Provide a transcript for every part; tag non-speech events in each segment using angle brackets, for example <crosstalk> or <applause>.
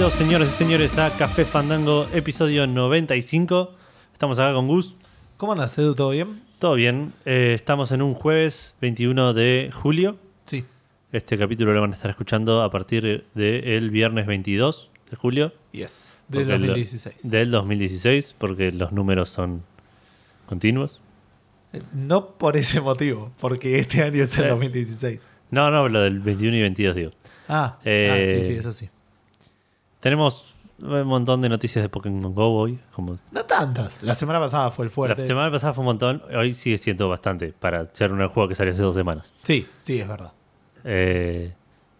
Bienvenidos, señoras y señores, a Café Fandango, episodio 95. Estamos acá con Gus. ¿Cómo andas, Edu? ¿Todo bien? Todo bien. Eh, estamos en un jueves 21 de julio. Sí. Este capítulo lo van a estar escuchando a partir del viernes 22 de julio Yes. Del Porque lo- 2016. del 2016, porque los números son continuos. Eh, No por ese motivo, porque este año es el Eh. 2016. No, no, lo del 21 y 22 digo. Ah, Eh, ah, sí, sí, eso sí. Tenemos un montón de noticias de Pokémon Go hoy. Como No tantas. La semana pasada fue el fuerte. la semana pasada fue un montón, hoy sigue siendo bastante para ser un juego que salió hace dos semanas. Sí, sí, es verdad. Eh,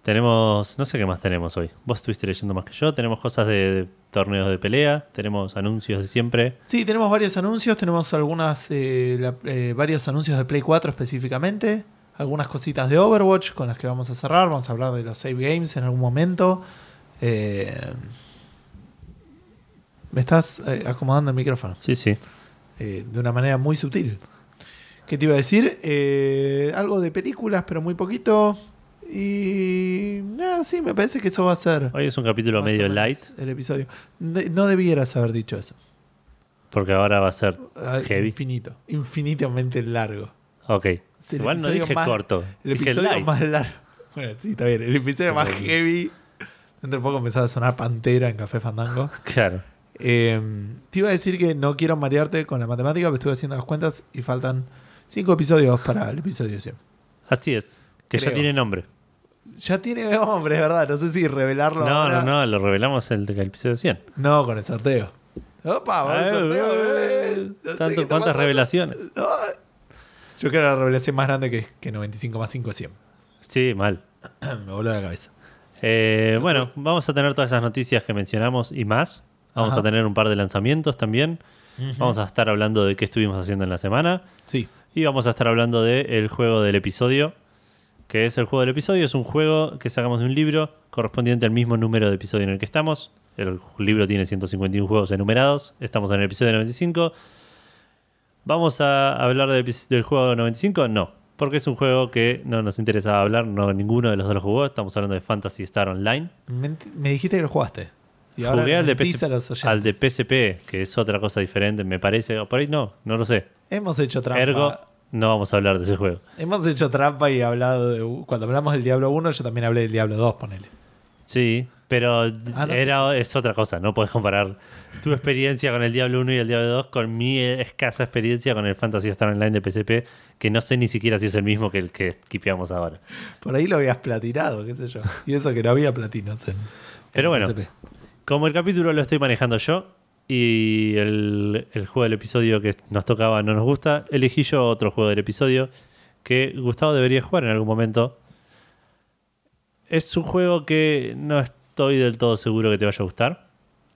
tenemos, no sé qué más tenemos hoy. Vos estuviste leyendo más que yo. Tenemos cosas de, de torneos de pelea, tenemos anuncios de siempre. Sí, tenemos varios anuncios. Tenemos algunas, eh, la- eh, varios anuncios de Play 4 específicamente. Algunas cositas de Overwatch con las que vamos a cerrar. Vamos a hablar de los save games en algún momento. Eh, me estás eh, acomodando el micrófono. Sí, sí. eh, de una manera muy sutil. ¿Qué te iba a decir? Eh, algo de películas, pero muy poquito. Y. nada, sí, me parece que eso va a ser. Hoy es un capítulo medio light, El episodio. No, no debieras haber dicho eso. porque ahora va a ser Ah, heavy. Infinito. Infinitamente largo. Ok. Igual no dije más- corto. El dije episodio light. más largo. <laughs> Bueno, sí, está bien. El episodio más heavy. Dentro de poco empezaba a sonar pantera en Café Fandango. <laughs> Claro. Eh, te iba a decir que no quiero marearte con la matemática, pero estuve haciendo las cuentas y faltan cinco episodios para el episodio 100. Así es. Que ya tiene nombre. Ya tiene nombre, es verdad. No sé si revelarlo No, ahora. no, no, lo revelamos el, el episodio 100. No, con el sorteo. Opa, va el Ah, sorteo. eh. No tanto- ¿Cuántas revelaciones? No. Yo creo que la revelación más grande que, que 95 más 5 es 100. Sí, mal. <clears throat> Me voló la cabeza. Eh, bueno, vamos a tener todas esas noticias que mencionamos y más. Vamos Ajá. a tener un par de lanzamientos también. Vamos a estar hablando de qué estuvimos haciendo en la semana. Sí. Y vamos a estar hablando del juego del episodio. Que es el juego del episodio. Es un juego que sacamos de un libro correspondiente al mismo número de episodio en el que estamos. El libro tiene 151 juegos enumerados. Estamos en el episodio 95. ¿Vamos a hablar del, epi- del juego 95? No. Porque es un juego que no nos interesaba hablar. No, ninguno de los dos lo jugó. Estamos hablando de Fantasy Star Online. Me, me dijiste que lo jugaste. Y ahora Jugué al de, oyentes. al de PSP, que es otra cosa diferente, me parece. O por ahí no, no lo sé. Hemos hecho trampa. Ergo, no vamos a hablar de ese juego. Hemos hecho trampa y hablado de. Cuando hablamos del Diablo 1, yo también hablé del Diablo 2, ponele. Sí, pero Ah, no era, es otra cosa. No puedes comparar tu experiencia con el Diablo 1 y el Diablo 2 con mi escasa experiencia con el Fantasy Star Online de PSP, que no sé ni siquiera si es el mismo que el que skipeamos ahora. Por ahí lo habías platinado, qué sé yo. Y eso que no había platinos en. Pero en bueno. PSP. Como el capítulo lo estoy manejando yo y el, el juego del episodio que nos tocaba no nos gusta, elegí yo otro juego del episodio que Gustavo debería jugar en algún momento. Es un juego que no estoy del todo seguro que te vaya a gustar.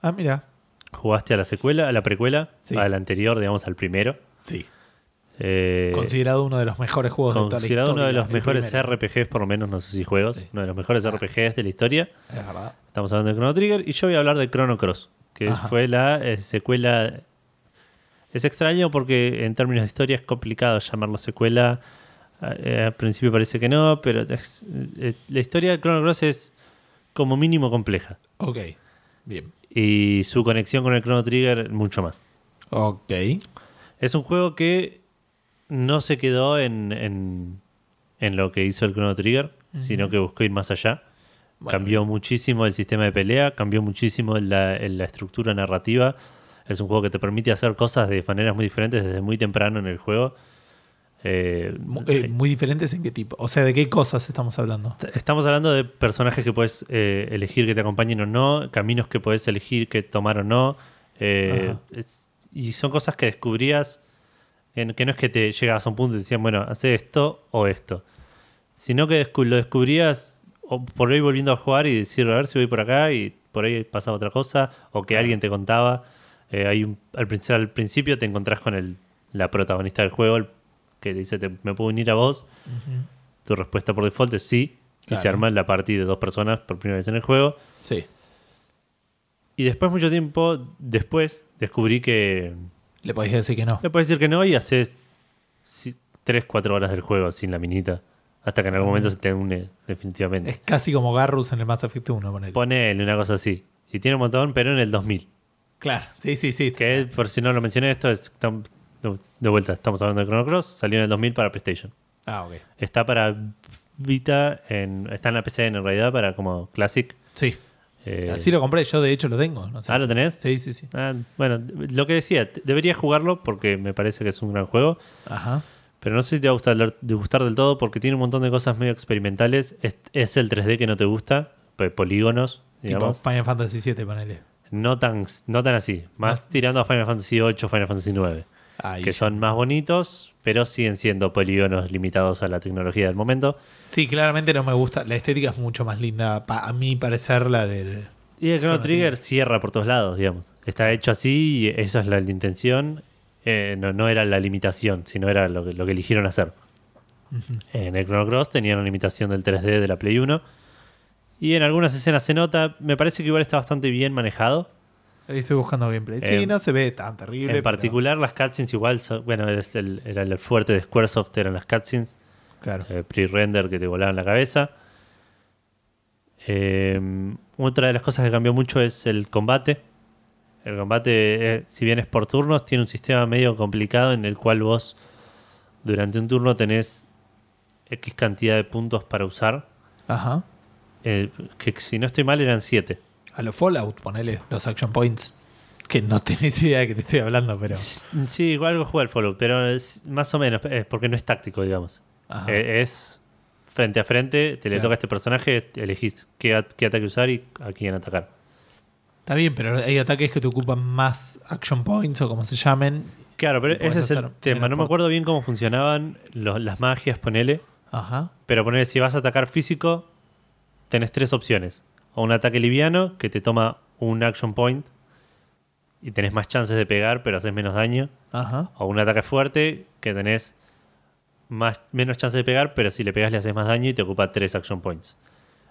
Ah, mira. Jugaste a la secuela, a la precuela, Sí. al anterior, digamos, al primero. Sí. Eh, Considerado uno de los mejores juegos de toda la considerado historia. uno de los mejores primero. RPGs, por lo menos, no sé si juegos, Sí. uno de los mejores RPGs de la historia. Es verdad. Estamos hablando de Chrono Trigger y yo voy a hablar de Chrono Cross, que Ajá. fue la eh, secuela. Es extraño porque en términos de historia es complicado llamarlo secuela. Eh, al principio parece que no, pero es- la historia de Chrono Cross es como mínimo compleja Ok. Bien. y su conexión con el Chrono Trigger mucho más. Ok. Es un juego que no se quedó en, en, en lo que hizo el Chrono Trigger, sino que buscó ir más allá. Bueno, cambió muchísimo el sistema de pelea, cambió muchísimo la, la estructura narrativa. Es un juego que te permite hacer cosas de maneras muy diferentes desde muy temprano en el juego. Eh, Mu- eh, muy diferentes en qué tipo. O sea, ¿de qué cosas estamos hablando? Estamos hablando de personajes que puedes eh, elegir que te acompañen o no, caminos que puedes elegir que tomar o no. eh, es- y son cosas que descubrías, que, que no es que te llegabas a un punto y decían, bueno, hace esto o esto, sino que lo descubrías por ahí volviendo a jugar y decir, a ver si voy por acá y por ahí pasaba otra cosa, o que alguien te contaba. Eh, hay un- al, principio, al principio te encontrás con el, la protagonista del juego, el que te dice, "Te- ¿me puedo unir a vos? Tu respuesta por default es sí. Y se arma la partida de dos personas por primera vez en el juego. Sí. Y después, mucho tiempo después, descubrí que Le podés decir que no. le puedes decir que no y haces 3, 4 horas del juego sin la minita. Hasta que en algún momento se te une definitivamente. Es casi como Garrus en el Mass Effect 1, ponele. Ponele una cosa así. Y tiene un montón, pero en el 2000. Claro, sí, sí, sí. Que por si no lo mencioné, esto es. De vuelta, estamos hablando de Chrono Cross. Salió en el 2000 para PlayStation. Ah, ok. Está para Vita, en, está en la PC en realidad para como Classic. Sí. Eh, Así lo compré, yo de hecho lo tengo. No sé Ah, si- ¿lo tenés? Sí, sí, sí. ah, bueno, lo que decía, deberías jugarlo porque me parece que es un gran juego. Ajá. Pero no sé si te va a gustar, de gustar del todo porque tiene un montón de cosas medio experimentales. Es, es el 3D que no te gusta, pues, polígonos, Tipo. Final Fantasy VII, ponele. No tan, no tan así. Más tirando a Final Fantasy 8, Final Fantasy 9. Ahí que ya. son más bonitos, pero siguen siendo polígonos limitados a la tecnología del momento. Sí, claramente no me gusta. La estética es mucho más linda, pa- a mi parecer, la del. Y el Chrono Trigger cierra por todos lados, digamos. Está hecho así y esa es la, la intención. Eh, no, no era la limitación, sino era lo que, lo que eligieron hacer. En el Chrono Cross tenían una limitación del 3D de la Play 1. Y en algunas escenas se nota, me parece que igual está bastante bien manejado. Ahí estoy buscando gameplay. Sí, Eh, no se ve tan terrible. En pero- particular las cutscenes igual, son- bueno, es el- era el fuerte de Squaresoft, eran las cutscenes. Claro. eh, pre-render que te volaban la cabeza. Eh, otra de las cosas que cambió mucho es el combate. El combate, eh, si bien es por turnos, tiene un sistema medio complicado en el cual vos durante un turno tenés X cantidad de puntos para usar. Ajá. eh, que si no estoy mal eran 7. A los Fallout, ponele los action points. Que no tenés idea de que te estoy hablando, pero. Sí, igual algo juega el Fallout, pero es más o menos, es porque no es táctico, digamos. Eh, es frente a frente, te le Claro. toca a este personaje, elegís qué, at- qué ataque usar y a quién atacar. Está bien, pero hay ataques que te ocupan más action points o como se llamen. Claro, pero ese es el tema. No me acuerdo bien cómo funcionaban los- las magias, ponele. Ajá. Pero ponele, si vas a atacar físico, tenés tres opciones. O un ataque liviano, que te toma un action point y tenés más chances de pegar, pero haces menos daño. Ajá. O un ataque fuerte, que tenés más, menos chances de pegar, pero si le pegas le haces más daño y te ocupa tres action points.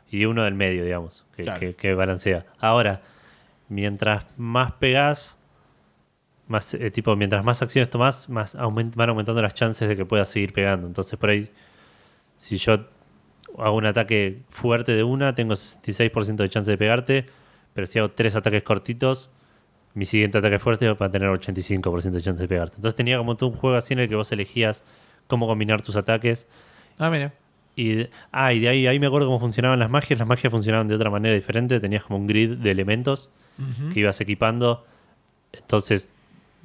Y uno del medio, digamos, que, Claro. que- que balancea. Ahora, mientras más pegas, más, eh, tipo, mientras más acciones tomás, más aument- van aumentando las chances de que puedas seguir pegando. Entonces, por ahí, si yo hago un ataque fuerte de una, tengo 66% de chance de pegarte, pero si hago tres ataques cortitos, mi siguiente ataque fuerte va a tener 85% de chance de pegarte. Entonces tenía como todo un juego así en el que vos elegías cómo combinar tus ataques. Ah, mira. Y de, ah, y de ahí, ahí me acuerdo cómo funcionaban las magias. Las magias funcionaban de otra manera diferente. Tenías como un grid de elementos que ibas equipando. Entonces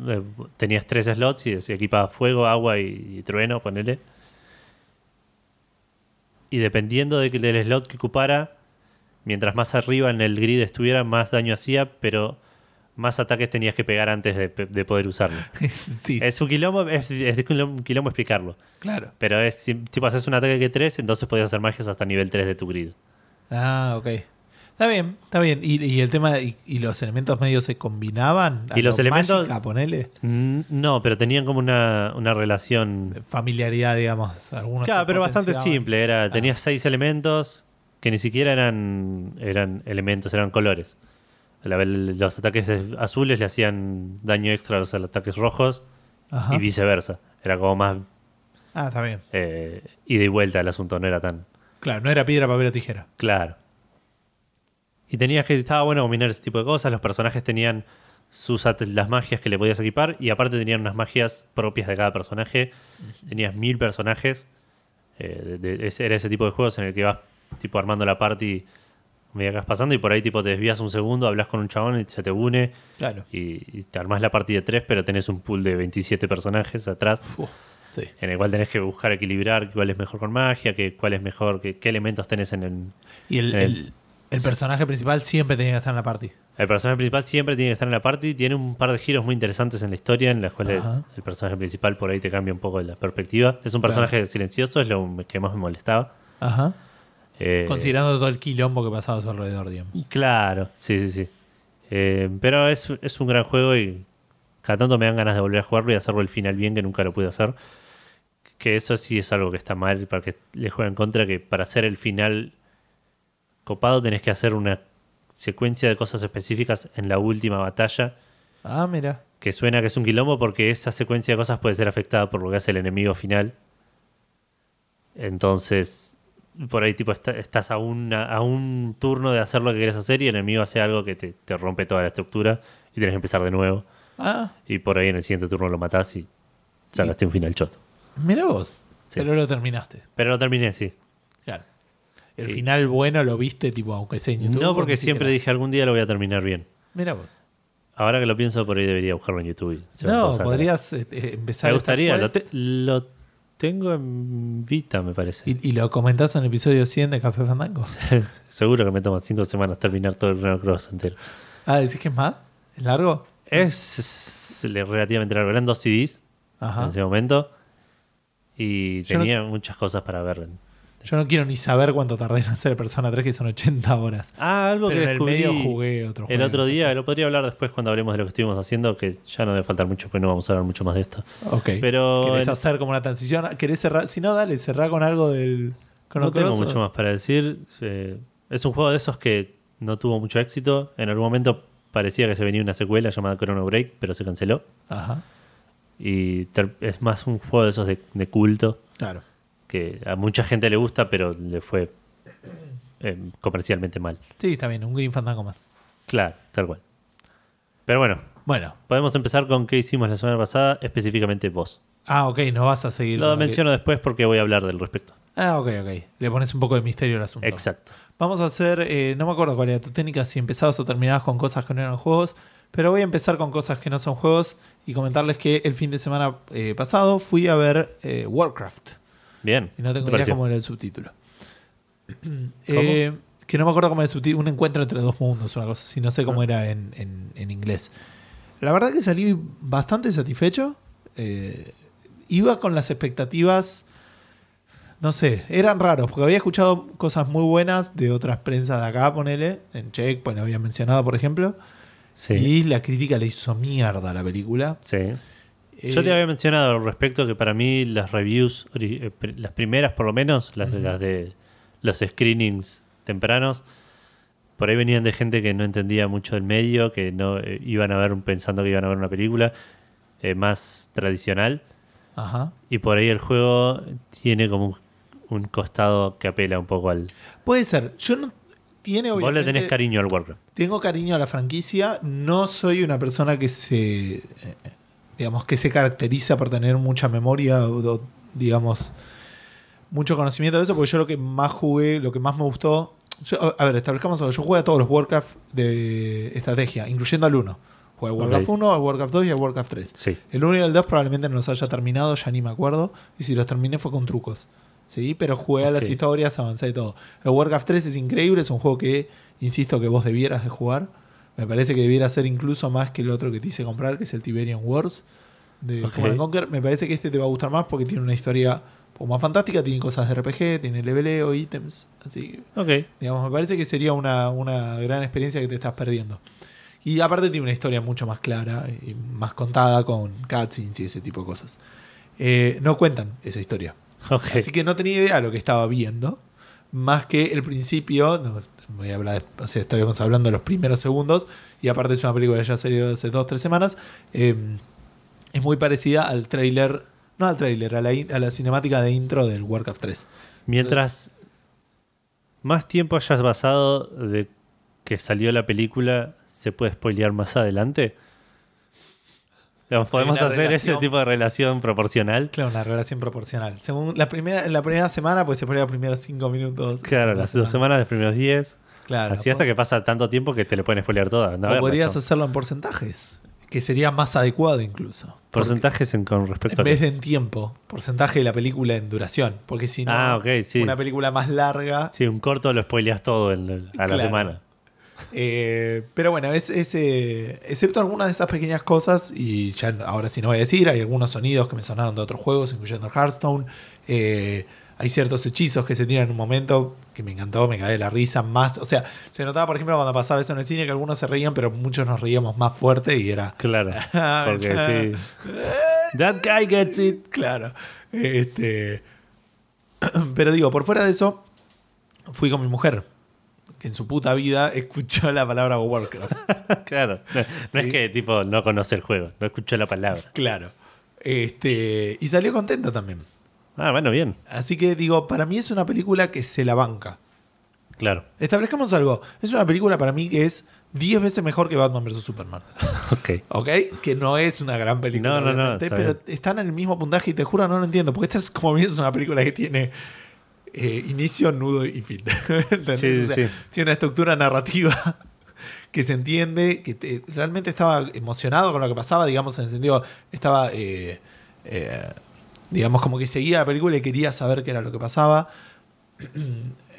eh, tenías tres slots y se equipaba fuego, agua y, y trueno, ponele. Y dependiendo de del slot que ocupara, mientras más arriba en el grid estuviera, más daño hacía, pero más ataques tenías que pegar antes de, de poder usarlo. <laughs> sí, Es un quilombo, es, es un quilombo explicarlo. claro. Pero es, si tipo haces un ataque que 3, entonces podías hacer magias hasta nivel 3 de tu grid. Ah, ok. Está bien, está bien. ¿Y, y el tema, y, y los elementos medios se combinaban? ¿A Y los lo elementos- Mágica, ponele. No, pero tenían como una, una relación. Familiaridad, digamos. Algunos Claro, pero bastante simple. Era, Tenías seis elementos que ni siquiera eran, eran elementos, eran colores. Los ataques azules le hacían daño extra a los ataques rojos Ajá. y viceversa. Era como más Ah, está bien. eh, ida y vuelta el asunto, no era tan Claro, no era piedra, papel o tijera. claro. Y tenías que, estaba bueno combinar ese tipo de cosas. Los personajes tenían sus las magias que le podías equipar y aparte tenían unas magias propias de cada personaje. Tenías mil personajes. Eh, de- de- ese- era ese tipo de juegos en el que vas tipo armando la party que vas pasando y por ahí tipo te desvías un segundo, hablas con un chabón y se te une Claro. y, y te armás la partida de tres, pero tenés un pool de 27 personajes atrás Uf, sí. en el cual tenés que buscar equilibrar cuál es mejor con magia, que, cuál es mejor, que, qué elementos tenés en el... Y el, el- el personaje principal siempre tenía que estar en la party. El personaje principal siempre tiene que estar en la party, tiene un par de giros muy interesantes en la historia, en las cuales Ajá. el personaje principal por ahí te cambia un poco la perspectiva. Es un personaje silencioso, es lo que más me molestaba. Ajá. Eh, Considerando todo el quilombo que pasaba a su alrededor, digamos. Claro, sí, sí, sí. Eh, pero es, es un gran juego y cada tanto me dan ganas de volver a jugarlo y hacerlo el final bien, que nunca lo pude hacer. Que eso sí es algo que está mal para que le jueguen contra, que para hacer el final copado tenés que hacer una secuencia de cosas específicas en la última batalla, Ah, mira. que suena que es un quilombo porque esa secuencia de cosas puede ser afectada por lo que hace el enemigo final. Entonces, por ahí tipo está- estás a, una- a un turno de hacer lo que quieres hacer y el enemigo hace algo que te, te rompe toda la estructura y tienes que empezar de nuevo. Ah, Y por ahí en el siguiente turno lo matás y sacaste un final choto. mira vos. Sí. Pero lo terminaste. Pero lo terminé, sí. El final bueno lo viste, tipo, aunque sea en YouTube. no porque siempre dije algún día lo voy a terminar bien. Mira vos. Ahora que lo pienso, por ahí debería buscarlo en YouTube. No, podrías eh, eh, empezar. Me gustaría. Lo, quest te- lo tengo en Vita, me parece. y, y lo comentás en el episodio 100 de Café Fandango. <laughs> Seguro que me toma cinco semanas terminar todo el Chrono Cross entero. Ah, ¿decís que es más? ¿Es largo? Es, es relativamente largo. Eran dos CDs en Ajá. ese momento. Y Yo no- tenía muchas cosas para ver. Yo no quiero ni saber cuánto tardé en hacer Persona 3, que son 80 horas. Ah, algo Pero que en el medio jugué otro el juego, otro esas día. Lo podría hablar después cuando hablemos de lo que estuvimos haciendo, que ya no debe faltar mucho, porque no vamos a hablar mucho más de esto. Ok. Pero ¿Querés el- hacer como una transición? ¿Querés cerrar? Si no, dale, cerrá con algo del. No tengo mucho más para decir. Eh, es un juego de esos que no tuvo mucho éxito. En algún momento parecía que se venía una secuela llamada Chrono Break, pero se canceló. Ajá. Y es más un juego de esos de, de culto Claro. Que a mucha gente le gusta, pero le fue eh, comercialmente mal. Sí, está bien, un Green Fandango más. Claro, tal cual. Pero bueno, Bueno. podemos empezar con qué hicimos la semana pasada, específicamente vos. Ah, ok, no vas a seguir. Lo que- menciono después porque voy a hablar del respecto. Ah, ok, ok. Le pones un poco de misterio al asunto. Exacto. Vamos a hacer, eh, no me acuerdo cuál era tu técnica, si empezabas o terminabas con cosas que no eran juegos, pero voy a empezar con cosas que no son juegos y comentarles que el fin de semana eh, pasado fui a ver eh, Warcraft Bien. y no tengo ¿Te idea pareció? cómo era el subtítulo. <clears throat> Eh, que no me acuerdo cómo era el subtítulo, un encuentro entre dos mundos, una cosa así, no sé cómo era en, en- en inglés. La verdad que salí bastante satisfecho. eh, iba con las expectativas no sé, eran raros, porque había escuchado cosas muy buenas de otras prensas de acá, ponele, en Check, pues lo había mencionado, por ejemplo, Sí. y la crítica le hizo mierda a la película. sí. Eh, Yo te había mencionado al respecto que para mí las reviews, eh, las primeras por lo menos, las de, las de los screenings tempranos, por ahí venían de gente que no entendía mucho del medio, que no eh, iban a ver pensando que iban a ver una película eh, más tradicional. Ajá. Y por ahí el juego tiene como un, un costado que apela un poco al... Puede ser, yo no... Tiene Vos le tenés cariño al Warcraft. Tengo cariño a la franquicia, no soy una persona que se... eh, digamos, que se caracteriza por tener mucha memoria o, digamos, mucho conocimiento de eso, porque yo lo que más jugué, lo que más me gustó... yo- a ver, establezcamos algo. Yo jugué a todos los Warcraft de estrategia, incluyendo al 1. Jugué al Warcraft Ok. 1, al Warcraft 2 y al Warcraft 3. Sí. El 1 y el 2 probablemente no los haya terminado, ya ni me acuerdo. Y si los terminé fue con trucos. ¿Sí? Pero jugué a las historias, avancé de todo. El Warcraft 3 es increíble, es un juego que, insisto, que vos debieras de jugar. Me parece que debiera ser incluso más que el otro que te hice comprar, que es el Tiberian Wars de Ok. Command and Conquer. Me parece que este te va a gustar más porque tiene una historia un poco más fantástica, tiene cosas de RPG, tiene leveleo, ítems. Así que Ok. Digamos, me parece que sería una, una gran experiencia que te estás perdiendo. Y aparte tiene una historia mucho más clara y más contada con cutscenes y ese tipo de cosas. Eh, no cuentan esa historia. Así que no tenía idea de lo que estaba viendo. Más que el principio, voy a hablar, o sea, estábamos hablando de los primeros segundos, y aparte es una película que ya salió hace dos o tres semanas, eh, es muy parecida al trailer, no al trailer, a la, a la cinemática de intro del Warcraft 3. Mientras más tiempo hayas pasado de que salió la película, ¿se puede spoilear más adelante? Digamos, ¿Podemos hacer ese tipo de relación proporcional? Claro, una relación proporcional. Según la primera, en la primera semana, pues se ponía los primeros cinco minutos. Claro, las dos semanas, los primeros 10. Claro. así hasta que pasa tanto tiempo que te le pueden spoilear toda. Anda a o verla, podrías hacerlo en porcentajes, que sería más adecuado incluso. Porcentajes en, con respecto En a. vez qué? de en tiempo, porcentaje de la película en duración. Porque si no, Ah, sí. una película más larga. Sí, un corto lo spoileas todo en a la Claro. semana. Eh, pero bueno, es, es, eh, excepto algunas de esas pequeñas cosas, y ya ahora sí no voy a decir, hay algunos sonidos que me sonaron de otros juegos, incluyendo Hearthstone. eh, hay ciertos hechizos que se tiran en un momento que me encantó, me caí de la risa más. O sea, se notaba, por ejemplo, cuando pasaba eso en el cine que algunos se reían, pero muchos nos reíamos más fuerte y era. Claro. <laughs> Porque sí. That guy gets it. Claro. Este, <clears throat> pero digo, por fuera de eso, fui con mi mujer, que en su puta vida <laughs> escuchó la palabra Warcraft. <laughs> Claro. No, es que tipo no conoce el juego, no escuchó la palabra. Claro. Este, y salió contenta también. Ah, bueno, bien. Así que digo, para mí es una película que se la banca. Claro. Establezcamos algo. Es una película para mí que es 10 veces mejor que Batman vs. Superman. <laughs> Ok. ¿Ok? Que no es una gran película. No, no, no, está pero bien. están en el mismo puntaje y te juro, no lo entiendo. Porque esta es como bien es una película que tiene eh, inicio, nudo y fin. <laughs> Sí, sí, O sea, sí. Tiene una estructura narrativa <laughs> que se entiende, que te- realmente estaba emocionado con lo que pasaba, digamos, en el sentido, estaba, eh, eh, digamos, como que seguía la película y quería saber qué era lo que pasaba. <clears throat>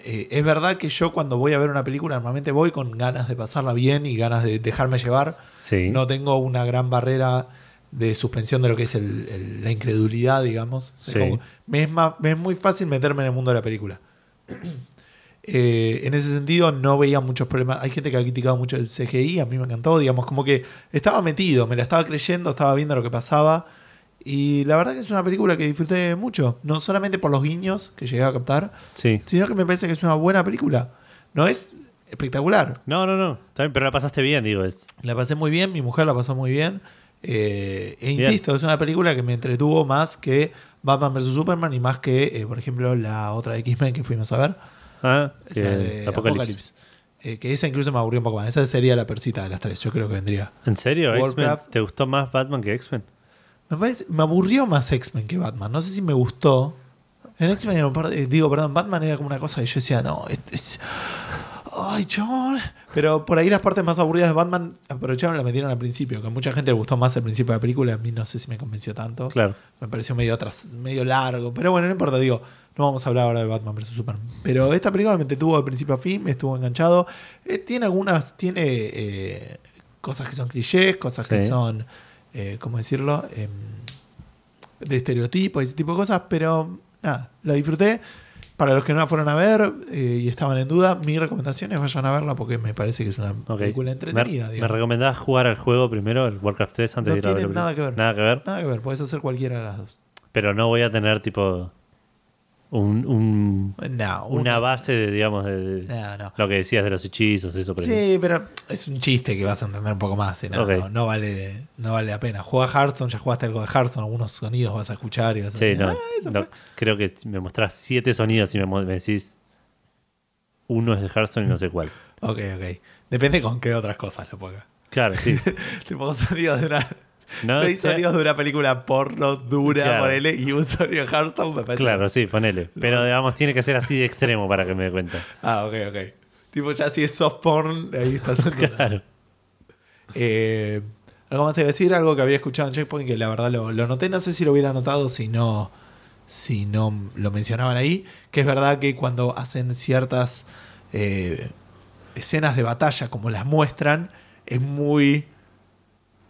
Eh, es verdad que yo cuando voy a ver una película normalmente voy con ganas de pasarla bien y ganas de dejarme llevar. Sí. No tengo una gran barrera de suspensión de lo que es el- el- la incredulidad, digamos. O sea, Sí. como- me, es más- me es muy fácil meterme en el mundo de la película. <clears throat> Eh, en ese sentido no veía muchos problemas. Hay gente que ha criticado mucho el CGI, a mí me encantó, digamos, como que estaba metido, me la estaba creyendo, estaba viendo lo que pasaba. Y la verdad que es una película que disfruté mucho, no solamente por los guiños que llegué a captar, Sí. sino que me parece que es una buena película. No es espectacular, No, no, no. Pero la pasaste bien, digo. Es... la pasé muy bien, mi mujer la pasó muy bien. Eh, e Bien. insisto, es una película que me entretuvo más que Batman vs. Superman y más que, eh, por ejemplo, la otra de X-Men que fuimos a ver, Ah, que la de Apocalipsis. Eh, que esa incluso me aburrió un poco más. Esa sería la persita de las tres, yo creo que vendría. ¿En serio? ¿Te gustó más Batman que X-Men? Me, parece- me aburrió más X-Men que Batman. No sé si me gustó. En X-Men era un par de- digo, perdón, Batman era como una cosa que yo decía, no, es, es- ay, chabón. Pero por ahí las partes más aburridas de Batman aprovecharon y la metieron al principio, que a mucha gente le gustó más el principio de la película, a mí no sé si me convenció tanto. Claro. Me pareció medio atrás, medio largo, pero bueno, no importa, digo, no vamos a hablar ahora de Batman vs Superman. Pero esta película me entretuvo de principio a fin, me estuvo enganchado. Eh, tiene algunas, tiene eh, cosas que son clichés, cosas que son, eh, ¿cómo decirlo? Em, de estereotipos y ese tipo de cosas, pero nada, la disfruté. Para los que no la fueron a ver eh, y estaban en duda, mi recomendación es vayan a verla porque me parece que es una película entretenida. ¿Me, ¿Me recomendás jugar al juego primero, el Warcraft 3, antes No de ir a ver nada que ver. Nada que ver. Nada que ver, puedes hacer cualquiera de las dos. Pero no voy a tener, tipo, un, un- No, una base de, digamos, de, de No, no. lo que decías de los hechizos, eso. por ejemplo. Sí, pero es un chiste que vas a entender un poco más. y No, vale, no vale la pena. Juega Hearthstone, ya jugaste algo de Hearthstone, algunos sonidos vas a escuchar y vas a Sí, decir, no, "Ah, eso no, fue". creo que me mostrás siete sonidos y me, me decís uno es de Hearthstone y no sé cuál. Ok, ok. Depende con qué otras cosas lo ponga. Claro, sí. <laughs> Pongo sonidos de una. No seis sonidos de una película porno dura, Claro. ponele, y un sonido de Hearthstone me parece. Claro, sí, ponele. Pero digamos, tiene que ser así de extremo para que me dé cuenta. Ah, ok, ok. Tipo, ya si es soft porn, ahí estás. <laughs> Claro. Eh, algo más a decir, algo que había escuchado en Checkpoint que la verdad lo, lo noté, no sé si lo hubiera notado si no, si no lo mencionaban ahí, que es verdad que cuando hacen ciertas eh, escenas de batalla como las muestran, es muy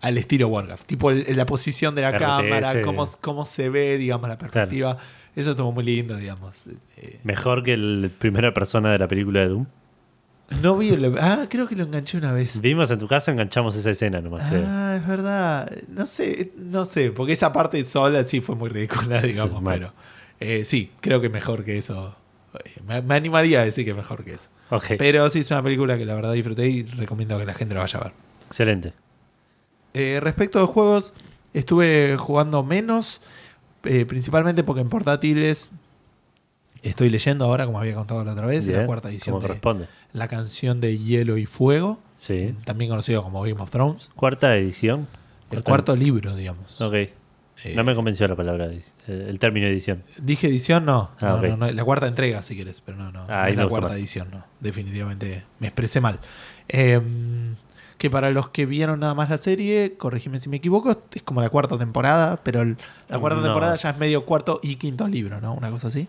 al estilo Warcraft, tipo el- la posición de la RTS. cámara, cómo, cómo se ve, digamos, la perspectiva, eso estuvo muy lindo, digamos. Eh, Mejor que el primera persona de la película de Doom. no vi, el- ah, creo que lo enganché una vez. Vimos en tu casa, enganchamos esa escena nomás. creo. Ah, es verdad. No sé, no sé, porque esa parte sola sí fue muy ridícula, digamos, pero eh, sí, creo que mejor que eso. Eh, Me, me animaría a decir que mejor que eso. Ok, Pero sí es una película que la verdad disfruté y recomiendo que la gente lo vaya a ver. excelente. Eh, respecto a los juegos, estuve jugando menos, eh, principalmente porque en portátiles estoy leyendo ahora, como había contado la otra vez, Bien, la cuarta edición como de corresponde. la canción de Hielo y Fuego, Sí. también conocido como Game of Thrones. Cuarta edición. El cuarto libro, digamos. Ok. Eh, No me convenció la palabra, eh, el término edición. Dije edición, no. Ah, No, no, no, La cuarta entrega, si quieres, pero no, no. Ah, es la cuarta más. edición, no. Definitivamente me expresé mal. Eh, que para los que vieron nada más la serie, corregime si me equivoco, es como la cuarta temporada, pero el- la cuarta No. temporada ya es medio cuarto y quinto libro, ¿no? Una cosa así.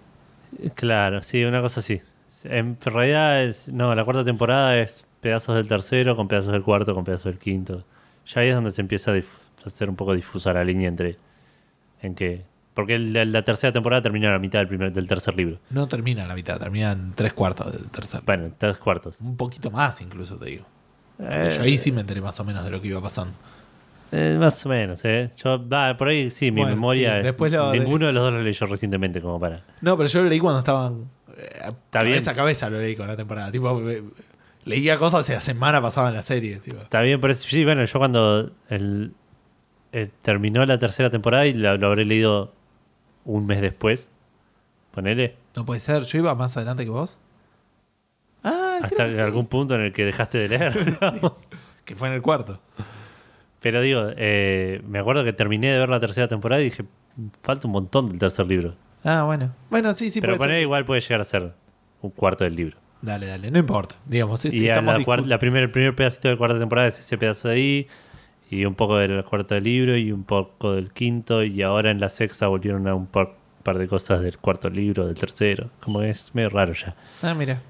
Claro, sí, una cosa así. En realidad, es, no, la cuarta temporada es pedazos del tercero con pedazos del cuarto con pedazos del quinto. Ya ahí es donde se empieza a, a hacer un poco difusa la línea entre en que porque la, la tercera temporada termina a la mitad del primer del tercer libro. No termina en la mitad, termina en tres cuartos del tercer. Bueno, tres cuartos. Un poquito más, incluso te digo. Eh, Yo ahí sí me enteré más o menos de lo que iba pasando. eh, más o menos, ¿eh? Yo, va, por ahí sí, mi Bueno, memoria. sí, después lo- ninguno de los dos lo leyó recientemente, como para. No, pero yo lo leí cuando estaban. Eh, Está bien. cabeza a cabeza lo leí con la temporada. Tipo, eh, leía cosas y la semana pasaba en la serie. Tipo. Está bien, pero sí, bueno, yo cuando el, eh, terminó la tercera temporada y la- lo habré leído un mes después, Ponele. No puede ser, yo iba más adelante que vos. Creo Hasta algún punto en el que dejaste de leer. <laughs> Que fue en el cuarto. Pero digo, eh, me acuerdo que terminé de ver la tercera temporada y dije, falta un montón del tercer libro. Ah, bueno. Bueno, sí, sí, Pero puede poner ser. igual puede llegar a ser un cuarto del libro. Dale, dale, no importa. Digamos, este, y estamos la, discu- cuar- la primer, el primer pedacito de la cuarta temporada es ese pedazo de ahí, y un poco del cuarto del libro, y un poco del quinto, y ahora en la sexta volvieron a un par, par de cosas del cuarto libro, del tercero. Como que es medio raro ya. Ah, mira.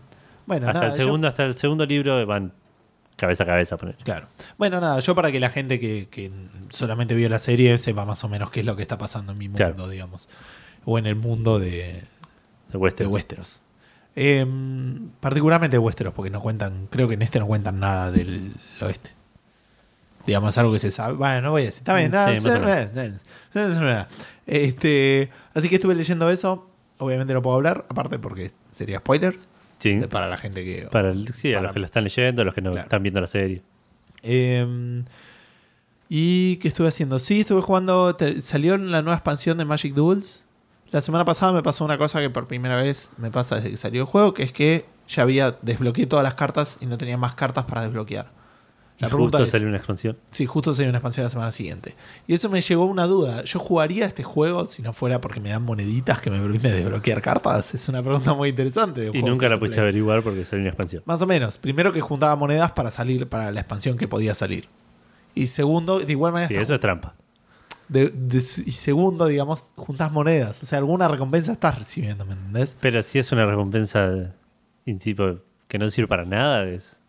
Bueno, hasta, nada, el yo- segundo, hasta el segundo libro van cabeza a cabeza poner. Claro. Bueno, nada, yo para que la gente que, que solamente vio la serie sepa más o menos qué es lo que está pasando en mi mundo, Claro. digamos. O en el mundo de, De de Western. Westeros. Eh, particularmente de Westeros, porque no cuentan, creo que en este no cuentan nada del oeste. Digamos, algo que se sabe. Bueno, no voy a decir. Está bien, Sí, nada, menos. nada. Este, así que estuve leyendo eso. Obviamente no puedo hablar, aparte porque sería spoilers. Sí. de- Para la gente que. Para el- sí, a los que lo están leyendo, a los que no Claro. están viendo la serie. Eh, ¿Y qué estuve haciendo? Sí, estuve jugando. te- salió la nueva expansión de Magic Duels. La semana pasada me pasó una cosa que por primera vez me pasa desde que salió el juego, que es que ya había desbloqueado todas las cartas y no tenía más cartas para desbloquear. Y La pregunta justo es, salió una expansión. sí, justo salió una expansión la semana siguiente. Y eso me llegó una duda. ¿Yo jugaría este juego si no fuera porque me dan moneditas que me permiten desbloquear cartas? Es una pregunta muy interesante. de Y nunca la pudiste averiguar porque salió una expansión. Más o menos. Primero que juntaba monedas para salir para la expansión que podía salir. Y segundo, de igual manera. Sí, eso es trampa. de- de- y segundo, digamos, juntas monedas. O sea, alguna recompensa estás recibiendo, ¿me entendés? Pero si es una recompensa tipo que no sirve para nada, es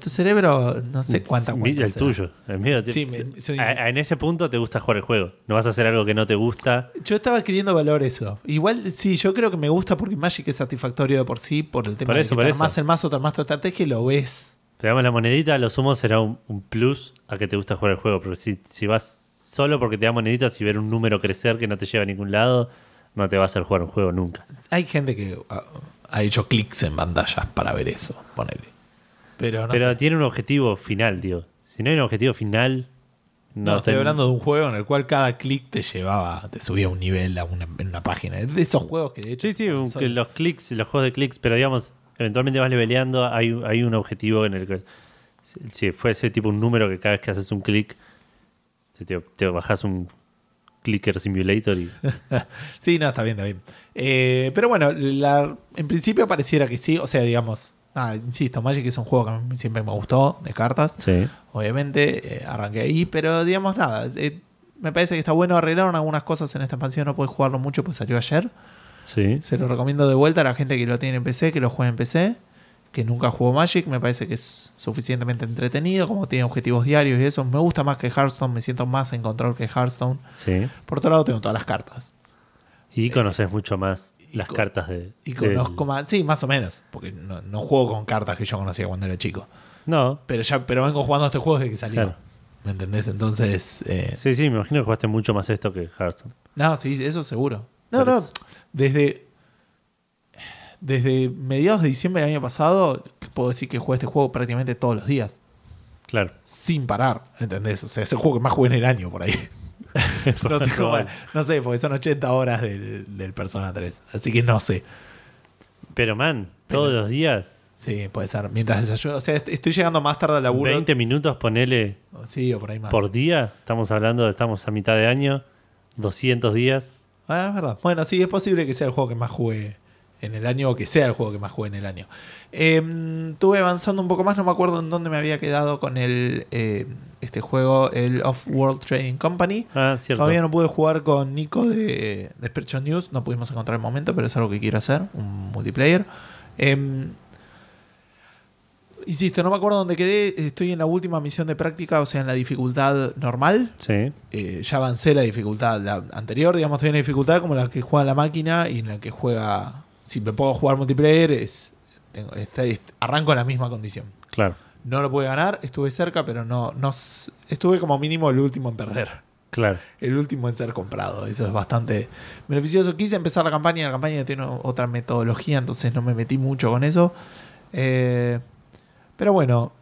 tu cerebro, no sé cuánta mi- cuenta el será. tuyo. El mío, Sí, me- soy- a- a- en ese punto te gusta jugar el juego. No vas a hacer algo que no te gusta. Yo estaba queriendo valorar eso. Igual, sí, yo creo que me gusta porque Magic es satisfactorio de por sí, por el tema Por de que te armás el mazo, te armás tu estrategia y lo ves. Te damos la monedita, a lo sumo será un, un plus a que te gusta jugar el juego. Pero si, si vas solo porque te da moneditas y ver un número crecer que no te lleva a ningún lado, no te va a hacer jugar un juego nunca. Hay gente que ha, ha hecho clics en pantallas para ver eso, ponele. Pero no Pero sé. tiene un objetivo final, tío. Si no hay un objetivo final, no, No, estoy hablando de un juego en el cual cada clic te llevaba, te subía un nivel a una, en una página. De esos juegos que de hecho. Sí, sí, un- son- que los clics, los juegos de clics, pero digamos, eventualmente vas leveleando, hay, hay un objetivo en el que si- fuese tipo un número que cada vez que haces un clic, te, te, te bajas un clicker simulator y <laughs> Sí, no, está bien, está bien. Eh, pero bueno, la- en principio pareciera que sí. O sea, digamos, nada, insisto, Magic es un juego que a mí siempre me gustó, de cartas. sí. Obviamente, eh, arranqué ahí, pero digamos nada. eh, me parece que está bueno. Arreglaron algunas cosas en esta expansión, no puedes jugarlo mucho, pues salió ayer. Sí. Se lo recomiendo de vuelta a la gente que lo tiene en PC, que lo juegue en PC, que nunca jugó Magic. Me parece que es suficientemente entretenido, como tiene objetivos diarios y eso. Me gusta más que Hearthstone, me siento más en control que Hearthstone. Sí. Por otro lado, tengo todas las cartas. Y conoces mucho más las con- cartas de. Y del- conozco más, sí, más o menos, porque no, no juego con cartas que yo conocía cuando era chico. No. Pero ya pero vengo jugando este juego desde que salió. Claro. ¿Me entendés? Entonces, eh, Sí, sí, me imagino que jugaste mucho más esto que Hearthstone. no, sí, eso seguro. No, no, desde desde mediados de diciembre del año pasado puedo decir que jugué este juego prácticamente todos los días, Claro. sin parar, ¿entendés? O sea, es el juego que más jugué en el año por ahí. <laughs> No, <laughs> tengo- Probable. no sé, porque son 80 horas del, del Persona 3, así que no sé. Pero man, Pero- todos los días, Sí, puede ser. Mientras desayuno, o sea, est- estoy llegando más tarde al laburo. 20 minutos ponele Sí, o por ahí más. por día. Estamos hablando, de- estamos a mitad de año, 200 días. Ah, es verdad. Bueno, sí, es posible que sea el juego que más jugué en el año o que sea el juego que más jugué en el año. Eh, estuve avanzando un poco más, no me acuerdo en dónde me había quedado con el eh, este juego, el Off-World Trading Company. Ah, cierto. Todavía no pude jugar con Nico de, de News, no pudimos encontrar el momento, pero es algo que quiero hacer, un multiplayer. Eh, insisto, no me acuerdo dónde quedé, estoy en la última misión de práctica, o sea, en la dificultad normal. Sí. Eh, ya avancé la dificultad la anterior, digamos, estoy en la dificultad como la que juega la máquina y en la que juega. Si me puedo jugar multiplayer, es, tengo, está- es- arranco en la misma condición. Claro. No lo pude ganar, estuve cerca, pero no, no estuve como mínimo el último en perder. Claro. El último en ser comprado. Eso es bastante beneficioso. Quise empezar la campaña, la campaña tiene otra metodología, entonces no me metí mucho con eso. Eh, pero bueno,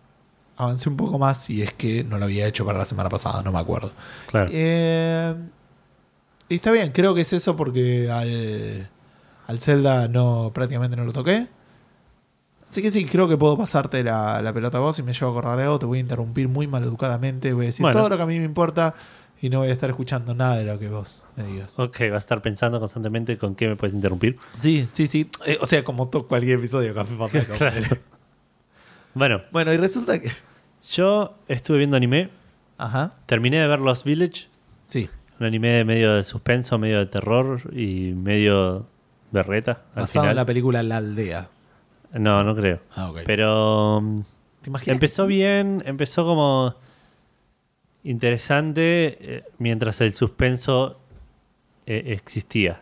avancé un poco más y es que no lo había hecho para la semana pasada, no me acuerdo. Claro. Eh, y está bien, creo que es eso porque al, Al Zelda no, prácticamente no lo toqué. Así que sí, creo que puedo pasarte la, la pelota a vos y me llevo a acordar de algo. Te voy a interrumpir muy mal educadamente. Voy a decir Bueno. todo lo que a mí me importa y no voy a estar escuchando nada de lo que vos me digas. Ok, va a estar pensando constantemente con qué me puedes interrumpir. Sí, sí, sí. Eh, o sea, como to- cualquier episodio de Café Papel. Claro. Bueno, Bueno, y resulta que. yo estuve viendo anime. Ajá. Terminé de ver Lost Village. Sí. Un anime medio de suspenso, medio de terror y medio berreta. Al Basado en la película La Aldea. No, no creo. Ah, ok. Pero mm, ¿Te imaginas? empezó bien, empezó como interesante eh, mientras el suspenso eh, existía.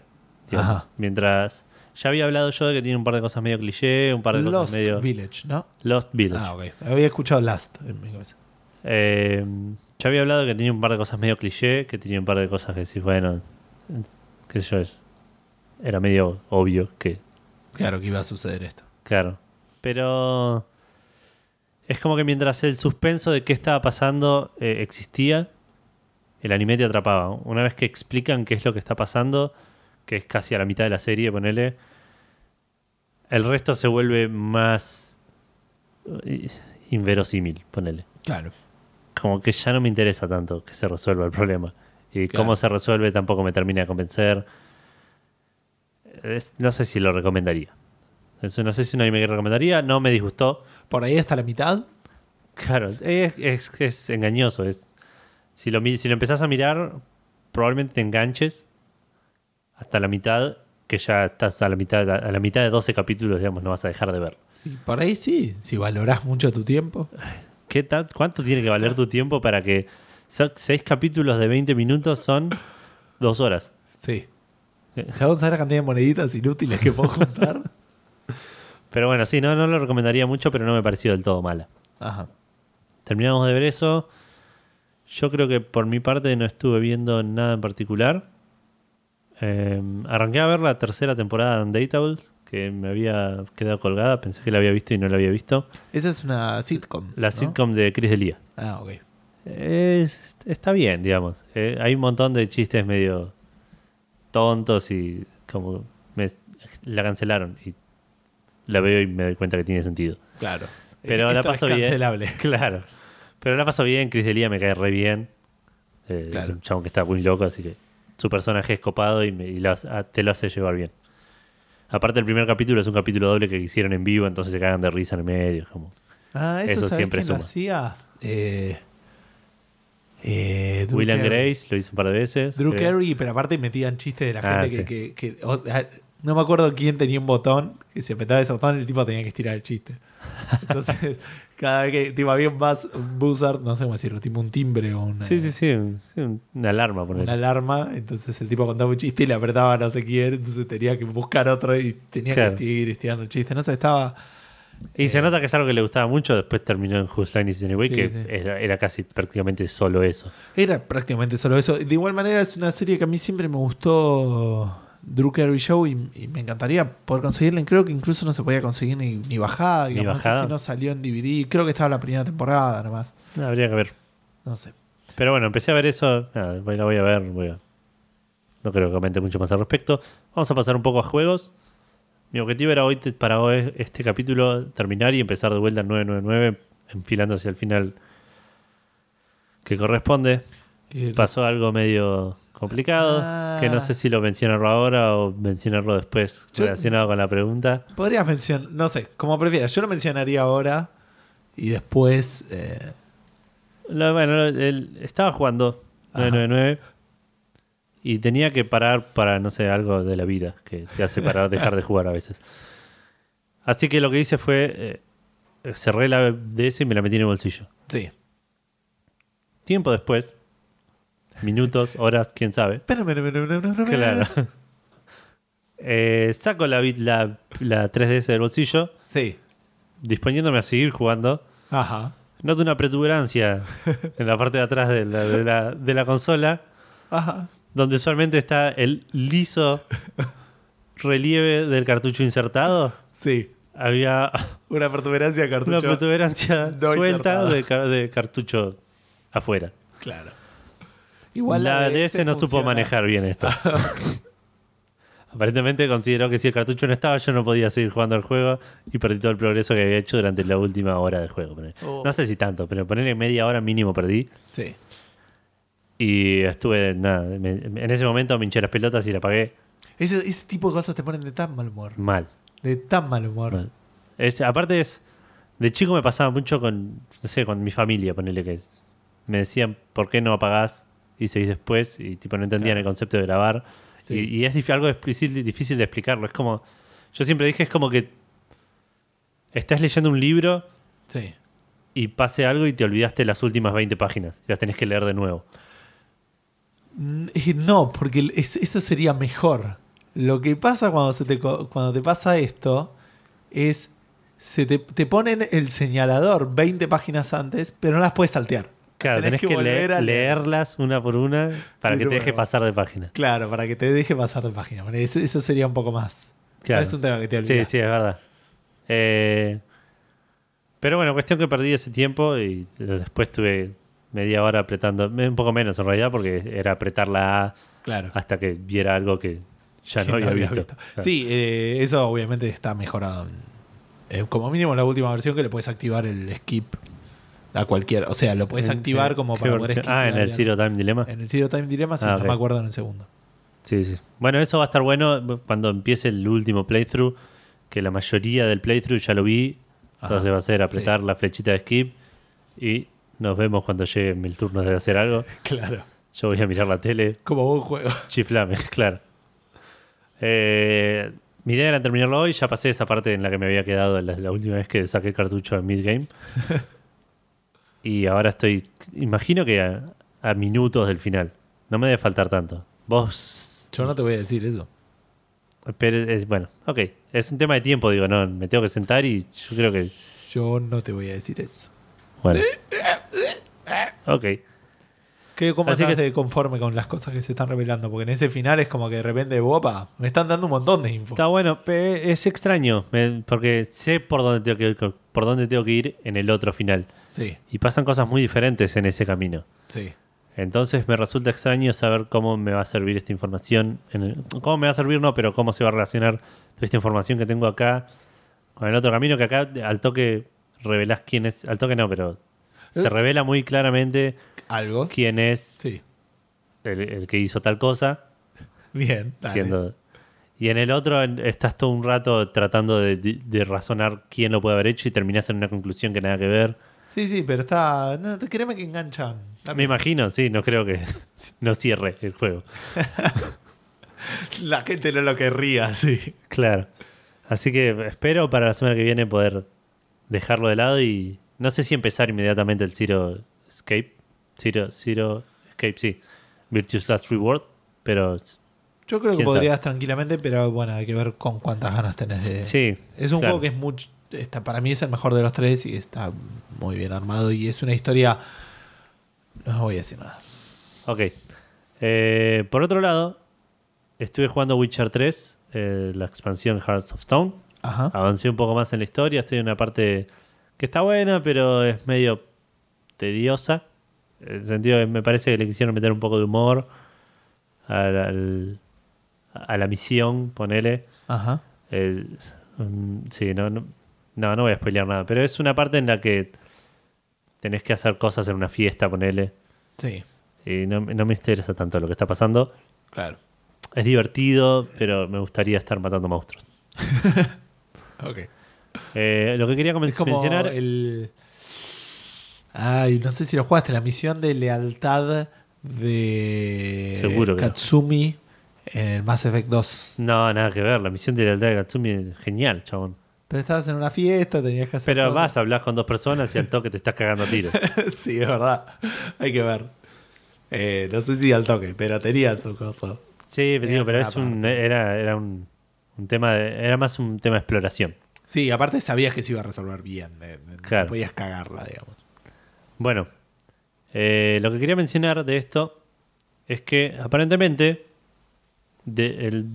digamos. Ajá. Mientras ya había hablado yo de que tiene un par de cosas medio cliché, un par de Lost cosas medio Village, ¿no? Lost Village. Ah, ok. Había escuchado Last en mi cabeza. Eh, ya había hablado de que tenía un par de cosas medio cliché, que tenía un par de cosas que decís, bueno, qué sé yo, es, era medio obvio que, Claro que iba a suceder esto. claro. Pero es como que mientras el suspenso de qué estaba pasando eh, existía, el anime te atrapaba. Una vez que explican qué es lo que está pasando, que es casi a la mitad de la serie, ponele, el resto se vuelve más eh, inverosímil, ponele. Claro. como que ya no me interesa tanto que se resuelva el problema. Y Claro. cómo se resuelve tampoco me termina de convencer. Es- no sé si lo recomendaría. Eso no sé si es un anime que recomendaría. No me disgustó. Por ahí hasta la mitad. Claro, es, es- es engañoso. Es, si, lo, si lo empezás a mirar, probablemente te enganches hasta la mitad, que ya estás a la mitad, a la mitad de 12 capítulos, digamos, no vas a dejar de ver. Y por ahí sí, si valorás mucho tu tiempo. ¿Qué ta- ¿Cuánto tiene que valer tu tiempo para que seis capítulos de 20 minutos son dos horas? Sí. A ver la cantidad de moneditas inútiles que puedo juntar. <laughs> Pero bueno, sí, no, no lo recomendaría mucho, pero no me pareció del todo mala. Ajá. Terminamos de ver eso. Yo creo que por mi parte no estuve viendo nada en particular. Eh, arranqué a ver la tercera temporada de Undateables, que me había quedado colgada. Pensé que la había visto y no la había visto. Esa es una sitcom. La ¿no? sitcom de Chris Delia. Ah, ok. Es- está bien, digamos. Eh, hay un montón de chistes medio tontos y como me- la cancelaron y la veo y me doy cuenta que tiene sentido. Claro. Pero Esto la es paso bien. cancelable. <laughs> Claro. Pero la paso bien, Chris Delia me cae re bien. Eh, Es Claro. un chabón que está muy loco, así que su personaje es copado y, me- y lo hace- ah, te lo hace llevar bien. Aparte el primer capítulo es un capítulo doble que hicieron en vivo, entonces se cagan de risa en el medio. es Como, Ah, eso, Eso ¿sabés siempre quién lo suma. hacía? Eh, eh. Grace lo hizo un par de veces. Drew creo. Carey, pero aparte metían chistes de la Ah, gente sí. que, que- que- ah, no me acuerdo quién tenía un botón, que si apretaba ese botón el tipo tenía que estirar el chiste. <laughs> Entonces, cada vez que tipo, había un, buzz, un buzzer, no sé cómo decirlo, tipo un timbre o una, Sí, sí, sí, un- sí, un- una alarma. ponele. una alarma, entonces el tipo contaba un chiste y le apretaba no sé quién, entonces tenía que buscar otro y tenía Claro. que seguir estirando el chiste. No sé, estaba... Y se nota que es algo que le gustaba mucho, después terminó en Whose Line Is It Anyway, Sí, que sí. Era, era casi prácticamente solo eso. Era prácticamente solo eso. De igual manera es una serie que a mí siempre me gustó Drew Carey Show y, y me encantaría poder conseguirla. Creo que incluso no se podía conseguir ni, ni bajada. Ni digamos. No sé bajada. si no salió en DVD. Creo que estaba la primera temporada nomás. Habría que ver. No sé. Pero bueno, empecé a ver eso. Nada, la voy a ver. voy a- No creo que comente mucho más al respecto. Vamos a pasar un poco a juegos. Mi objetivo era hoy, para hoy, este capítulo, terminar y empezar de vuelta al 999, enfilando hacia el final que corresponde. Pasó algo medio complicado, Ah. que no sé si lo mencionarlo ahora o mencionarlo después Yo- relacionado con la pregunta. Podrías mencionar, no sé, como prefieras. Yo lo mencionaría ahora y después. eh, Lo- bueno, él estaba jugando Ajá. 999 y tenía que parar para, no sé, algo de la vida que te hace parar, dejar de jugar a veces. Así que lo que hice fue eh, cerré la DS y me la metí en el bolsillo. sí. Tiempo después, minutos, horas, quién sabe. Claro. Eh, saco la, la, la 3DS del bolsillo, Sí. disponiéndome a seguir jugando. Ajá. Noto una protuberancia en la parte de atrás de la, de la- de la consola, Ajá. Donde usualmente está el liso relieve del cartucho insertado. Sí. Había Una protuberancia de cartucho. una protuberancia <laughs> no suelta de, car- de cartucho afuera. Claro. Igual la DS DS no supo manejar bien esto. <laughs> Aparentemente consideró que si el cartucho no estaba, yo no podía seguir jugando al juego y perdí todo el progreso que había hecho durante la última hora del juego. Oh. No sé si tanto, pero ponerle media hora mínimo perdí. Sí. Y estuve, nada, me- en ese momento me hinché las pelotas y la apagué Ese, ese tipo de cosas te ponen de tan mal humor. mal. De tan mal humor. mal. Es- aparte es, de chico me pasaba mucho con, no sé, con mi familia, ponerle que es. Me decían, ¿por qué no apagás y seguís después? Y tipo no entendían Claro. el concepto de grabar. Sí. Y, y es dif- algo difícil, difícil de explicarlo. Es como, yo siempre dije, es como que estás leyendo un libro Sí. y pase algo y te olvidaste las últimas 20 páginas y las tenés que leer de nuevo. No, porque eso sería mejor. Lo que pasa cuando, se te, cuando te pasa esto es. Se te, te ponen el señalador 20 páginas antes, pero no las puedes saltear. Claro, tenés, que, volver leer- a leer. leerlas una por una para que te deje pasar de página. Claro, para que te deje pasar de página. Eso, sería un poco más. Claro. No es un tema que te Sí, olvidas. sí, es verdad. Eh, pero bueno, cuestión que perdí ese tiempo y después tuve media hora apretando, un poco menos en realidad, porque era apretar la A Claro. hasta que viera algo que ya Que no había había visto. visto. Sí, eh, eso obviamente está mejorado. Eh, como mínimo en la última versión que le puedes activar el skip a cualquier. O sea, lo puedes ¿En- activar como para poder skip. Ah, en el Zero Time Dilemma. En el Zero Time Dilemma, sí, Ah, no me acuerdo en el segundo. Sí, sí. Bueno, eso va a estar bueno cuando empiece el último playthrough, que la mayoría del playthrough ya lo vi. Ajá. Entonces va a ser apretar la flechita de skip y nos vemos cuando llegue mi turno de hacer algo. <laughs> Claro. Yo voy a mirar la tele, Como buen juego. chiflame, <laughs> claro. Eh, mi idea era terminarlo hoy, ya pasé esa parte en la que me había quedado la, la última vez que saqué el cartucho en midgame. <laughs> y ahora estoy, imagino que a, a minutos del final. No me debe faltar tanto. Vos Yo no te voy a decir eso. Pero es, bueno, ok. Es un tema de tiempo, digo, no, me tengo que sentar y yo creo que. Yo no te voy a decir eso. Bueno. Ok. ¿Qué, ¿Cómo Así que- de conforme con las cosas que se están revelando? Porque en ese final es como que de repente, opa, me están dando un montón de info. Está bueno, es extraño, porque sé por dónde, tengo que ir, por dónde tengo que ir en el otro final. Sí, Y pasan cosas muy diferentes en ese camino. sí. Entonces me resulta extraño saber cómo me va a servir esta información. en el- cómo me va a servir, no, pero cómo se va a relacionar toda esta información que tengo acá con el otro camino, que acá al toque revelás quién es. Al toque no, pero se Eh. revela muy claramente ¿Algo? quién es Sí. el, el que hizo tal cosa. Bien. dale. Siendo, y en el otro estás todo un rato tratando de, de- de razonar quién lo puede haber hecho y terminás en una conclusión que nada que ver. Sí, sí, pero está. No, créeme que enganchan. Me imagino, sí, no creo que <laughs> no cierre el juego. <laughs> La gente no lo querría, sí. Claro. Así que espero para la semana que viene poder dejarlo de lado y no sé si empezar inmediatamente el Zero Escape. Zero, Zero Escape, sí. Virtue's Last Reward, pero Yo creo que ¿Quién podrías tranquilamente, pero bueno, hay que ver con cuántas ganas tenés de. sí. Es un claro. juego que es mucho. Está, para mí es el mejor de los tres y está muy bien armado y es una historia. No voy a decir nada. Ok. Eh, por otro lado, estuve jugando Witcher 3, eh, la expansión Hearts of Stone. Ajá. Avancé un poco más en la historia. Estoy en una parte que está buena, pero es medio tediosa. En el sentido que me parece que le quisieron meter un poco de humor al- al- a la misión, ponele. Ajá. Mm, sí, no, no, no, no voy a spoilear nada. Pero es una parte en la que tenés que hacer cosas en una fiesta, ponele. Sí, Y no, no me interesa tanto lo que está pasando. claro. Es divertido, pero me gustaría estar matando monstruos. <laughs> Ok. Eh, lo que quería Es como mencionar. el. Ay, no sé si lo jugaste, la misión de lealtad de Seguro que no. Katsumi en el Mass Effect 2. No, nada que ver. La misión de lealtad de Gatsumi es genial, chabón. Pero estabas en una fiesta, tenías que hacer. Pero vas, hablas con dos personas y al toque te estás cagando a tiro. <laughs> sí, es verdad. Hay que ver. Eh, no sé si al toque, pero tenía su cosa. Sí, pero, digo, pero es un, era, era un, un tema de, era más un tema de exploración. Sí, aparte sabías que se iba a resolver bien. no Claro. podías cagarla, digamos. Bueno, eh, lo que quería mencionar de esto es que aparentemente el,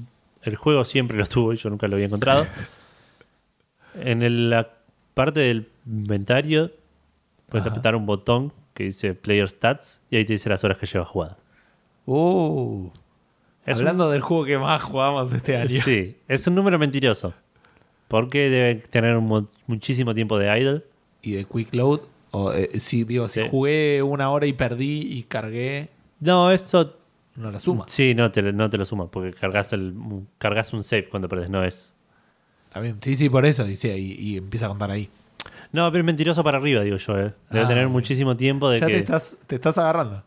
el juego siempre lo tuvo y yo nunca lo había encontrado. <laughs> en el- la parte del inventario puedes Ajá. apretar un botón que dice Player Stats y ahí te dice las horas que llevas jugado. Uh, Es Hablando del juego que más jugamos este año. sí, es un número mentiroso. Porque debe tener un mo- muchísimo tiempo de idle. Y de Quick Load. O, eh, si, digo, si Sí. jugué una hora y perdí y cargué, No, eso no la suma. Sí, no te, lo- no te lo suma, porque cargas, el, cargas un save cuando perdés, no es. También. Sí, sí, por eso, dice, y, y empieza a contar ahí. No, pero es mentiroso para arriba, digo yo, ¿eh? Debe Ah, tener muchísimo tiempo de Ya que. te estás, te estás agarrando.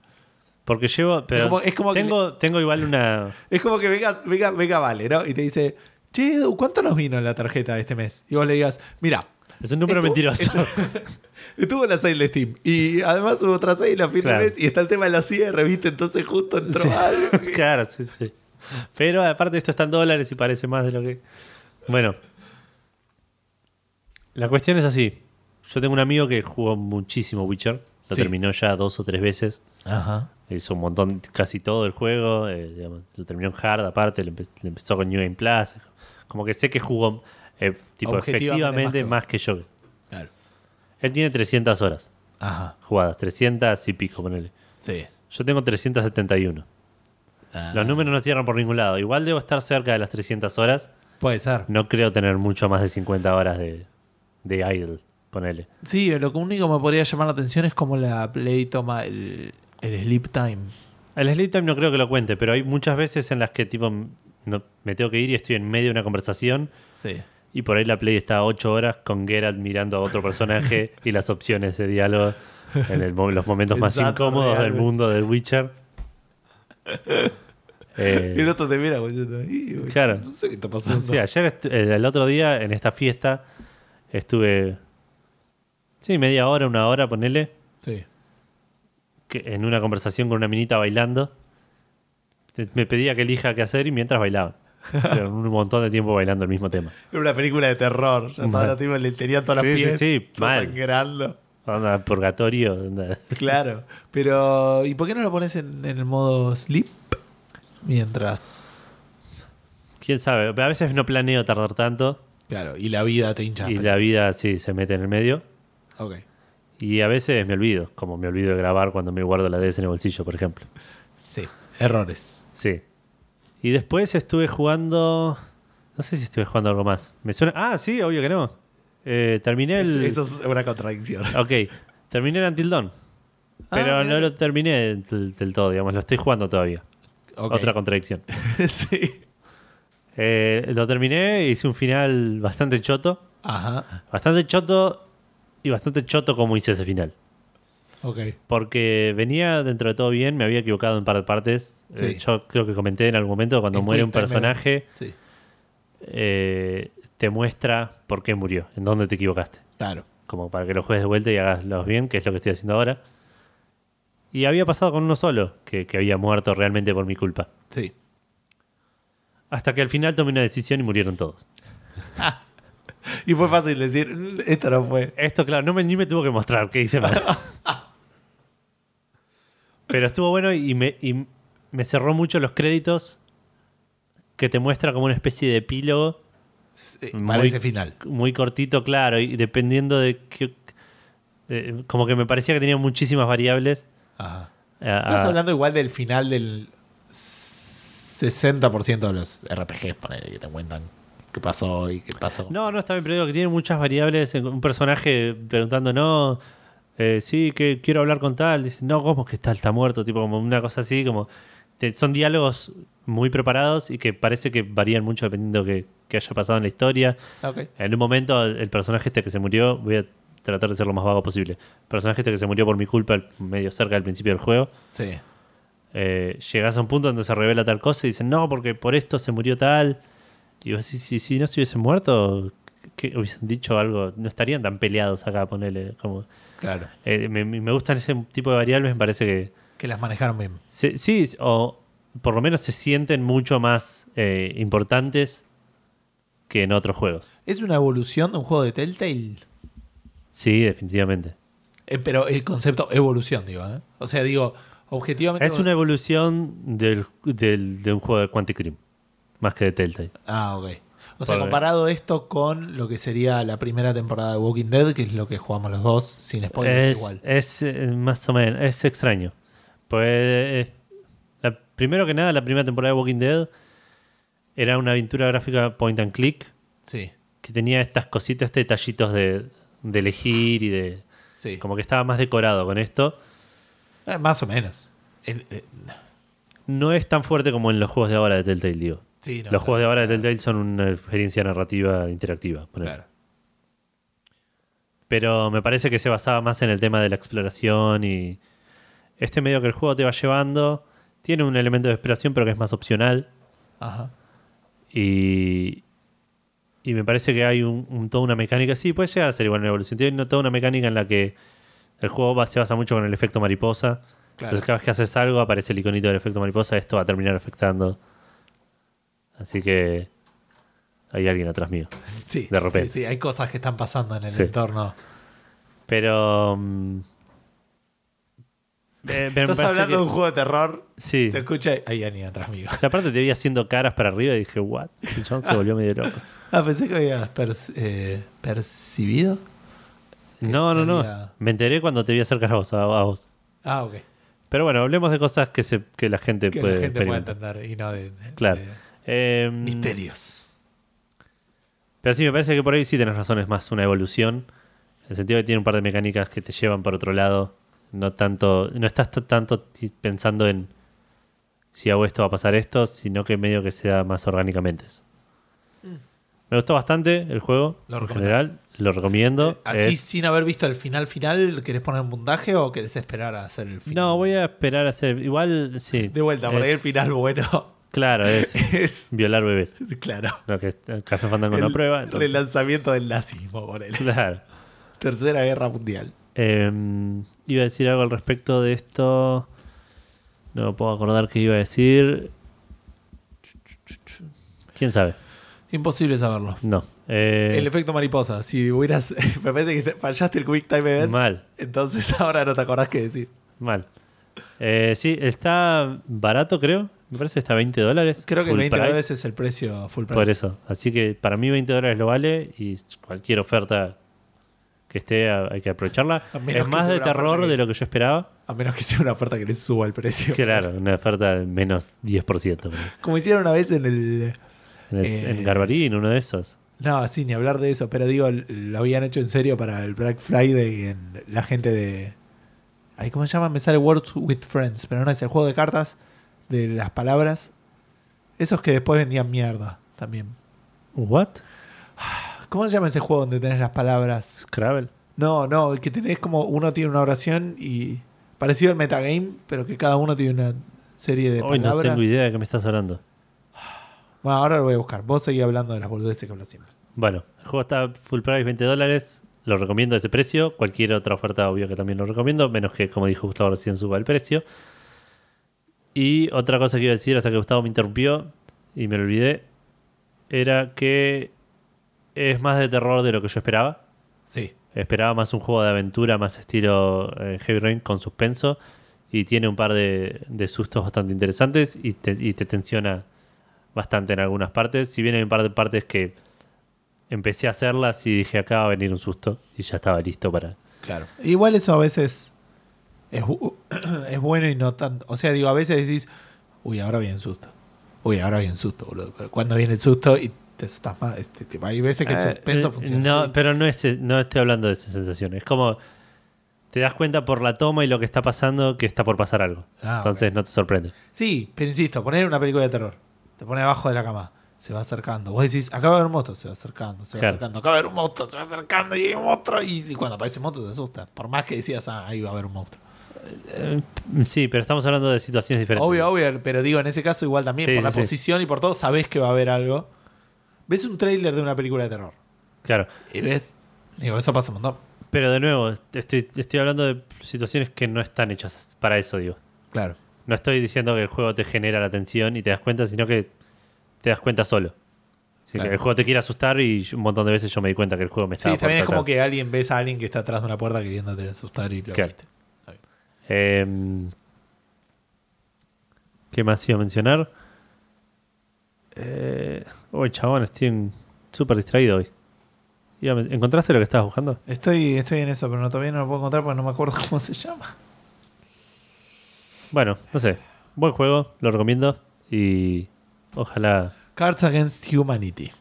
Porque llevo. Pero como- es como que tengo, tengo igual una. <laughs> Es como que venga, venga, venga, vale, ¿no? Y te dice, che, Edu, ¿cuánto nos vino en la tarjeta este mes? Y vos le digas, mira. Es un número estuvo- mentiroso. <laughs> Estuvo, estuvo en la sale de Steam. Y además hubo otra sale a fin Claro. de mes. Y está el tema de la cierre, ¿viste? Entonces justo entró Sí. algo. que- <laughs> claro, sí, sí. Pero aparte, esto está en dólares y parece más de lo que. Bueno. La cuestión es así. Yo tengo un amigo que jugó muchísimo Witcher. Lo Sí. terminó ya dos o tres veces. Ajá. Hizo un montón, casi todo el juego. eh, digamos, lo terminó en hard, aparte. Le, empe- le empezó con New Game Plus. Como que sé que jugó eh, tipo, efectivamente más que yo. Claro. Él tiene 300 horas Ajá. jugadas. 300 y pico, ponele. Sí. Yo tengo 371. Ah, Los números no cierran por ningún lado. Igual debo estar cerca de las 300 horas. Puede ser. No creo tener mucho más de 50 horas de, de idle, ponele. Sí, lo único que me podría llamar la atención es como la Play toma el, el sleep time. El sleep time no creo que lo cuente, pero hay muchas veces en las que tipo no, me tengo que ir y estoy en medio de una conversación Sí. y por ahí la play está 8 horas con Geralt mirando a otro personaje <laughs> y las opciones de diálogo en el los momentos más Exacto, incómodos del mundo del Witcher. Eh, <laughs> Y el otro te mira como diciendo, "Ih, güey, Claro. No sé qué está pasando. Sí, ayer, eh, el otro día, en esta fiesta, estuve. Sí, media hora, una hora, ponele. Sí. Que- en una conversación con una minita bailando. Me pedía que elija qué hacer y mientras bailaban. <laughs> Pero un montón de tiempo bailando el mismo tema. Era una película de terror. Ya todos los tipos le tenían todos los Sí, sí, pies. sí, todos mal. sangrando. Onda, purgatorio. onda. Claro. Pero, ¿y por qué no lo pones en, en el modo sleep? Mientras. Quién sabe. A veces no planeo tardar tanto Claro, y la vida te hincha. y la vida sí se mete en el medio. Ok. Y a veces me olvido, como me olvido de grabar cuando me guardo la DS en el bolsillo, por ejemplo. Sí. Errores. Sí. Y después estuve jugando. No sé si estuve jugando algo más. Me suena. Ah, sí, obvio que no. Eh, terminé el. Eso es una contradicción. <laughs> Ok, terminé el Until Dawn. Ah, Pero no lo terminé del, del todo, digamos. Lo estoy jugando todavía. Otra contradicción. <laughs> sí. Eh, lo terminé, hice un final bastante choto. Ajá. Bastante choto y bastante choto como hice ese final. Ok. Porque venía dentro de todo bien, me había equivocado en un par de partes. Sí. Eh, yo creo que comenté en algún momento cuando En muere un personaje. Sí. eh, te muestra por qué murió, en dónde te equivocaste. Claro. Como para que lo juegues de vuelta y hagas los bien, que es lo que estoy haciendo ahora. Y había pasado con uno solo, que, que había muerto realmente por mi culpa. Sí. Hasta que al final tomé una decisión y murieron todos. <laughs> Y fue fácil decir, "Mm, esto no fue. Esto, claro, no me, ni me tuvo que mostrar que hice mal. Pero estuvo bueno y me, y me cerró mucho los créditos que te muestra como una especie de epílogo Eh, Muy- Para ese final. muy cortito, claro, y dependiendo de qué... eh, como que me parecía que tenía muchísimas variables. Ajá. Estás ah, hablando igual del final del 60% de los RPGs, ponele, que te cuentan qué pasó y qué pasó. No, no, está bien, pero digo que tiene muchas variables. Un personaje preguntando, no, eh, sí, que quiero hablar con tal. Dice, no, ¿cómo que tal está muerto? Tipo, como una cosa así, como. te- son diálogos muy preparados y que parece que varían mucho dependiendo que, que haya pasado en la historia. En un momento, el personaje este que se murió, voy a tratar de ser lo más vago posible. El personaje este que se murió por mi culpa, medio cerca del principio del juego. Sí. eh, llegas a un punto donde se revela tal cosa y dicen, no, porque por esto se murió tal. Y vos si, si no se hubiesen muerto, que hubiesen dicho algo, no estarían tan peleados acá, ponele. Como, Claro. eh, me, me gustan ese tipo de variables, me parece que. Que las manejaron bien. se- sí, o por lo menos se sienten mucho más eh, importantes que en otros juegos. ¿Es una evolución de un juego de Telltale? Sí, definitivamente. Eh, pero el concepto evolución, digo. ¿eh? O sea, digo, objetivamente. Es una evolución del, del- de un juego de Quantic Dream, más que de Telltale. Ah, ok. O sea, comparado esto con lo que sería la primera temporada de Walking Dead, que es lo que jugamos los dos, sin spoilers Es, igual. es, eh, más o menos, es extraño. Pues eh, la Primero que nada, la primera temporada de Walking Dead era una aventura gráfica point and click Sí, que tenía estas cositas, este detallitos de, de elegir y de. sí. Como que estaba más decorado con esto. Eh, más o menos. El- No es tan fuerte como en los juegos de ahora de Telltale, digo. Sí, no, los juegos de ahora de Telltale son una experiencia narrativa interactiva. Claro. Pero me parece que se basaba más en el tema de la exploración y este medio que el juego te va llevando tiene un elemento de exploración pero que es más opcional Ajá. y, y me parece que hay un, un- toda una mecánica, sí, puede llegar a ser igual una evolución, tiene toda una mecánica en la que el juego va- se basa mucho con el efecto mariposa. Claro. Entonces cada vez que haces algo aparece el iconito del efecto mariposa, esto va a terminar afectando. Así que hay alguien atrás mío. Sí, De repente. sí, sí, hay cosas que están pasando en el Sí. entorno. Pero... eh, me Estás hablando que- de un juego de terror. Sí. Se escucha. Hay alguien atrás mío. O sea, aparte te vi haciendo caras para arriba y dije, what? El chabón se volvió medio loco. <laughs> Ah, pensé que habías perci- eh, percibido. No, no, no. Me enteré cuando te vi acercar a vos. A, a vos. Ah, ok. Pero bueno, hablemos de cosas que, se, que la gente Que puede la gente pueda experimentar. entender y no de, de- Claro. de Eh, misterios. Pero sí, me parece que por ahí sí tenés razón, es más una evolución. En el sentido de que tiene un par de mecánicas que te llevan por otro lado. No tanto, no estás tanto pensando en si hago esto va a pasar esto, sino que medio que sea más orgánicamente eso. Me gustó bastante el juego, Mm. Lo en general, lo recomiendo. Eh, Así Es- sin haber visto el final final, ¿querés poner un puntaje o querés esperar a hacer el final? No, voy a esperar a hacer. Igual, sí. De vuelta, por ahí Es- el final bueno Claro, es <laughs> es. violar bebés. Claro. Lo que Café Fandango no el aprueba. entonces- relanzamiento del nazismo, por él. Claro. Tercera Guerra Mundial. Eh, iba a decir algo al respecto de esto. No me puedo acordar qué iba a decir. ¿Quién sabe? Imposible saberlo. No. Eh, El efecto mariposa. Si hubieras. <laughs> Me parece que te- fallaste el Quick Time Event. mal, Entonces <laughs> ahora no te acordás qué decir. mal. Eh, sí, está barato, creo. Me parece que está a 20 dólares. Creo que full 20 price, dólares es el precio full price. Por eso. Así que para mí 20 dólares lo vale y cualquier oferta que esté hay que aprovecharla. Es más de terror que- de lo que yo esperaba. A menos que sea una oferta que les suba el precio. Claro, una oferta de menos 10%. por ahí. Como hicieron una vez en el. En, el- Eh, en Garbarín, uno de esos. No, sí, ni hablar de eso, pero digo, lo habían hecho en serio para el Black Friday en la gente de. Ay, ¿Cómo se llama? Me sale Words with Friends, pero no es el juego de cartas de las palabras. Esos que después vendían mierda también. ¿What? ¿Cómo se llama ese juego donde tenés las palabras? Scrabble. No, no, el que tenés como uno tiene una oración y. Parecido al metagame, pero que cada uno tiene una serie de Hoy no palabras. tengo idea de qué me estás hablando. Bueno, ahora lo voy a buscar. Vos seguís hablando de las boludeces que hablas siempre. Bueno, el juego está full price, 20 dólares. Lo recomiendo a ese precio. Cualquier otra oferta, obvio que también lo recomiendo. Menos que, como dijo Gustavo, recién suba el precio. Y otra cosa que iba a decir hasta que Gustavo me interrumpió y me lo olvidé. Era que es más de terror de lo que yo esperaba. Sí. Esperaba más un juego de aventura, más estilo eh, Heavy Rain con suspenso. Y tiene un par de, de sustos bastante interesantes y te, y te tensiona bastante en algunas partes. Si bien hay un par de partes que empecé a hacerlas y dije acá va a venir un susto y ya estaba listo para... Claro. Igual eso a veces es, <clears throat> es bueno y no tanto. O sea, digo, a veces decís, uy, ahora viene el susto. Uy, ahora viene el susto, boludo. Pero cuando viene el susto y te asustas más, este, tipo, hay veces que el Eh, suspenso eh, funciona. No, pero no, es, no estoy hablando de esa sensación. Es como te das cuenta por la toma y lo que está pasando que está por pasar algo. Ah, Entonces no te sorprende. Sí, pero insisto, poner una película de terror. Te pone abajo de la cama. Se va acercando. Vos decís, acá va a haber un monstruo. Se va acercando, se va Claro. acercando. Acá va a haber un monstruo, se va acercando y hay un monstruo. Y, y cuando aparece un monstruo te asusta. Por más que decías, ah, ahí va a haber un monstruo. Eh, sí, pero estamos hablando de situaciones diferentes. Obvio, obvio, pero digo, en ese caso igual también, Sí, por la sí, sí. posición y por todo, sabés que va a haber algo. Ves un tráiler de una película de terror. Claro. Y ves, digo, eso pasa un montón. Pero de nuevo, estoy, estoy hablando de situaciones que no están hechas para eso, digo. Claro. No estoy diciendo que el juego te genera la tensión y te das cuenta, sino que te das cuenta solo. Que Claro. el juego te quiere asustar y un montón de veces yo me di cuenta que el juego me Sí, estaba también es como atrás. que alguien ves a alguien que está atrás de una puerta queriéndote asustar y lo Claro. viste. Eh, ¿Qué más iba a mencionar? Eh, uy, chabón, estoy súper distraído hoy. ¿Encontraste lo que estabas buscando? Estoy, estoy en eso, pero no, todavía no lo puedo encontrar porque no me acuerdo <laughs> cómo se llama. Bueno, no sé. Buen juego, lo recomiendo. Y ojalá. Cards Against Humanity.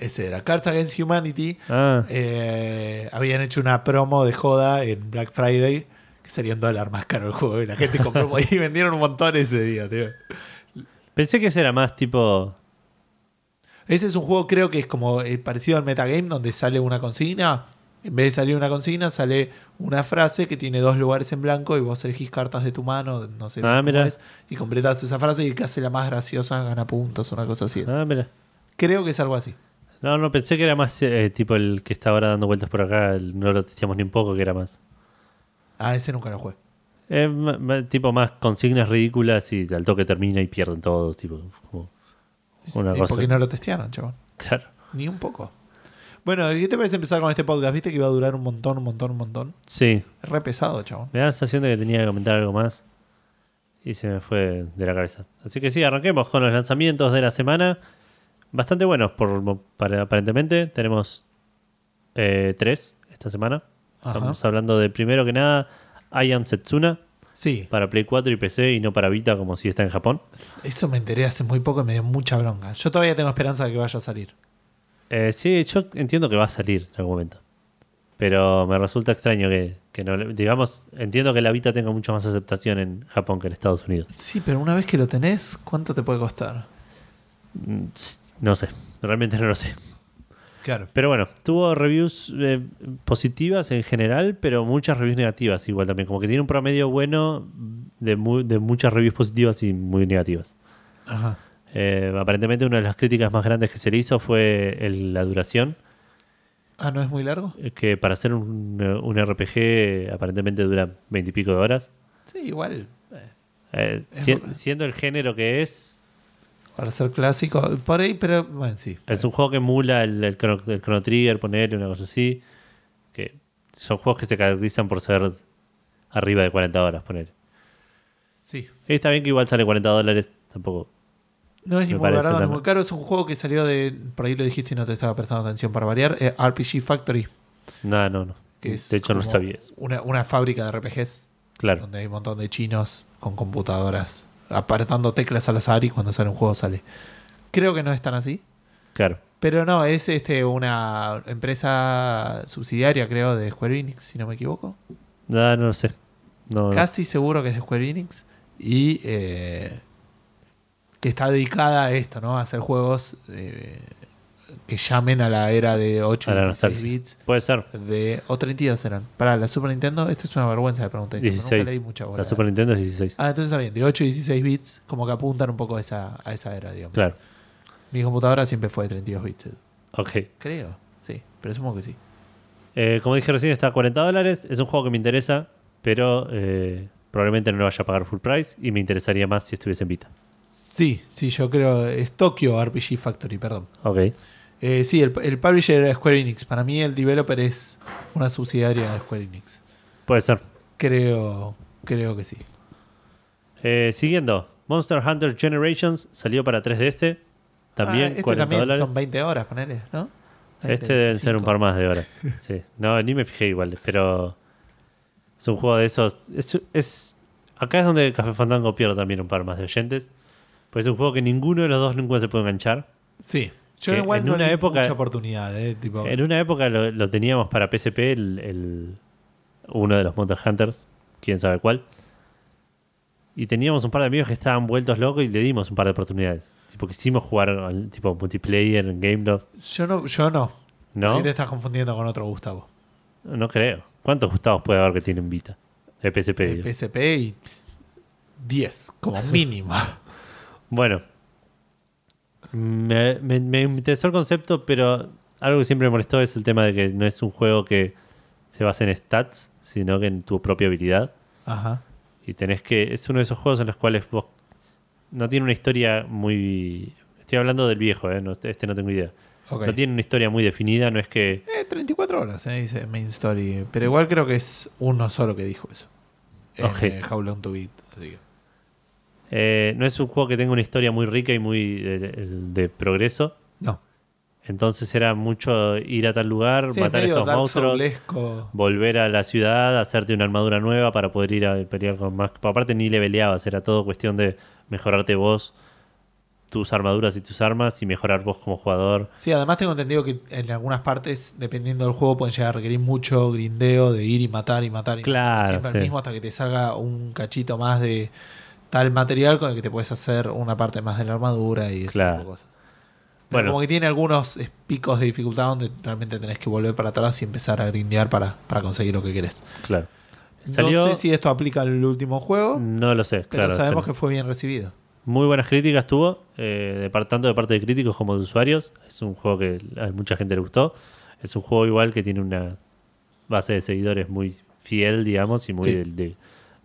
Ese era. Cards Against Humanity. Ah, eh, habían hecho una promo de joda en Black Friday. Que sería un dólar más caro el juego. Y la gente compró y vendieron un montón ese día, tío. pensé que ese era más tipo. Ese es un juego, creo que es como eh, parecido al metagame, donde sale una consigna. En vez de salir una consigna, sale una frase que tiene dos lugares en blanco y vos elegís cartas de tu mano, no sé Ah, cómo mira. es, y completas esa frase y el que hace la más graciosa gana puntos, una cosa así. es. Ah, mira. Creo que es algo así. No, no, pensé que era más eh, tipo el que está ahora dando vueltas por acá. el- no lo decíamos ni un poco, que era más. Ah, ese nunca lo jugué. Eh, ma- ma- tipo más consignas ridículas y al toque termina y pierden todos. Tipo, como- Una ¿Y cosa. por qué no lo testearon, chabón? claro. Ni un poco. Bueno, ¿qué te parece empezar con este podcast? ¿Viste que iba a durar un montón, un montón, un montón? Sí, Es re pesado, chabón. me da la sensación de que tenía que comentar algo más. Y se me fue de la cabeza. Así que sí, arranquemos con los lanzamientos de la semana. Bastante buenos, por, para- aparentemente. Tenemos eh, tres esta semana. Ajá. Estamos hablando de primero que nada, I Am Setsuna Sí, para Play 4 y PC y no para Vita como si está en Japón. eso me enteré hace muy poco y me dio mucha bronca. Yo todavía tengo esperanza de que vaya a salir. Eh, sí, yo entiendo que va a salir en algún momento. Pero me resulta extraño que, que no. le- Digamos, entiendo que la Vita tenga mucho más aceptación en Japón que en Estados Unidos. Sí, pero una vez que lo tenés, ¿cuánto te puede costar? Mm, No sé, realmente no lo sé. Claro. Pero bueno, tuvo reviews eh, positivas en general, pero muchas reviews negativas igual también. Como que tiene un promedio bueno de, mu- de muchas reviews positivas y muy negativas. Ajá. Eh, aparentemente una de las críticas más grandes que se le hizo fue el- la duración. Ah, ¿no es muy largo? eh, Que para hacer un, un RPG aparentemente dura veintipico de horas. Sí, igual. eh, si- siendo el género que es, para ser clásico. Por ahí, pero bueno, sí. es un juego que emula el, el, Chrono, el Chrono Trigger, ponerle una cosa así. Que son juegos que se caracterizan por ser arriba de 40 horas, poner. Sí. Está bien que igual sale 40 dólares, tampoco. No es ni muy barato ni muy caro. Es un juego que salió de. Por ahí lo dijiste y no te estaba prestando atención para variar. eh, RPG Factory. No, no, no. Que es de hecho, no como sabía eso. Una, una fábrica de RPGs. Claro, Donde hay un montón de chinos con computadoras apretando teclas al azar y cuando sale un juego sale. Creo que no es tan así. claro. Pero no, es este una empresa subsidiaria, creo, de Square Enix, si no me equivoco. No, no lo sé. No, no. Casi seguro que es de Square Enix. Y eh, que está dedicada a esto, ¿no? A hacer juegos eh, que llamen a la era de 8 A la y 16 nostalgia. bits. Puede ser. De, o 32 eran. Para la Super Nintendo, esto es una vergüenza de 16. Nunca leí mucha bola. La Super Nintendo es 16. Ah, entonces está bien. De 8 y 16 bits, como que apuntan un poco a esa, a esa era, digamos. Claro. Mi computadora siempre fue de 32 bits. Ok. Creo. Sí, presumo que sí. Eh, como dije recién, está a 40 dólares. Es un juego que me interesa, pero eh, probablemente no lo vaya a pagar full price y me interesaría más si estuviese en Vita. Sí, sí, yo creo. Es Tokyo RPG Factory, perdón. Ok. Eh, sí, el, el publisher era Square Enix. Para mí el developer es una subsidiaria de Square Enix. Puede ser. Creo, creo que sí. Eh, siguiendo, Monster Hunter Generations salió para 3DS. También Ah, este 40 también dólares. son 20 horas, ponele, ¿no? Este deben ser un 25. par más de horas. <laughs> Sí. No, ni me fijé igual, pero es un juego de esos. Es, es- acá es donde Café Fandango pierde también un par más de oyentes. Pues es un juego que ninguno de los dos nunca se puede enganchar. Sí. Yo Que igual en no una época- mucha oportunidad, ¿eh? Tipo, En una época lo, lo teníamos para PSP, el, el- uno de los Monster Hunters, quién sabe cuál. Y teníamos un par de amigos que estaban vueltos locos y le dimos un par de oportunidades. Tipo, quisimos jugar al tipo multiplayer en Gameloft. yo no, yo no. ¿No? Ahí te estás confundiendo con otro Gustavo. No creo. ¿Cuántos Gustavos puede haber que tienen Vita? De PSP. De digo. PSP y pss, 10, como mínimo. <laughs> Bueno. Me, me- me interesó el concepto, pero algo que siempre me molestó es el tema de que no es un juego que se basa en stats, sino que en tu propia habilidad. Ajá. Y tenés que. Es uno de esos juegos en los cuales vos. No tiene una historia muy. Estoy hablando del viejo, ¿eh? No, este no tengo idea. No tiene una historia muy definida, no es que. Eh, 34 horas, eh, dice Main Story. Pero igual creo que es uno solo que dijo eso. En, eh, How Long to Beat. así que- eh, no es un juego que tenga una historia muy rica y muy de, de- de progreso. No. Entonces era mucho ir a tal lugar, Sí, matar medio estos monstruos, volver a la ciudad, hacerte una armadura nueva para poder ir a pelear con más. Aparte ni leveleabas, era todo cuestión de mejorarte vos, tus armaduras y tus armas y mejorar vos como jugador. Sí, además tengo entendido que en algunas partes, dependiendo del juego, pueden llegar a requerir mucho grindeo de ir y matar y matar. Y Claro, Siempre sí. el mismo hasta que te salga un cachito más de tal material con el que te puedes hacer una parte más de la armadura y ese Claro. tipo de cosas. Pero Bueno. como que tiene algunos eh, picos de dificultad donde realmente tenés que volver para atrás y empezar a grindear para, para conseguir lo que querés. Claro. Salió. No sé si esto aplica al último juego, No lo sé, pero claro. sabemos salió. que fue bien recibido. Muy buenas críticas tuvo, eh, de par- tanto de parte de críticos como de usuarios. Es un juego que a mucha gente le gustó. Es un juego igual que tiene una base de seguidores muy fiel, digamos, y muy Sí. del- de,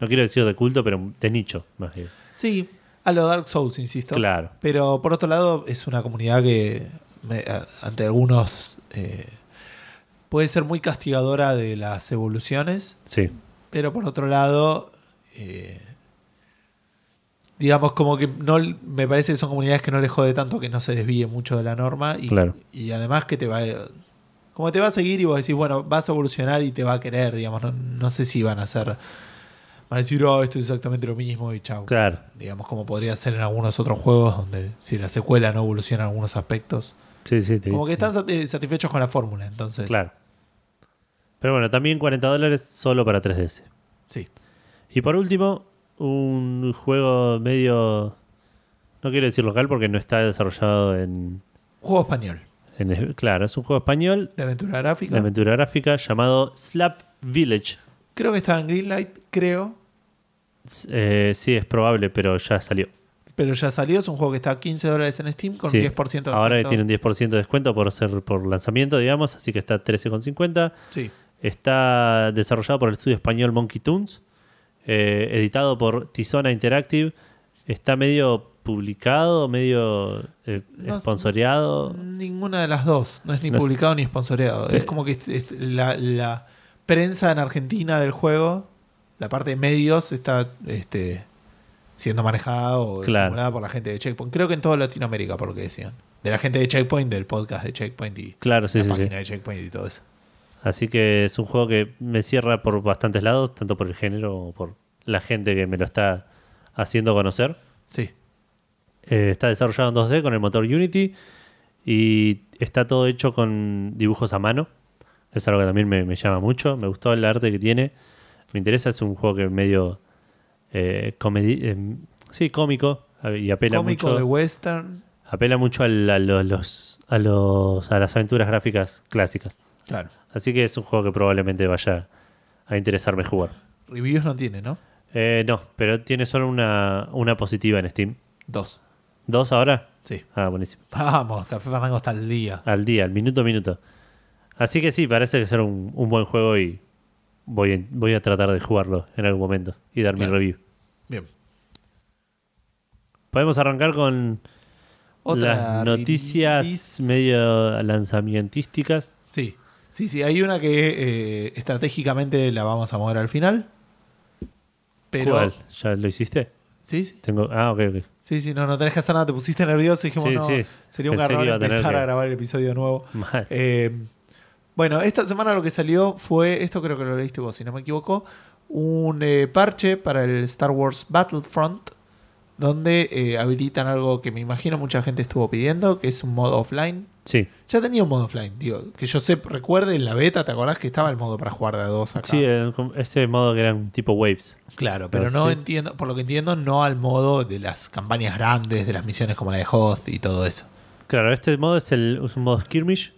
no quiero decir de culto, pero de nicho, más bien. Sí, a lo Dark Souls, insisto. Claro. Pero por otro lado, es una comunidad que me- a- ante algunos eh, puede ser muy castigadora de las evoluciones, Sí, pero por otro lado, eh, digamos como que no me parece que son comunidades que no les jode tanto que no se desvíe mucho de la norma y, Claro. y además que te va como te va a seguir y vos decís, bueno, vas a evolucionar y te va a querer, digamos, no, no sé si van a ser van a decir, oh, esto es exactamente lo mismo y chao claro. digamos como podría ser en algunos otros juegos donde si la secuela no evoluciona en algunos aspectos Sí, sí, te- como que están sati- satisfechos con la fórmula entonces Claro. Pero bueno, también 40 dólares solo para 3DS. sí Y por último, un juego medio. No quiero decir local porque no está desarrollado en. juego español en- claro, es un juego español de aventura gráfica de aventura gráfica llamado Slap Village. Creo que estaba en Greenlight creo Eh, sí, es probable, pero ya salió. pero ya salió es un juego que está a 15 dólares en Steam con Sí. 10% de Ahora descuento. tiene un 10% de descuento por ser por lanzamiento, digamos, así que está a 13,50. sí Está desarrollado por el estudio español Monkey Toons, eh, editado por Tizona Interactive. Está medio publicado, medio eh, No, sponsoreado. ninguna de las dos no es ni No es- publicado ni sponsoreado es como que es- es la, la prensa en Argentina del juego la parte de medios está este siendo manejada o Claro. por la gente de Checkpoint creo que en toda Latinoamérica por lo que decían de la gente de Checkpoint del podcast de Checkpoint y Claro, sí, la sí, sí. página de Checkpoint y todo eso Así que es un juego que me cierra por bastantes lados, tanto por el género como por la gente que me lo está haciendo conocer. sí Eh, está desarrollado en 2D con el motor Unity y está todo hecho con dibujos a mano. Es algo que también me, me llama mucho. Me gustó el arte que tiene. Me interesa, es un juego que es medio eh, comedi- eh, sí, cómico eh, y apela cómico mucho, de western apela mucho a, los, los- a, los, a las aventuras gráficas clásicas. claro Así que es un juego que probablemente vaya a interesarme jugar. reviews no tiene no Eh, no, pero tiene solo una, una positiva en Steam. dos ¿Dos ahora? sí Ah, buenísimo. vamos Café Fandango está al día Al día, al minuto a minuto. Así que sí, parece que será un, un buen juego y voy, en- voy a tratar de jugarlo en algún momento y dar mi review. bien Podemos arrancar con Otra las noticias medio lanzamientísticas. Sí, sí, sí. Hay una que eh, estratégicamente la vamos a mover al final. Pero. ¿Cuál? ¿Ya lo hiciste? Sí, sí, Tengo... Ah, ok, ok. sí, sí, no, no tenés que hacer nada. Te pusiste nervioso y dijimos, Sí, no, sí. sería un garrón a empezar que- a grabar el episodio nuevo. Mal. Eh, bueno, esta semana lo que salió fue, esto creo que lo leíste vos, si no me equivoco, un eh, parche para el Star Wars Battlefront, donde eh, habilitan algo que me imagino mucha gente estuvo pidiendo, que es un modo offline. Sí, Ya tenía un modo offline, digo, que yo sé, recuerde en la beta, ¿te acordás que estaba el modo para jugar de a dos acá? sí, ese modo que eran tipo waves. Claro, pero Pero no sí. entiendo, por lo que entiendo, no al modo de las campañas grandes, de las misiones como la de Hoth y todo eso. Claro, este modo es, el, es un modo skirmish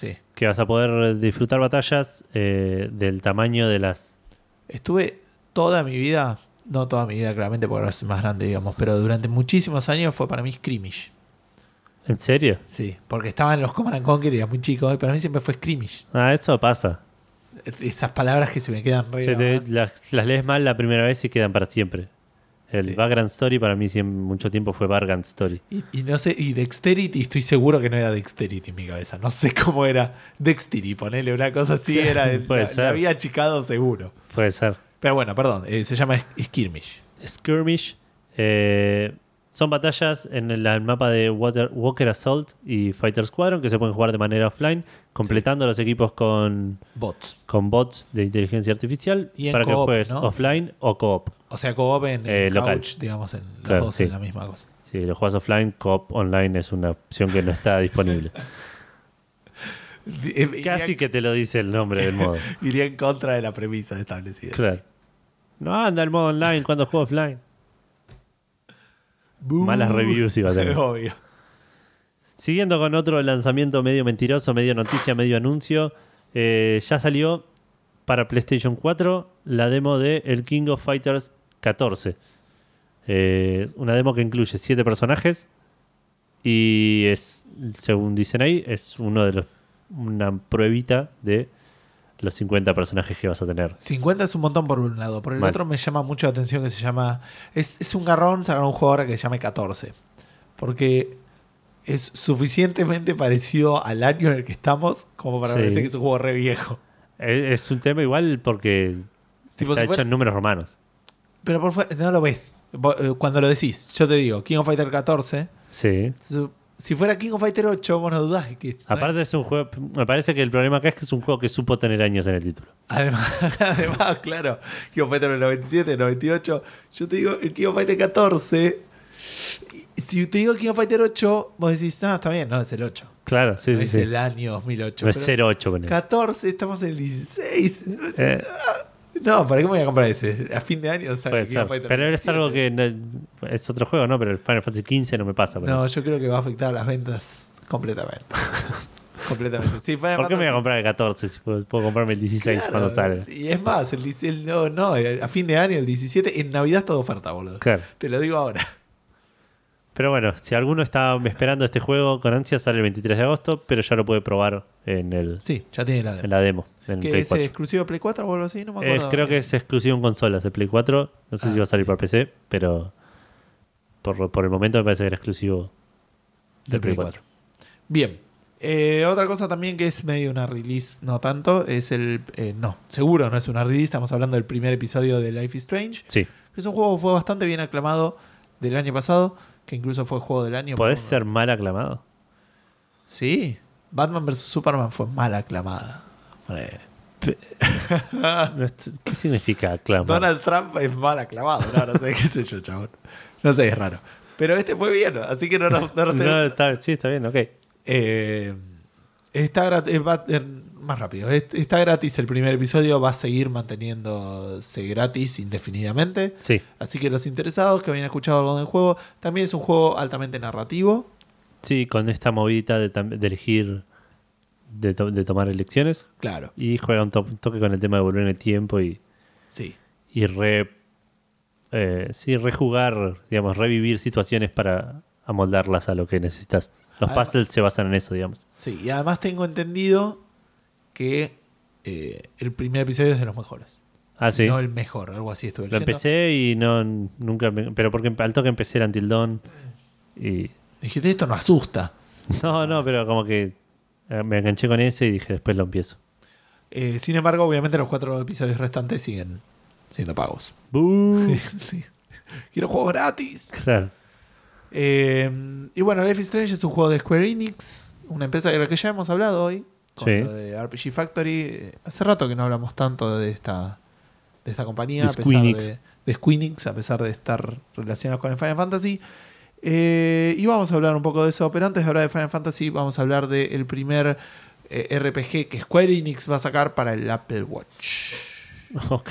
Sí. que vas a poder disfrutar batallas eh, del tamaño de las... Estuve toda mi vida, no toda mi vida claramente porque ahora soy más grande, digamos, pero durante muchísimos años fue para mí Scrimmage. ¿En serio? Sí, porque estaba en los Command and Conquer y era muy chico, y para mí siempre fue Scrimmage. Ah, eso pasa. Esas palabras que se me quedan re Se te- grabadas. las, las lees mal la primera vez y quedan para siempre. El Sí. background story para mí siempre, mucho tiempo fue background story. Y, y no sé, y Dexterity, estoy seguro que no era Dexterity en mi cabeza. No sé cómo era Dexterity, ponele una cosa así, <laughs> era Puede la, ser. la había achicado seguro. Puede ser. Pero bueno, perdón, eh, se llama Skirmish. Skirmish. eh, Son batallas en el, el mapa de Water- Walker Assault y Fighter Squadron que se pueden jugar de manera offline, completando los equipos con, Bots. con bots de inteligencia artificial Y para que juegues ¿no? offline o co-op. O sea, co-op en, Eh, en local. couch, digamos, en las Claro, dos sí. en la misma cosa. Si lo juegas offline, co-op online es una opción que no está <laughs> disponible. Eh, Iría, Casi que te lo dice el nombre del modo. <laughs> iría en contra de la premisa establecida. Claro. No anda el modo online cuando juego offline. Malas reviews iba a tener. <laughs> Obvio. Siguiendo con otro lanzamiento medio mentiroso, medio noticia, medio anuncio, eh, ya salió para PlayStation 4 la demo de el King of Fighters 14. Eh, una demo que incluye 7 personajes y es, según dicen ahí, es uno de los una pruebita de los 50 personajes que vas a tener. 50 es un montón por un lado. Por el Mal. otro me llama mucho la atención que se llama. Es, es un garrón sacar un juego ahora que se llame 14. Porque es suficientemente parecido al año en el que estamos como para Sí. parecer que es un juego re viejo. Eh, Es un tema igual porque Tipo, está si hecho en números romanos. Pero por no lo ves. Eh, Cuando lo decís, yo te digo, King of Fighter 14. Sí. entonces, Si fuera King of Fighter 8, vos no dudás que. Aparte es un juego, me parece que el problema acá es que es un juego que supo tener años en el título. Además, <laughs> además, claro, King of Fighter en el 97, el 98. Yo te digo, el King of Fighter 14. y Si te digo King of Fighter 8, vos decís, no, está bien, no, es el 8. Claro, sí, No sí, es sí. el año 2008. No es pero 08 con él. 14, estamos en el 16. No, es- Eh. ah, no, ¿para qué me voy a comprar ese? A fin de año sale Puede ser. Pero es 17. algo que no- es otro juego, ¿no? Pero el Final Fantasy XV no me pasa. por No, ejemplo. yo creo que va a afectar a las ventas completamente. <laughs> completamente. Sí, Final ¿Por qué me voy a Fantasy- comprar el 14 si puedo, puedo comprarme el 16 Claro, cuando salga? Y es más, el, 10 el- no, no, a fin de año, el 17, en Navidad es todo oferta, boludo. Claro. Te lo digo ahora. Pero bueno, si alguno está esperando este juego con ansia, sale el 23 de agosto, pero ya lo puede probar en, el, Sí, ya tiene la en la demo. ¿Que Play es 4. exclusivo de Play 4 o algo así? No me acuerdo. creo que es exclusivo en consolas, el Play 4. No sé Ah, si va a salir para PC, pero por, por el momento me parece que era exclusivo del Play 4. Bien. Eh, otra cosa también que es medio una release, no tanto, es el... eh, no, seguro no es una release, estamos hablando del primer episodio de Life is Strange, Sí. que es un juego que fue bastante bien aclamado del año pasado, que incluso fue juego del año. ¿Podés por- ser mal aclamado? Sí, Batman vs. Superman fue mal aclamada. <laughs> ¿Qué significa aclamado? Donald Trump es mal aclamado, no, no sé, <laughs> qué sé yo, chabón. No sé, es raro. Pero este fue bien, así que no nos, no No, está, sí, está bien, ok. Eh, está gratis, más rápido. Es- Está gratis el primer episodio, va a seguir manteniéndose gratis indefinidamente. Sí, Así que los interesados que habían escuchado algo del juego, también es un juego altamente narrativo. sí, con esta movida de elegir, de, to- de tomar elecciones. Claro, Y juega un, to- un toque con el tema de volver en el tiempo y, sí. y re, eh, sí, rejugar, digamos, revivir situaciones para amoldarlas a lo que necesitas. Los Además- puzzles se basan en eso, digamos. Sí, y además tengo entendido que eh, el primer episodio es de los mejores. Ah, sí. No el mejor, algo así estuve Lo leyendo. empecé y no nunca me- pero porque al toque empecé era Until Dawn y Dijiste, esto no asusta. <laughs> no, no, pero como que me enganché con ese y dije después lo empiezo. Eh, sin embargo, obviamente los cuatro episodios restantes siguen siendo pagos. <laughs> Sí. Quiero juego gratis. Claro. Eh, y bueno, Life is Strange es un juego de Square Enix, una empresa de la que ya hemos hablado hoy, con Sí. lo de RPG Factory. Eh, Hace rato que no hablamos tanto de esta, de esta compañía, a pesar Squeenix. de, de Squeenix, a pesar de estar relacionados con el Final Fantasy. Eh, y vamos a hablar un poco de eso, pero antes de hablar de Final Fantasy, vamos a hablar del primer eh, RPG que Square Enix va a sacar para el Apple Watch. <laughs> Ok.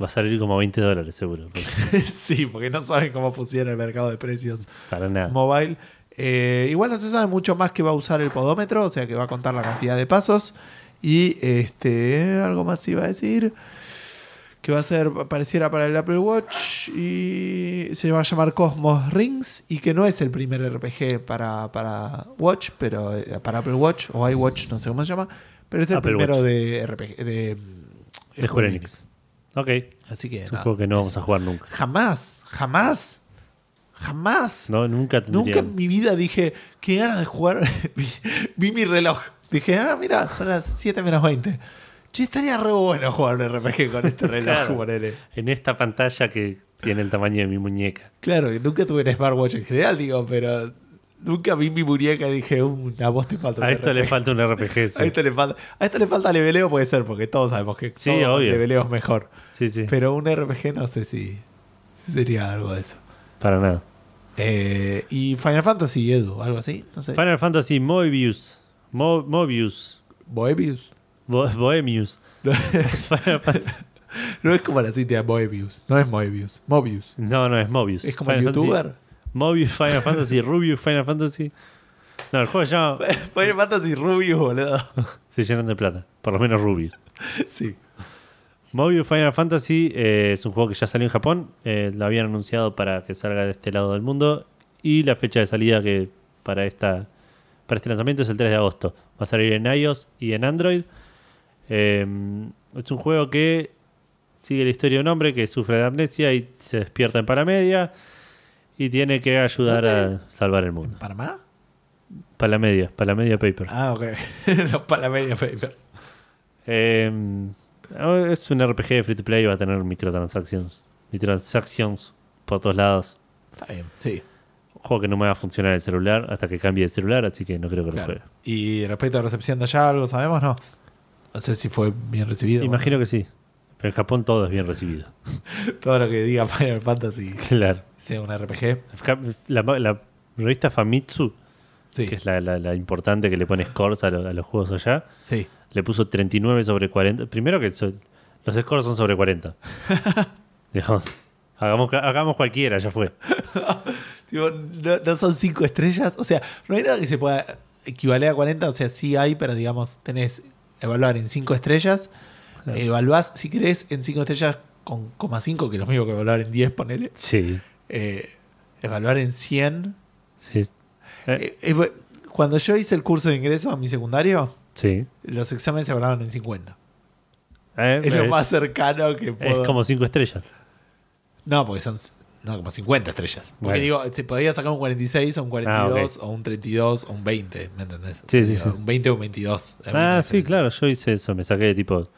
Va a salir como 20 dólares seguro. <laughs> sí, porque no saben cómo funciona el mercado de precios Para nada. mobile. Eh, igual no se sabe mucho más que va a usar el podómetro, o sea que va a contar la cantidad de pasos. Y este algo más iba a decir. Que va a ser, pareciera para el Apple Watch. Y se va a llamar Cosmos Rings. Y que no es el primer RPG para, para Watch, pero eh, para Apple Watch o iWatch, no sé cómo se llama. Pero es el Apple primero Watch. de RPG. De, De Square Enix. Ok. Así que. Es un juego que no vamos a jugar nunca. Jamás, jamás, jamás. No, nunca. Nunca en mi vida dije, qué ganas de jugar. <laughs> vi, vi mi reloj. Dije, ah, mira, son las 7 menos 20. Che, estaría re bueno jugar un RPG con este <laughs> reloj, Claro. ponele. En esta pantalla que Tiene el tamaño de mi muñeca. Claro, nunca tuve un smartwatch en general, digo, pero nunca vi mi muñeca y dije, "Uh, a vos te falta un A esto le RPG". falta un RPG. <laughs> sí. A esto le falta, a esto le falta leveleo, puede ser, porque todos sabemos que Sí, todo obvio. leveleo es mejor. Sí, sí. Pero un RPG no sé si, si sería algo de eso. Para nada. Eh, y Final Fantasy, Edu, algo así, no sé. Final Fantasy Mobius. Mo- Mobius. Boebius. Bo- Bohemius. <laughs> No, Fantasy- es como la cinta de Moebius, no es Moebius, Mobius. No, no, es Mobius. Es como el Final Fantasy- youtuber. Mobius Final Fantasy, Rubius Final Fantasy. No, el juego se llama. Final Fantasy Rubius, boludo. <laughs> Se llenan de plata. Por lo menos Rubius. Sí. Mobius Final Fantasy eh, es un juego que ya salió en Japón. eh, lo habían anunciado para que salga de este lado del mundo. Y la fecha de salida que para esta para este lanzamiento es el 3 de agosto. Va a salir en iOS y en Android. Eh, es un juego que sigue la historia de un hombre que sufre de amnesia y se despierta en Paramedia. Y tiene que ayudar ¿Dónde? a salvar el mundo. ¿Panamá? Palamedia, Palamedia Papers. Ah, ok. <laughs> Los Panamedia Papers. Eh, es un RPG de free to play y va a tener microtransactions. Microtransactions por todos lados. Está bien, sí. juego que no me va a funcionar el celular hasta que cambie de celular, así que no creo que lo juegue. Y respecto a recepción de allá, ¿algo sabemos? No. No sé si fue bien recibido. Imagino que sí. Pero en Japón todo es bien recibido. <laughs> Todo lo que diga Final Fantasy <laughs> Claro. sea un RPG. La, la revista Famitsu, Sí. que es la, importante que le pone scores a, lo- a los juegos allá, Sí. le puso 39 sobre 40. Primero que so- los scores son sobre 40. <laughs> Digamos, hagamos, hagamos cualquiera, ya fue. Tipo, no, no son cinco estrellas. O sea, no hay nada que se pueda equivaler a 40. O sea, sí hay, pero digamos, tenés evaluar en cinco estrellas. Claro. Evaluás, si querés, en cinco estrellas con coma 5, que es lo mismo que evaluar en 10, ponele. Sí. Eh, evaluar en 100. Sí. Eh, Eh, eh, cuando yo hice el curso de ingreso a mi secundario, sí. los exámenes se evaluaban en 50. Eh, Es lo es- más cercano que es puedo. como 5 estrellas. No, porque son no, como 50 estrellas. Porque Bueno. digo, se podía sacar un 46 o un 42 Ah, o un 32 o un 20, ¿me entendés? O Sí, sea, sí, digo, sí. Un 20 o un 22. Hay Ah, sí, claro, yo hice eso, me saqué tipo.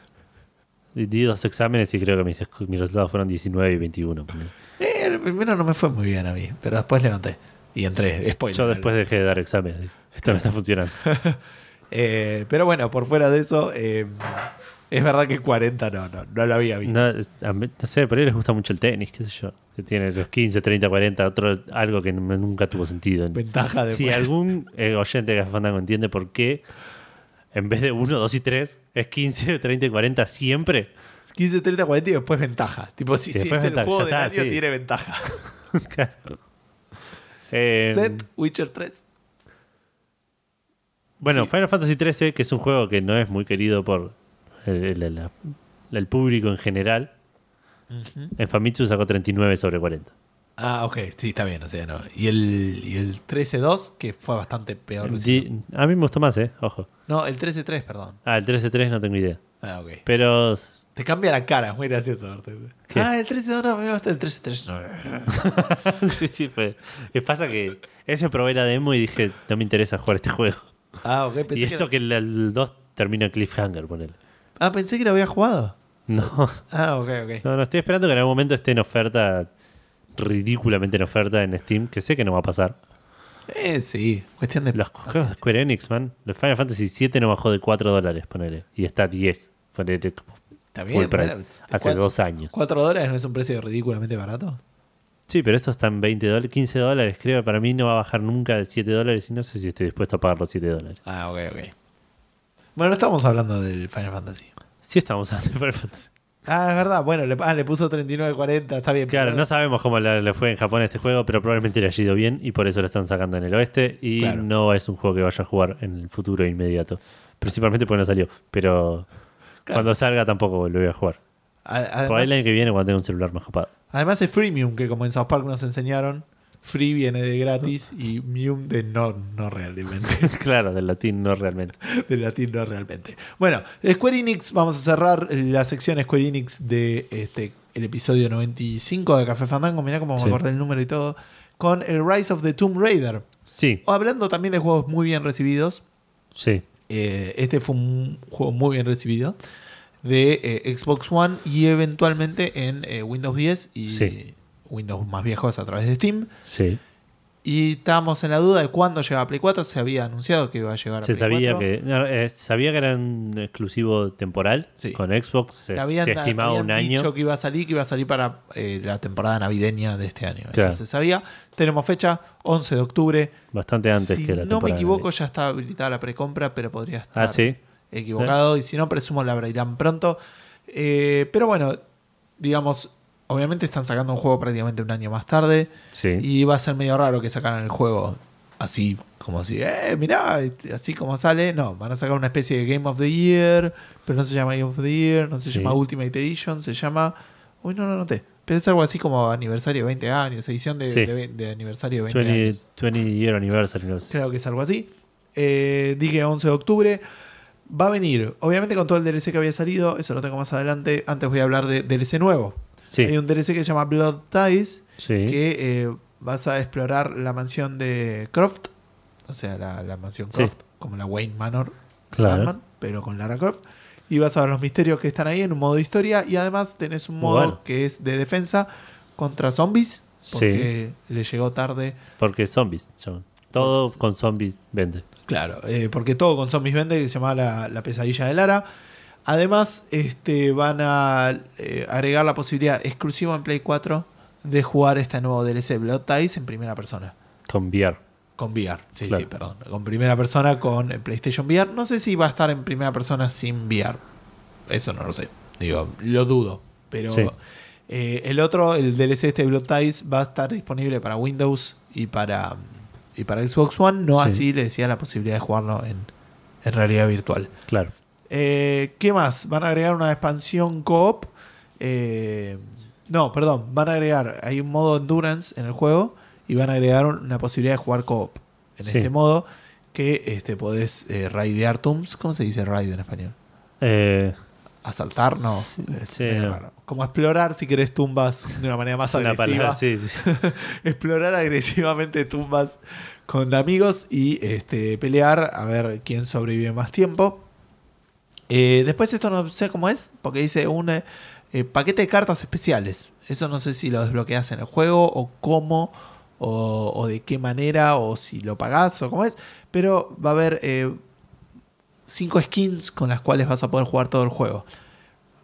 Di dos exámenes y creo que mis, mis resultados fueron 19 y 21. ponele. Eh, el primero no me fue muy bien a mí, pero después levanté. Y entré, spoiler. Yo después dejé de dar exámenes. Esto no está funcionando. <laughs> Eh, pero bueno, por fuera de eso, eh, es verdad que 40 no, no, no lo había visto. No, a mí- no sé, por ahí les gusta mucho el tenis, qué sé yo. Que tiene los 15, 30, 40, otro, algo que nunca tuvo sentido. Ventaja de Si algún eh, oyente de Café Fandango entiende por qué, en vez de 1, 2 y 3, es 15, 30 y 40 siempre. 15, 30, 40 y después ventaja. Tipo, si, si es el ventaja, juego ya del está, año, sí. tiene ventaja. <laughs> Eh, Set Witcher 3. Bueno, Sí. Final Fantasy XIII, que es un juego que no es muy querido por el, el- la- el público en general, en Famitsu sacó 39 sobre 40. Ah, ok, sí, está bien, o sea, no. Y el, y el 13-2, que fue bastante peor. Di- a mí me gustó más, ¿eh? Ojo. No, el 13-3, perdón. Ah, el 13-3 no tengo idea. Ah, ok. Pero Te cambia la cara, es muy gracioso verte. ¿Qué? Ah, el 13-2 no, me gusta el 13-3. No. <laughs> sí, sí, fue. ¿Qué pasa? Que ese probé la demo y dije, no me interesa jugar este juego. Ah, ok, pensé y eso que el, el 2 termina en cliffhanger, ponele. Ah, pensé que lo había jugado. No, Ah, ok, ok. no, no, estoy esperando que en algún momento esté en oferta, ridículamente en oferta en Steam, que sé que no va a pasar. Eh, sí, cuestión de. Los juegos de. Square Enix, man. Los Final Fantasy 7 no bajó de 4 dólares, ponele. Y está a 10. Ponele Está bien, price. bueno, Hace cuatro- dos años. 4 dólares no es un precio ridículamente barato. Sí, pero esto está en 20 dólares, 15 dólares, creo. Para mí no va a bajar nunca de 7 dólares y no sé si estoy dispuesto a pagar los 7 dólares. Ah, ok, ok. Bueno, no estamos hablando del Final Fantasy. Sí estamos hablando de Final Fantasy. Ah, es verdad. Bueno, le, ah, le puso 39.40, está bien. Claro, pero- no sabemos cómo le, le fue en Japón este juego, pero probablemente le haya ido bien y por eso lo están sacando en el oeste. Y Claro. no es un juego que vaya a jugar en el futuro inmediato. Principalmente porque no salió. Pero Claro. cuando salga tampoco lo voy a jugar. A- Por ahí el Además, año que viene cuando tenga un celular más copado. además es freemium, que como en South Park nos enseñaron, free viene de gratis y mium de no, no realmente. <laughs> claro, del latín no realmente. <laughs> de latín no realmente. Bueno, Square Enix, vamos a cerrar la sección Square Enix de este el episodio 95 de Café Fandango. Mirá cómo me acordé el número y todo. Con el Rise of the Tomb Raider. Sí, hablando también de juegos muy bien recibidos. sí. eh, este fue un juego muy bien recibido. De eh, Xbox One y eventualmente en eh, Windows 10 y, Sí. Windows más viejos a través de Steam. Sí. Y estábamos en la duda de cuándo llegaba a Play 4. Se había anunciado que iba a llegar a Se Play sabía 4. que, no, eh, sabía que era un exclusivo temporal Sí. con Xbox. Se, habían, se estimaba habían un año. dicho que iba a salir, que iba a salir para eh, la temporada navideña de este año. Claro. Eso se sabía. Tenemos fecha 11 de octubre. Bastante antes si que la no me temporada equivoco, ya está habilitada la precompra, pero podría estar Ah, sí. equivocado. Y si no, presumo la abrirán pronto. Eh, pero bueno, digamos, obviamente están sacando un juego prácticamente un año más tarde. Sí. Y va a ser medio raro que sacaran el juego así, como si, eh, mirá, así como sale. No, van a sacar una especie de Game of the Year, pero no se llama Game of the Year, no se Sí. llama Ultimate Edition, se llama. Uy, no lo noté. Pero es algo así como aniversario de 20 años, edición de, Sí. de- de aniversario de 20 20, años. 20 year anniversary. no sé. Creo que es algo así. Eh, dije 11 de octubre. Va a venir, obviamente con todo el DLC que había salido, eso lo tengo más adelante. Antes voy a hablar de DLC nuevo. Sí. Hay un DLC que se llama Blood Ties, sí. que eh, vas a explorar la mansión de Croft, o sea, la, la mansión Sí. Croft, como la Wayne Manor, de Claro. Batman, pero con Lara Croft. Y vas a ver los misterios que están ahí en un modo historia y además tenés un modo Bueno. que es de defensa contra zombies, porque le llegó tarde. Porque zombies. llaman. Todo con zombies vende. Claro, eh, porque todo con zombies vende, que se llama la, la pesadilla de Lara. Además, este, van a eh, agregar la posibilidad exclusiva en Play 4 de jugar este nuevo DLC Blood Ties en primera persona. Con VR. Con VR, sí, Claro. sí, perdón. Con primera persona con el PlayStation VR. No sé si va a estar en primera persona sin VR. Eso no lo sé. Digo, lo dudo. Pero Sí. eh, el otro, el DLC este Blood Ties, va a estar disponible para Windows y para, y para Xbox One. No Sí. así le decía la posibilidad de jugarlo en, en realidad virtual. Claro. Eh, ¿Qué más? Van a agregar una expansión co-op. Eh, no, perdón. Van a agregar. Hay un modo endurance en el juego. Y van a agregar una posibilidad de jugar co-op. En Sí. este modo. Que este, podés eh, raidear tombs. ¿Cómo se dice raid en español? Asaltar, no. Sí, Es sí, raro. Como explorar si querés tumbas de una manera más agresiva. palabra, <laughs> explorar agresivamente tumbas con amigos y este, pelear a ver quién sobrevive más tiempo. Eh, después esto no sé cómo es, porque dice un eh, eh, paquete de cartas especiales. Eso no sé si lo desbloqueas en el juego o cómo o, de qué manera o si lo pagás o cómo es. Pero va a haber eh, cinco skins con las cuales vas a poder jugar todo el juego.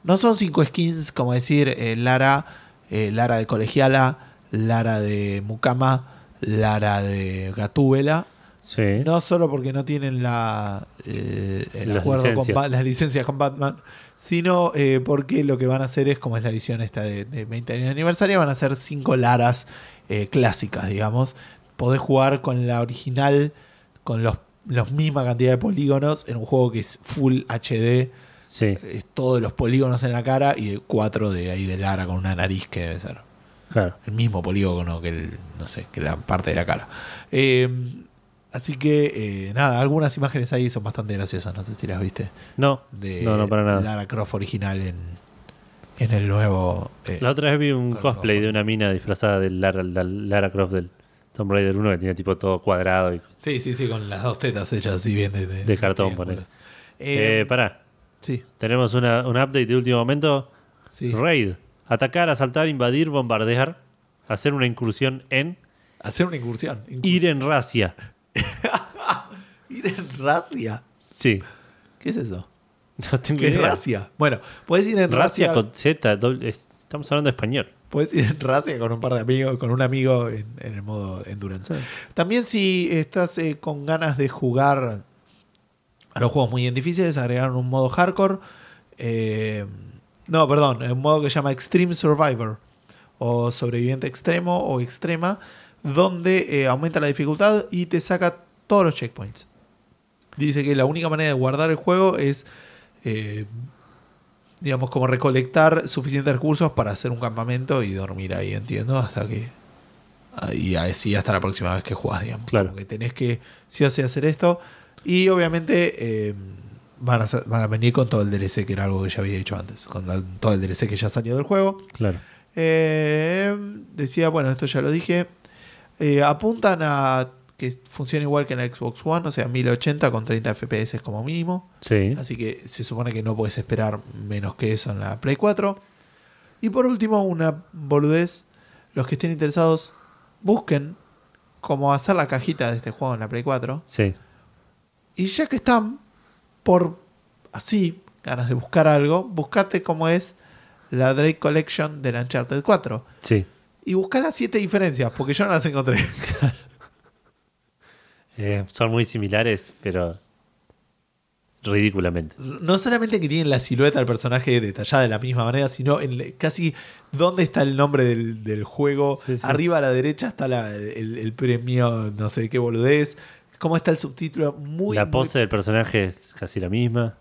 No son cinco skins como decir eh, Lara, eh, Lara de colegiala, Lara de Mukama, Lara de Gatúbela. Sí. No solo porque no tienen la, el, el Las acuerdo licencias. Ba- las licencias con Batman, sino eh, porque lo que van a hacer es, como es la edición esta de, de 20 años de aniversario, van a ser cinco Laras eh, clásicas, digamos. Podés jugar con la original, con los, los misma cantidad de polígonos, en un juego que es full HD, Sí. es todos los polígonos en la cara y cuatro de ahí de Lara con una nariz que debe ser Claro. el mismo polígono que el, no sé, que la parte de la cara. Eh, así que eh, nada, algunas imágenes ahí son bastante graciosas, no sé si las viste. No. De No, no, para nada. Lara Croft original en, en el nuevo. eh, La otra vez vi un cosplay de una mina disfrazada de Lara, la- Lara Croft del Tomb Raider 1 que tiene tipo todo cuadrado y sí, sí, sí, con las dos tetas hechas así bien de, de cartón, ponele. Eh, Eh, pará. sí, Tenemos una, un update de último momento. sí. Raid. Atacar, asaltar, invadir, bombardear. Hacer una incursión en Hacer una incursión. incursión. ir en racia. <laughs> Ir en racia. Sí. ¿Qué es eso? No tengo ¿Qué es idea. racia? Bueno, puedes ir en Racia racia. con Z. doble- estamos hablando de español. Puedes ir en racia con un par de amigos, con un amigo en, en el modo endurance. También si estás eh, con ganas de jugar a los juegos muy difíciles, agregaron un modo hardcore. Eh, no, perdón, un modo que se llama Extreme Survivor o sobreviviente extremo o extrema, donde eh, aumenta la dificultad y te saca todos los checkpoints. Dice que la única manera de guardar el juego es, eh, digamos, como recolectar suficientes recursos para hacer un campamento y dormir ahí, entiendo, hasta que... Y así hasta la próxima vez que jugás, digamos. Claro. Que tenés que sí o sí hacer esto. Y obviamente eh, van, a, van a venir con todo el DLC, que era algo que ya había dicho antes. Con todo el DLC que ya salió del juego. Claro. Decía, bueno, esto ya lo dije. Eh, apuntan a que funcione igual que en la Xbox One, o sea, 1080 con 30 FPS como mínimo. Sí. Así que se supone que no puedes esperar menos que eso en la Play 4. Y por último, una boludez. los que estén interesados, busquen cómo hacer la cajita de este juego en la Play 4. Sí. Y ya que están por así, ganas de buscar algo, buscate cómo es la Drake Collection de la Uncharted 4. Sí. Y busca las siete diferencias, porque yo no las encontré. <laughs> Eh, son muy similares, pero ridículamente. No solamente que tienen la silueta del personaje detallada de la misma manera, sino en casi dónde está el nombre del, del juego. Sí, sí. Arriba a la derecha está la- el, el premio, no sé qué boludez. ¿Cómo está el subtítulo? Muy la muy- pose del personaje es casi la misma.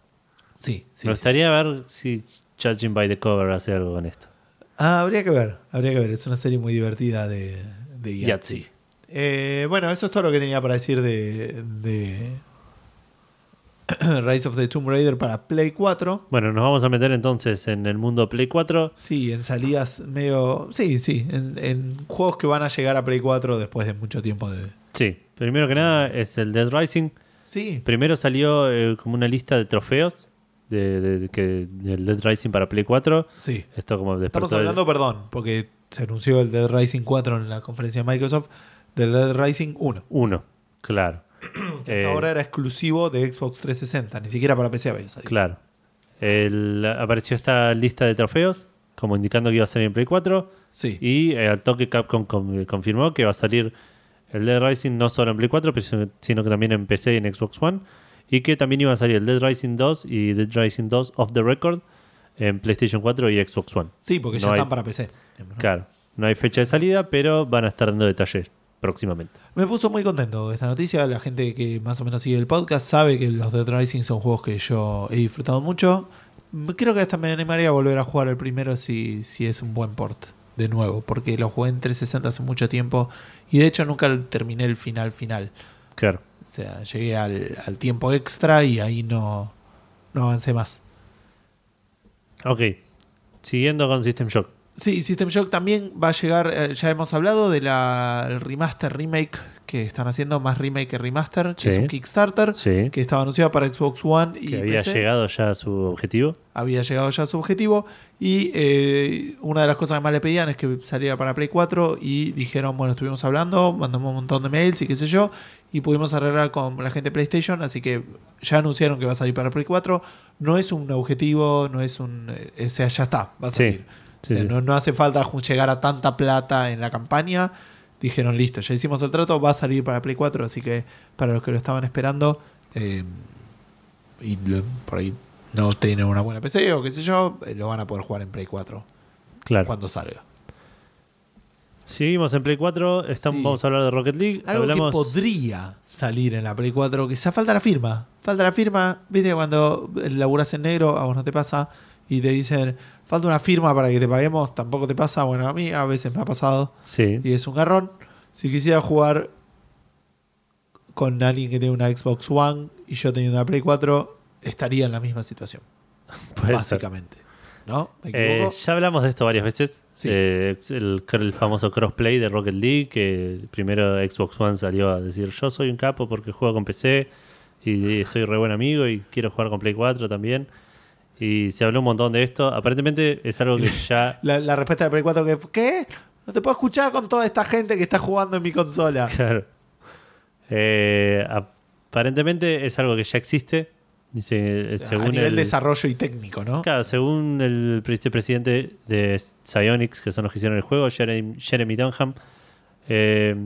Sí, sí, Me sí. gustaría ver si Judging by the Cover hace algo con esto. Ah, habría que ver, habría que ver. Es una serie muy divertida de, de Yahtzee. Eh, bueno, eso es todo lo que tenía para decir de, de <clears throat> Rise of the Tomb Raider para Play 4. Bueno, nos vamos a meter entonces en el mundo Play 4. Sí, en salidas medio... Sí, sí, en, en juegos que van a llegar a Play 4 después de mucho tiempo de... Sí, primero que nada es el Dead Rising. Sí, Primero salió eh, como una lista de trofeos de, de- de- que, del Dead Rising para Play 4. sí. Esto como despertó Estamos el- hablando, perdón, porque se anunció el Dead Rising 4 en la conferencia de Microsoft, del Dead Rising 1. Uno, claro. <clears throat> Que Eh, hasta ahora era exclusivo de Xbox 360, ni siquiera para PC había salido. Claro. El- apareció esta lista de trofeos, como indicando que iba a salir en Play 4. Sí. Y eh, al toque Capcom com- confirmó que va a salir el Dead Rising no solo en Play 4, pero sino- sino que también en PC y en Xbox One. Y que también iban a salir el Dead Rising 2 y Dead Rising 2 Off the Record en PlayStation 4 y Xbox One. Sí, porque No ya hay- están para PC. Claro, no hay fecha de salida, pero van a estar dando detalles próximamente. Me puso muy contento esta noticia. La gente que más o menos sigue el podcast sabe que los Dead Rising son juegos que yo he disfrutado mucho. Creo que hasta me animaría a volver a jugar el primero si, si es un buen port. De nuevo, porque lo jugué en 360 hace mucho tiempo y de hecho nunca terminé el final final. Claro. O sea, llegué al, al tiempo extra y ahí no, no avancé más. Ok. Siguiendo con System Shock. Sí, System Shock también va a llegar, eh, ya hemos hablado del remaster remake que están haciendo, más remake que remaster, que Sí. es un Kickstarter, Sí. que estaba anunciado para Xbox One y Que había PC. llegado ya a su objetivo. había llegado ya a su objetivo y eh, una de las cosas que más le pedían es que saliera para Play 4 y dijeron, bueno, estuvimos hablando, mandamos un montón de mails y qué sé yo y pudimos arreglar con la gente de PlayStation, así que ya anunciaron que va a salir para Play 4, no es un objetivo, no es un... eh, o sea, ya está, va a salir. Sí, o sea, sí. No, no hace falta llegar a tanta plata en la campaña. Dijeron, listo, ya hicimos el trato, va a salir para Play 4, así que para los que lo estaban esperando eh, y por ahí no tienen una buena PC o qué sé yo, eh, lo van a poder jugar en Play 4 Claro. cuando salga. Seguimos en Play 4. Estamos, Sí. Vamos a hablar de Rocket League. Algo Hablamos... que podría salir en la Play 4, que sea falta la firma. Falta la firma, viste, cuando laburas en negro, a vos no te pasa, y te dicen, falta una firma para que te paguemos, tampoco te pasa. Bueno, a mí a veces me ha pasado. Sí. y es un garrón. Si quisiera jugar con alguien que tiene una Xbox One y yo teniendo una Play 4, estaría en la misma situación, <laughs> puede ser. ¿No? ¿Me Eh, equivoco? ya hablamos de esto varias veces. Sí. Eh, el, el famoso crossplay de Rocket League, que primero Xbox One salió a decir yo soy un capo porque juego con PC y soy re buen amigo y quiero jugar con Play 4 también. Y se habló un montón de esto. Aparentemente es algo que <laughs> ya... la, la respuesta de Play 4 que ¿qué? No te puedo escuchar con toda esta gente que está jugando en mi consola. Claro. Eh, aparentemente es algo que ya existe. Dice, eh, O sea, según a nivel el, desarrollo y técnico, ¿no? Claro, según el pre- presidente de Psyonix, que son los que hicieron el juego, Jeremy, Jeremy Dunham, eh,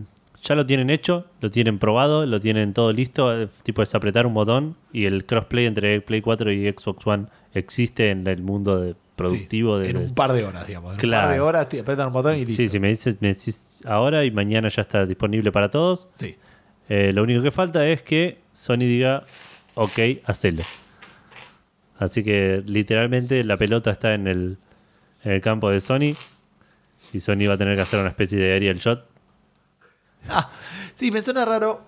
ya lo tienen hecho, lo tienen probado, lo tienen todo listo. eh, Tipo es apretar un botón y el crossplay entre Play 4 y Xbox One existe en el mundo de- productivo. Sí, de, en un par de horas, digamos. En Claro. un par de horas te apretan un botón y listo. sí, si me dices, me decís ahora y mañana ya está disponible para todos. Sí. Eh, lo único que falta es que Sony diga, ok, hacelo. Así que literalmente la pelota está en el, en el campo de Sony. Y Sony va a tener que hacer una especie de aerial shot. Ah, sí, me suena raro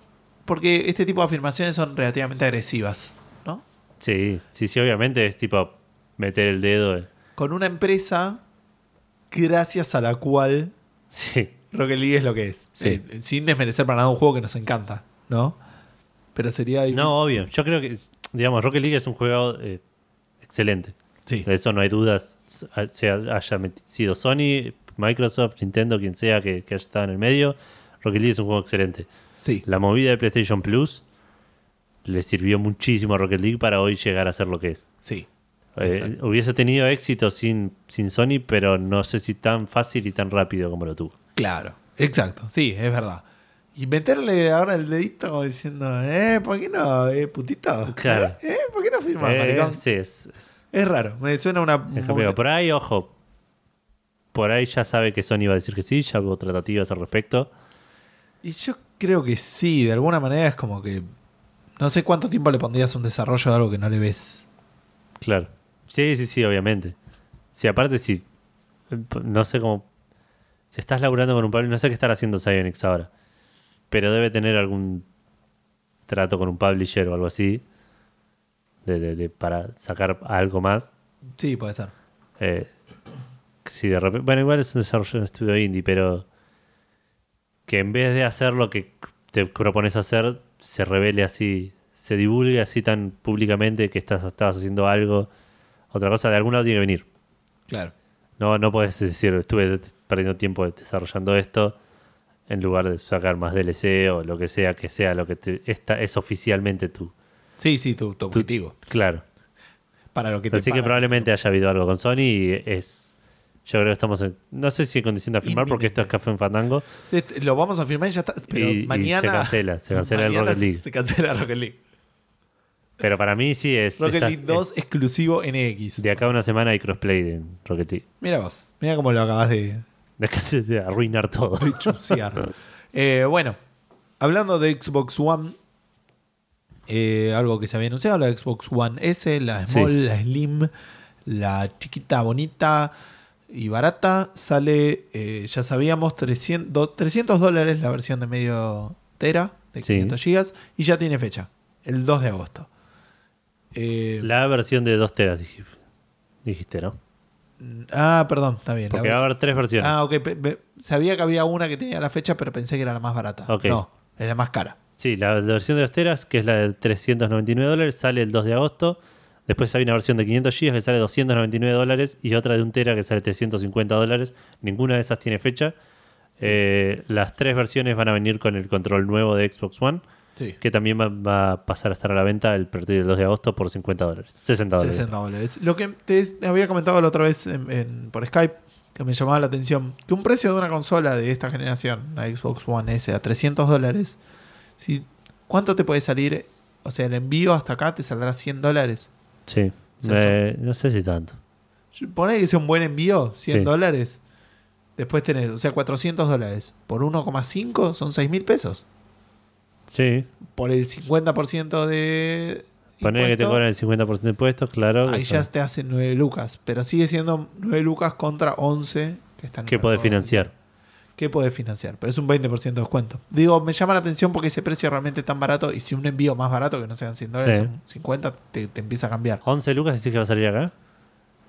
porque este tipo de afirmaciones son relativamente agresivas, ¿no? Sí, sí, sí, obviamente es tipo meter el dedo. en- Con una empresa gracias a la cual Sí, Rocket League es lo que es. Sí. Eh, sin desmerecer para nada un juego que nos encanta, ¿no? Pero sería difícil. no, obvio. Yo creo que, digamos, Rocket League es un juego eh, excelente. Sí. De eso no hay dudas. Sea haya sido Sony, Microsoft, Nintendo, quien sea que, que haya estado en el medio, Rocket League es un juego excelente. Sí. La movida de PlayStation Plus le sirvió muchísimo a Rocket League para hoy llegar a ser lo que es. Sí. Eh, hubiese tenido éxito sin, sin Sony, pero no sé si tan fácil y tan rápido como lo tuvo. Claro. Exacto. Sí, es verdad. Y meterle ahora el dedito como diciendo, eh, ¿por qué no, eh, putito? Claro. <laughs> ¿Eh? ¿Por qué no firmas, Eh, maricón? sí, es, es- Es raro. Me suena una. complicado. Por ahí, ojo, por ahí ya sabe que Sony va a decir que sí, ya hubo tratativas al respecto. Y yo creo que sí, de alguna manera es como que. No sé cuánto tiempo le pondrías a un desarrollo de algo que no le ves. Claro. Sí, sí, sí, obviamente. Si aparte, si. No sé cómo. Si estás laburando con un publisher, no sé qué estará haciendo Psyonix ahora. Pero debe tener algún trato con un publisher o algo así. De, de- de- para sacar algo más. Sí, puede ser. Eh, si de repente. Bueno, igual es un desarrollo de un estudio indie, pero. Que en vez de hacer lo que te propones hacer, se revele así. Se divulgue así tan públicamente que estás, estabas haciendo algo. Otra cosa, de algún lado tiene que venir. Claro. No, no puedes decir, estuve perdiendo tiempo desarrollando esto en lugar de sacar más DLC o lo que sea que sea lo que te- esta es oficialmente tú. Sí, sí, tu, tu objetivo. Claro. Para lo que te Así que probablemente haya habido algo con Sony y es. Yo creo que estamos en. No sé si en condición de afirmar porque esto es Café en Fandango. Sí, este, Lo vamos a firmar y ya está. Pero y, y mañana. se cancela, se cancela el Rocket League. Se cancela Rocket League. Pero para mí sí es. Rocket League 2 exclusivo NX. es- de acá a una semana hay crossplay en Rocket League. Mira vos. Mira cómo lo acabas de, De arruinar todo. de chusear. <laughs> Eh, bueno, hablando de Xbox One, eh, algo que se había anunciado, la Xbox One S, la Small, Sí. la Slim, la chiquita, bonita y barata, sale, eh, ya sabíamos, 300, do- 300 dólares la versión de medio tera, de Sí. 500 gigas, y ya tiene fecha, el 2 de agosto. La versión de 2 teras dij- dijiste, ¿no? Ah, perdón, está bien. Porque va a haber tres versiones. Ah, ok. sabía que había una que tenía la fecha, pero pensé que era la más barata. Ok. No, es la más cara. Sí, la, versión de 2 teras, que es la de 399 dólares, sale el 2 de agosto. Después hay una versión de 500 gigas que sale 299 dólares y otra de 1 tera que sale 350 dólares. Ninguna de esas tiene fecha. Eh, las tres versiones van a venir con el control nuevo de Xbox One, Sí. que también va, va a pasar a estar a la venta el partir del 2 de agosto por 50 dólares. 60 dólares. 60 dólares. Lo que te había comentado la otra vez en- en- por Skype, que me llamaba la atención, que un precio de una consola de esta generación, la Xbox One S, a 300 dólares, si, ¿cuánto te puede salir? O sea, el envío hasta acá te saldrá 100 dólares. Sí. O sea, Eh, no sé si tanto. Pone que sea un buen envío, 100 Sí. dólares. Después tenés, o sea, 400 dólares. Por 1,5 son 6 mil pesos. Sí. Por el 50% de. Poner que te cobran el 50% de impuestos, claro. Ahí ya te hacen 9 lucas. Pero sigue siendo 9 lucas contra 11 que están ¿Qué podés financiar? ¿Qué podés financiar? Pero es un 20% de descuento. Digo, me llama la atención porque ese precio es realmente tan barato. Y si un envío más barato, que no sean 100 dólares, Sí. son 50, te, te empieza a cambiar. 11 lucas decís que va a salir acá.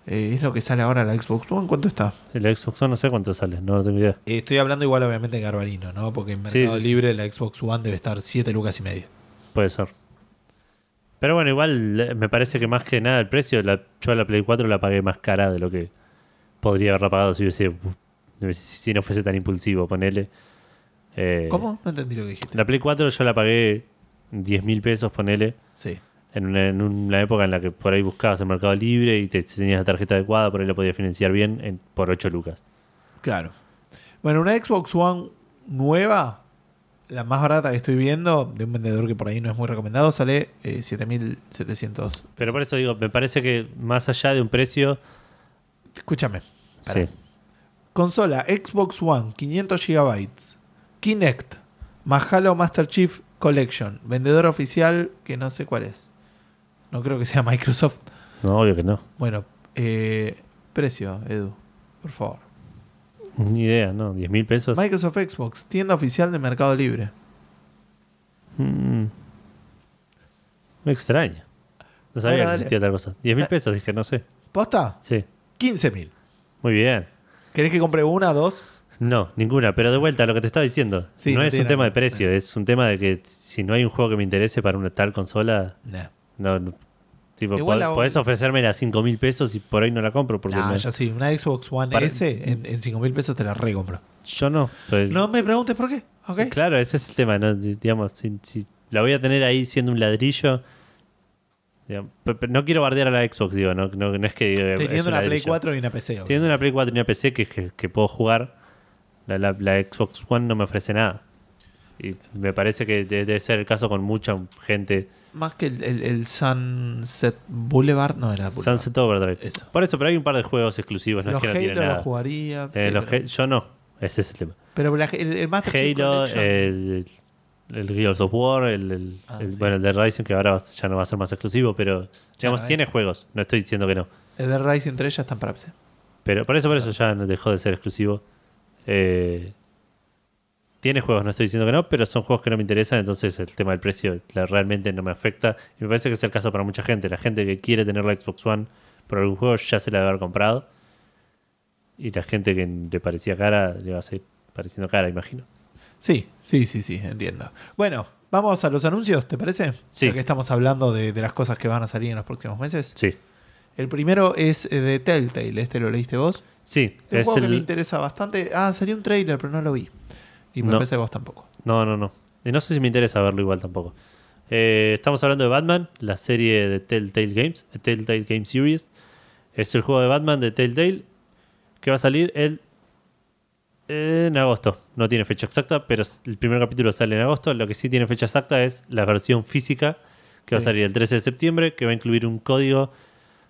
Eh, es lo que sale ahora la Xbox One. ¿Cuánto está? El Xbox One no sé cuánto sale, no tengo idea. Eh, estoy hablando igual, obviamente, en Garbarino, ¿no? Porque en Mercado sí, sí. Libre la Xbox One debe estar 7 lucas y medio. Puede ser. Pero bueno, igual eh, me parece que más que nada el precio, la, yo a la Play 4 la pagué más cara de lo que podría haberla pagado si hubiese si no fuese tan impulsivo, ponele. Eh, ¿Cómo? No entendí lo que dijiste. La Play 4 yo la pagué 10 mil pesos, ponele, Sí. En una, en una época en la que por ahí buscabas el Mercado Libre y te, tenías la tarjeta adecuada, por ahí la podías financiar bien en- por 8 lucas. Claro. Bueno, una Xbox One nueva, la más barata que estoy viendo, de un vendedor que por ahí no es muy recomendado, sale eh, 7.700. Pero por eso digo, me parece que más allá de un precio, Escúchame. Sí. Consola Xbox One, 500 GB. Kinect, más Halo Master Chief Collection. Vendedor oficial que no sé cuál es. No creo que sea Microsoft. No, obvio que no. Bueno, eh, precio, Edu, por favor. Ni idea, ¿no? 10 mil pesos. Microsoft Xbox, tienda oficial de Mercado Libre. Mm. Me extraña. No sabía Bueno, que dale. existía tal cosa. 10 mil pesos, dije, no sé. ¿Posta? Sí. 15.000. Muy bien. ¿Querés que compre una, dos? No, ninguna. Pero de vuelta a lo que te estaba diciendo. Sí, no, no es un tema de precio. Es un tema de que si no hay un juego que me interese para una tal consola, Nah. No, no- Tipo, Igual pod- la- podés ofrecerme a 5 mil pesos y por ahí no la compro. Porque Nah, me- yo sí, una Xbox One Para- S en, en 5 mil pesos te la recompro. yo no. pues- No me preguntes por qué, ¿ok? Claro, ese es el tema. ¿no? Di- Digamos, si, si la voy a tener ahí siendo un ladrillo. digamos, pe- pe- no quiero bardear a la Xbox, digo. No, no, no es que. es Teniendo un una Play ladrillo. 4 y una PC. Teniendo una Play 4 y una PC que, que, que puedo jugar, la, la- la Xbox One no me ofrece nada. Y me parece que de- debe ser el caso con mucha gente. Más que el, el- el Sunset Boulevard, no era Boulevard. Sunset Overdrive. Eso. Por eso, pero hay un par de juegos exclusivos, no los es que no Halo los nada. jugaría. Eh, sí, los pero, yo no, ese es el tema. pero la- el, el Master Halo, el, el Gears of War, el, el- Ah, sí. bueno, el de Rising, que ahora ya no va a ser más exclusivo, pero digamos, no tiene es. juegos, no estoy diciendo que no. el de Rising 3 ya están para PC. Pero por eso, por eso ya no dejó de ser exclusivo. Eh, tiene juegos, no estoy diciendo que no, pero son juegos que no me interesan, entonces el tema del precio la- realmente no me afecta. Y me parece que es el caso para mucha gente. La gente que quiere tener la Xbox One por algún juego ya se la debe haber comprado. Y la gente que le parecía cara le va a seguir pareciendo cara, imagino. Sí, sí, sí, sí, entiendo. Bueno, vamos a los anuncios, ¿te parece? Sí. Ya que estamos hablando de, de las cosas que van a salir en los próximos meses. Sí, El primero es eh, de Telltale, ¿este lo leíste vos? sí, Un es juego que me el... interesa bastante. Ah, salió un trailer, pero no lo vi. Y me No. parece que vos tampoco. No, no, no. Y no sé si me interesa verlo igual tampoco. Eh, estamos hablando de Batman, la serie de Telltale Games, de Telltale Game Series. Es el juego de Batman de Telltale que va a salir el en agosto. No tiene fecha exacta, pero el primer capítulo sale en agosto. Lo que sí tiene fecha exacta es la versión física que va a salir el 13 de septiembre, que va a incluir un código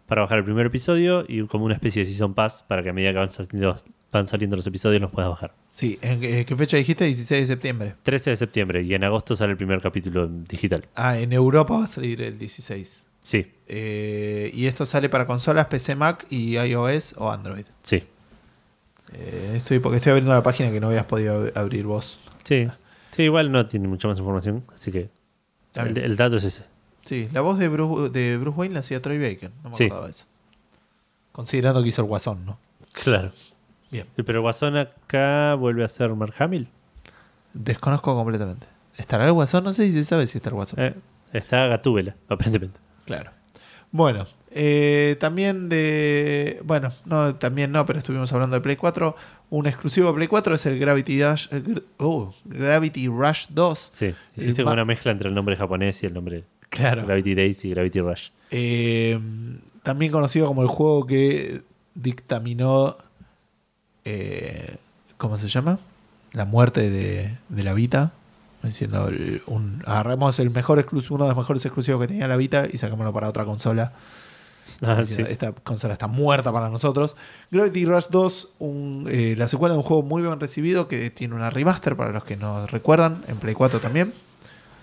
para bajar el primer episodio y como una especie de Season Pass para que a medida que van saliendo, van saliendo los episodios los puedas bajar. Sí, ¿en qué, qué fecha dijiste? 16 de septiembre. 13 de septiembre y en agosto sale el primer capítulo digital. Ah, en Europa va a salir el 16. Sí, Eh, y esto sale para consolas, PC, Mac y iOS o Android. sí, Eh, estoy porque estoy abriendo la página que no habías podido ab- abrir vos. sí. Sí, igual no tiene mucha más información, así que el, dato es ese. Sí, la voz de Bruce, de Bruce Wayne la hacía Troy Baker. No me Sí. acordaba de eso. Considerando que hizo el Guasón, ¿no? Claro. Bien. Pero Guasón acá vuelve a ser Mark Hamill. Desconozco completamente. ¿Estará el Guasón? No sé si se sabe si está el Guasón. Eh, está Gatúbela, aparentemente. Claro. Bueno, eh, también de. Bueno, no, también no, pero estuvimos hablando de Play 4. Un exclusivo de Play 4 es el Gravity el Gr- oh, Gravity Rush 2. Sí, hiciste El como una mezcla entre el nombre japonés y el nombre Claro. Gravity Days y Gravity Rush. Eh, también conocido como el juego que dictaminó. Eh, ¿Cómo se llama? La muerte de, de la Vita. Diciendo, el- un, agarramos el mejor exclusivo, uno de los mejores exclusivos que tenía la Vita y sacámoslo para otra consola. Ah, sí. Esta consola está muerta para nosotros. Gravity Rush 2, un, eh, la secuela de un juego muy bien recibido que tiene una remaster para los que no recuerdan, en Play 4 también.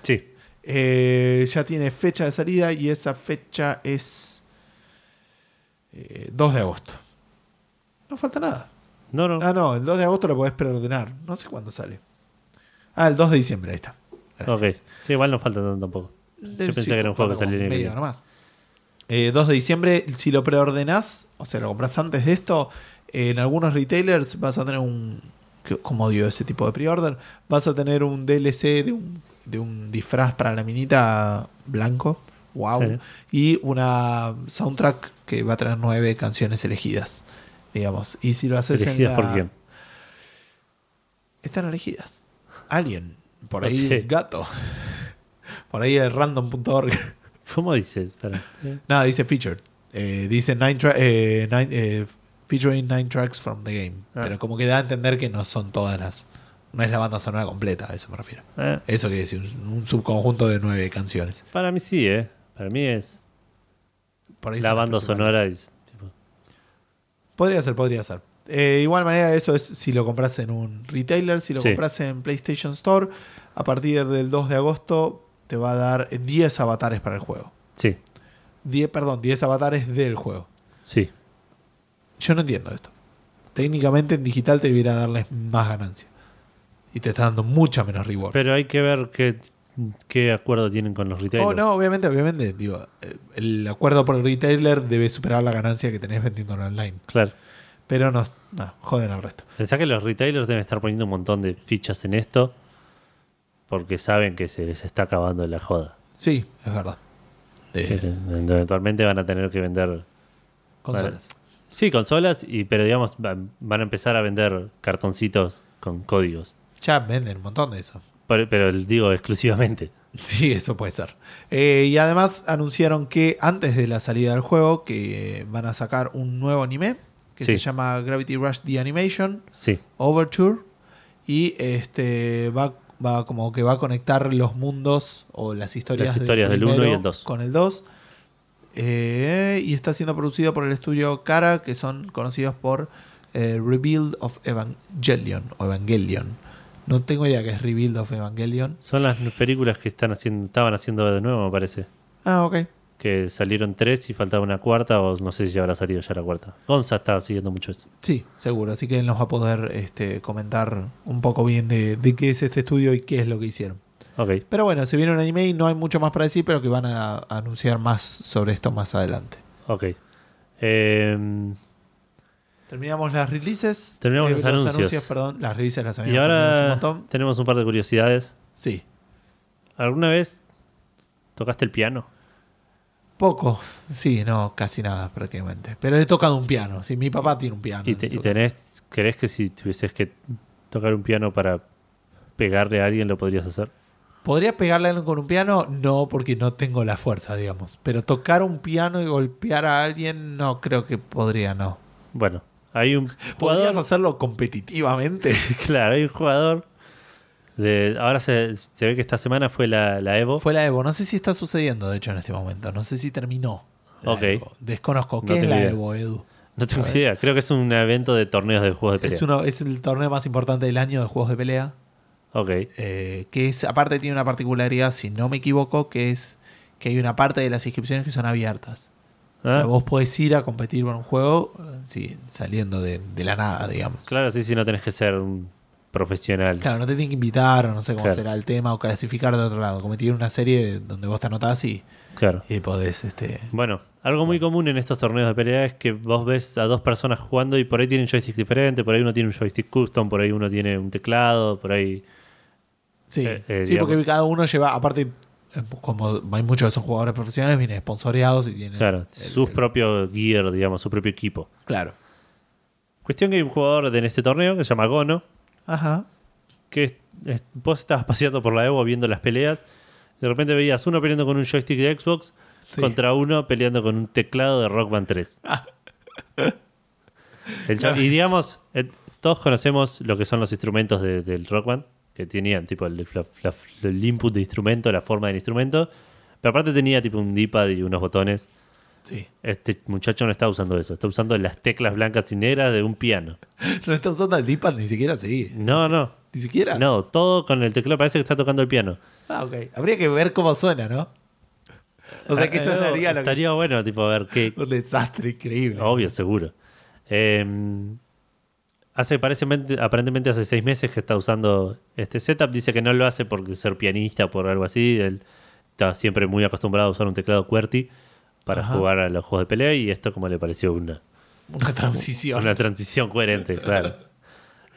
Sí. Eh, ya tiene fecha de salida y esa fecha es eh, 2 de agosto. No falta nada. No, no. Ah, no, el 2 de agosto lo podés preordenar. No sé cuándo sale. Ah, el 2 de diciembre, ahí está. ok. Gracias. Sí, igual no falta tanto tampoco. Yo pensé que era un juego que como salía en medio nomás. Eh, 2 de diciembre, si lo preordenás, o sea, lo compras antes de esto, eh, en algunos retailers vas a tener un. que- ¿Cómo dio ese tipo de pre-order? Vas a tener un DLC de un, de un disfraz para la minita blanco. Wow. Sí. Y una soundtrack que va a tener nueve canciones elegidas. Digamos. Y si lo haces ¿Elegidas en la, por quién? Están elegidas. Alien. Por ahí gato. Por ahí el random.org. ¿Cómo dices? Espera. No, dice featured. Eh, dice nine tra- eh, nine, eh, featuring nine tracks from the game. Ah. Pero como que da a entender que no son todas las. No es la banda sonora completa, a eso me refiero. Eh, Eso quiere decir un, un subconjunto de nueve canciones. para mí sí, ¿eh? Para mí es Por ahí la banda sonora. tipo, Podría ser, podría ser. Eh, igual manera, eso es si lo compras en un retailer, si lo Sí. compras en PlayStation Store, a partir del 2 de agosto te va a dar 10 avatares para el juego. sí, 10, perdón, 10 avatares del juego. sí. Yo no entiendo esto. Técnicamente en digital te debiera darles más ganancia. Y te está dando mucha menos reward. Pero hay que ver qué, qué acuerdo tienen con los retailers. Oh, no, obviamente, obviamente. Digo, eh, el acuerdo por el retailer debe superar la ganancia que tenés vendiéndolo online. Claro. Pero no, no joden al resto. Pensá que los retailers deben estar poniendo un montón de fichas en esto porque saben que se les está acabando la joda. Sí, es verdad. de Eventualmente van a tener que vender. consolas. Sí, consolas, y, pero digamos, van a empezar a vender cartoncitos con códigos. Ya venden un montón de eso. Pero, pero digo exclusivamente. <laughs> Sí, eso puede ser. Eh, y además anunciaron que antes de la salida del juego, que van a sacar un nuevo anime que Sí. se llama Gravity Rush The Animation Sí, Overture. Y este va, va como que va a conectar los mundos o las historias, Las historias del uno y primero el dos. Con el 2. Eh, y está siendo producido por el estudio Kara, que son conocidos por eh, Rebuild of Evangelion o Evangelion. No tengo idea que es Rebuild of Evangelion. son las películas que están haciendo, estaban haciendo de nuevo, me parece. Ah, ok. Que salieron tres y faltaba una cuarta, o no sé si habrá salido ya la cuarta. Gonza estaba siguiendo mucho eso. Sí, seguro. Así que él nos va a poder este, comentar un poco bien de, de qué es este estudio y qué es lo que hicieron. Ok, Pero bueno, se viene un anime y no hay mucho más para decir, pero que van a, a anunciar más sobre esto más adelante. ok. Eh, Terminamos las releases. Terminamos los anuncios. perdón, las releases las y habíamos terminado hace un ahora montón. tenemos un par de curiosidades. Sí. ¿Alguna vez tocaste el piano? Poco. Sí, no, casi nada prácticamente. Pero he tocado un piano. Sí, mi papá tiene un piano. ¿Y, te- y tenés, crees que si tuvieses que tocar un piano para pegarle a alguien lo podrías hacer? ¿Podría pegarle a alguien con un piano? No, porque no tengo la fuerza, digamos. Pero tocar un piano y golpear a alguien, no creo que podría, no. Bueno, hay un <laughs> ¿Podrías hacerlo competitivamente? <laughs> Claro, hay un jugador. De, ahora se, se ve que esta semana fue la, la Evo. Fue la Evo. No sé si está sucediendo, de hecho, en este momento. No sé si terminó. Ok. Evo. Desconozco. ¿Qué No es la idea. Evo, Edu? no tengo ¿sabes? idea. Creo que es un evento de torneos de juegos de pelea. Es, uno, es el torneo más importante del año de juegos de pelea. Ok. eh, que es, aparte tiene una particularidad, si no me equivoco, que es que hay una parte de las inscripciones que son abiertas. O sea, Ah, vos podés ir a competir por un juego eh, sí, saliendo de, de la nada, digamos. Claro, sí, sí, no tenés que ser un profesional. Claro, no te tienen que invitar, o no sé cómo Claro. será el tema, o clasificar de otro lado. Competir una serie donde vos te anotás y, Claro. y podés. Este... Bueno, algo muy común en estos torneos de pelea es que vos ves a dos personas jugando y por ahí tienen joysticks diferentes, por ahí uno tiene un joystick custom, por ahí uno tiene un teclado, por ahí... Sí, Eh, eh, sí porque cada uno lleva, aparte, eh, como hay muchos de esos jugadores profesionales, vienen sponsoreados y tienen. Claro, el- sus el- propios gear, digamos, su propio equipo. Claro. Cuestión que hay un jugador de en este torneo que se llama Gono, Ajá. que es- vos estabas paseando por la Evo viendo las peleas, de repente veías uno peleando con un joystick de Xbox Sí. contra uno peleando con un teclado de Rock Band 3. El cha- y digamos, eh, todos conocemos lo que son los instrumentos de- del Rock Band, que tenían tipo el, la- la- el input de instrumento, la forma del instrumento, pero aparte tenía tipo un D-pad y unos botones. Sí. Este muchacho no está usando eso, está usando las teclas blancas y negras de un piano. <laughs> No está usando el D-pad ni siquiera, sí. No, no. Ni siquiera. No, todo con el teclado parece que está tocando el piano. Ah, ok. Habría que ver cómo suena, ¿no? O sea, que Eh, sonaría lo que- Estaría bueno, tipo, a ver qué. Un desastre increíble. Obvio, seguro. Eh, hace, parece, aparentemente hace seis meses que está usando este setup. Dice que no lo hace porque ser pianista o por algo así. Él está siempre muy acostumbrado a usar un teclado QWERTY para Ajá. jugar a los juegos de pelea y esto como le pareció una, Una transición. una transición coherente, claro.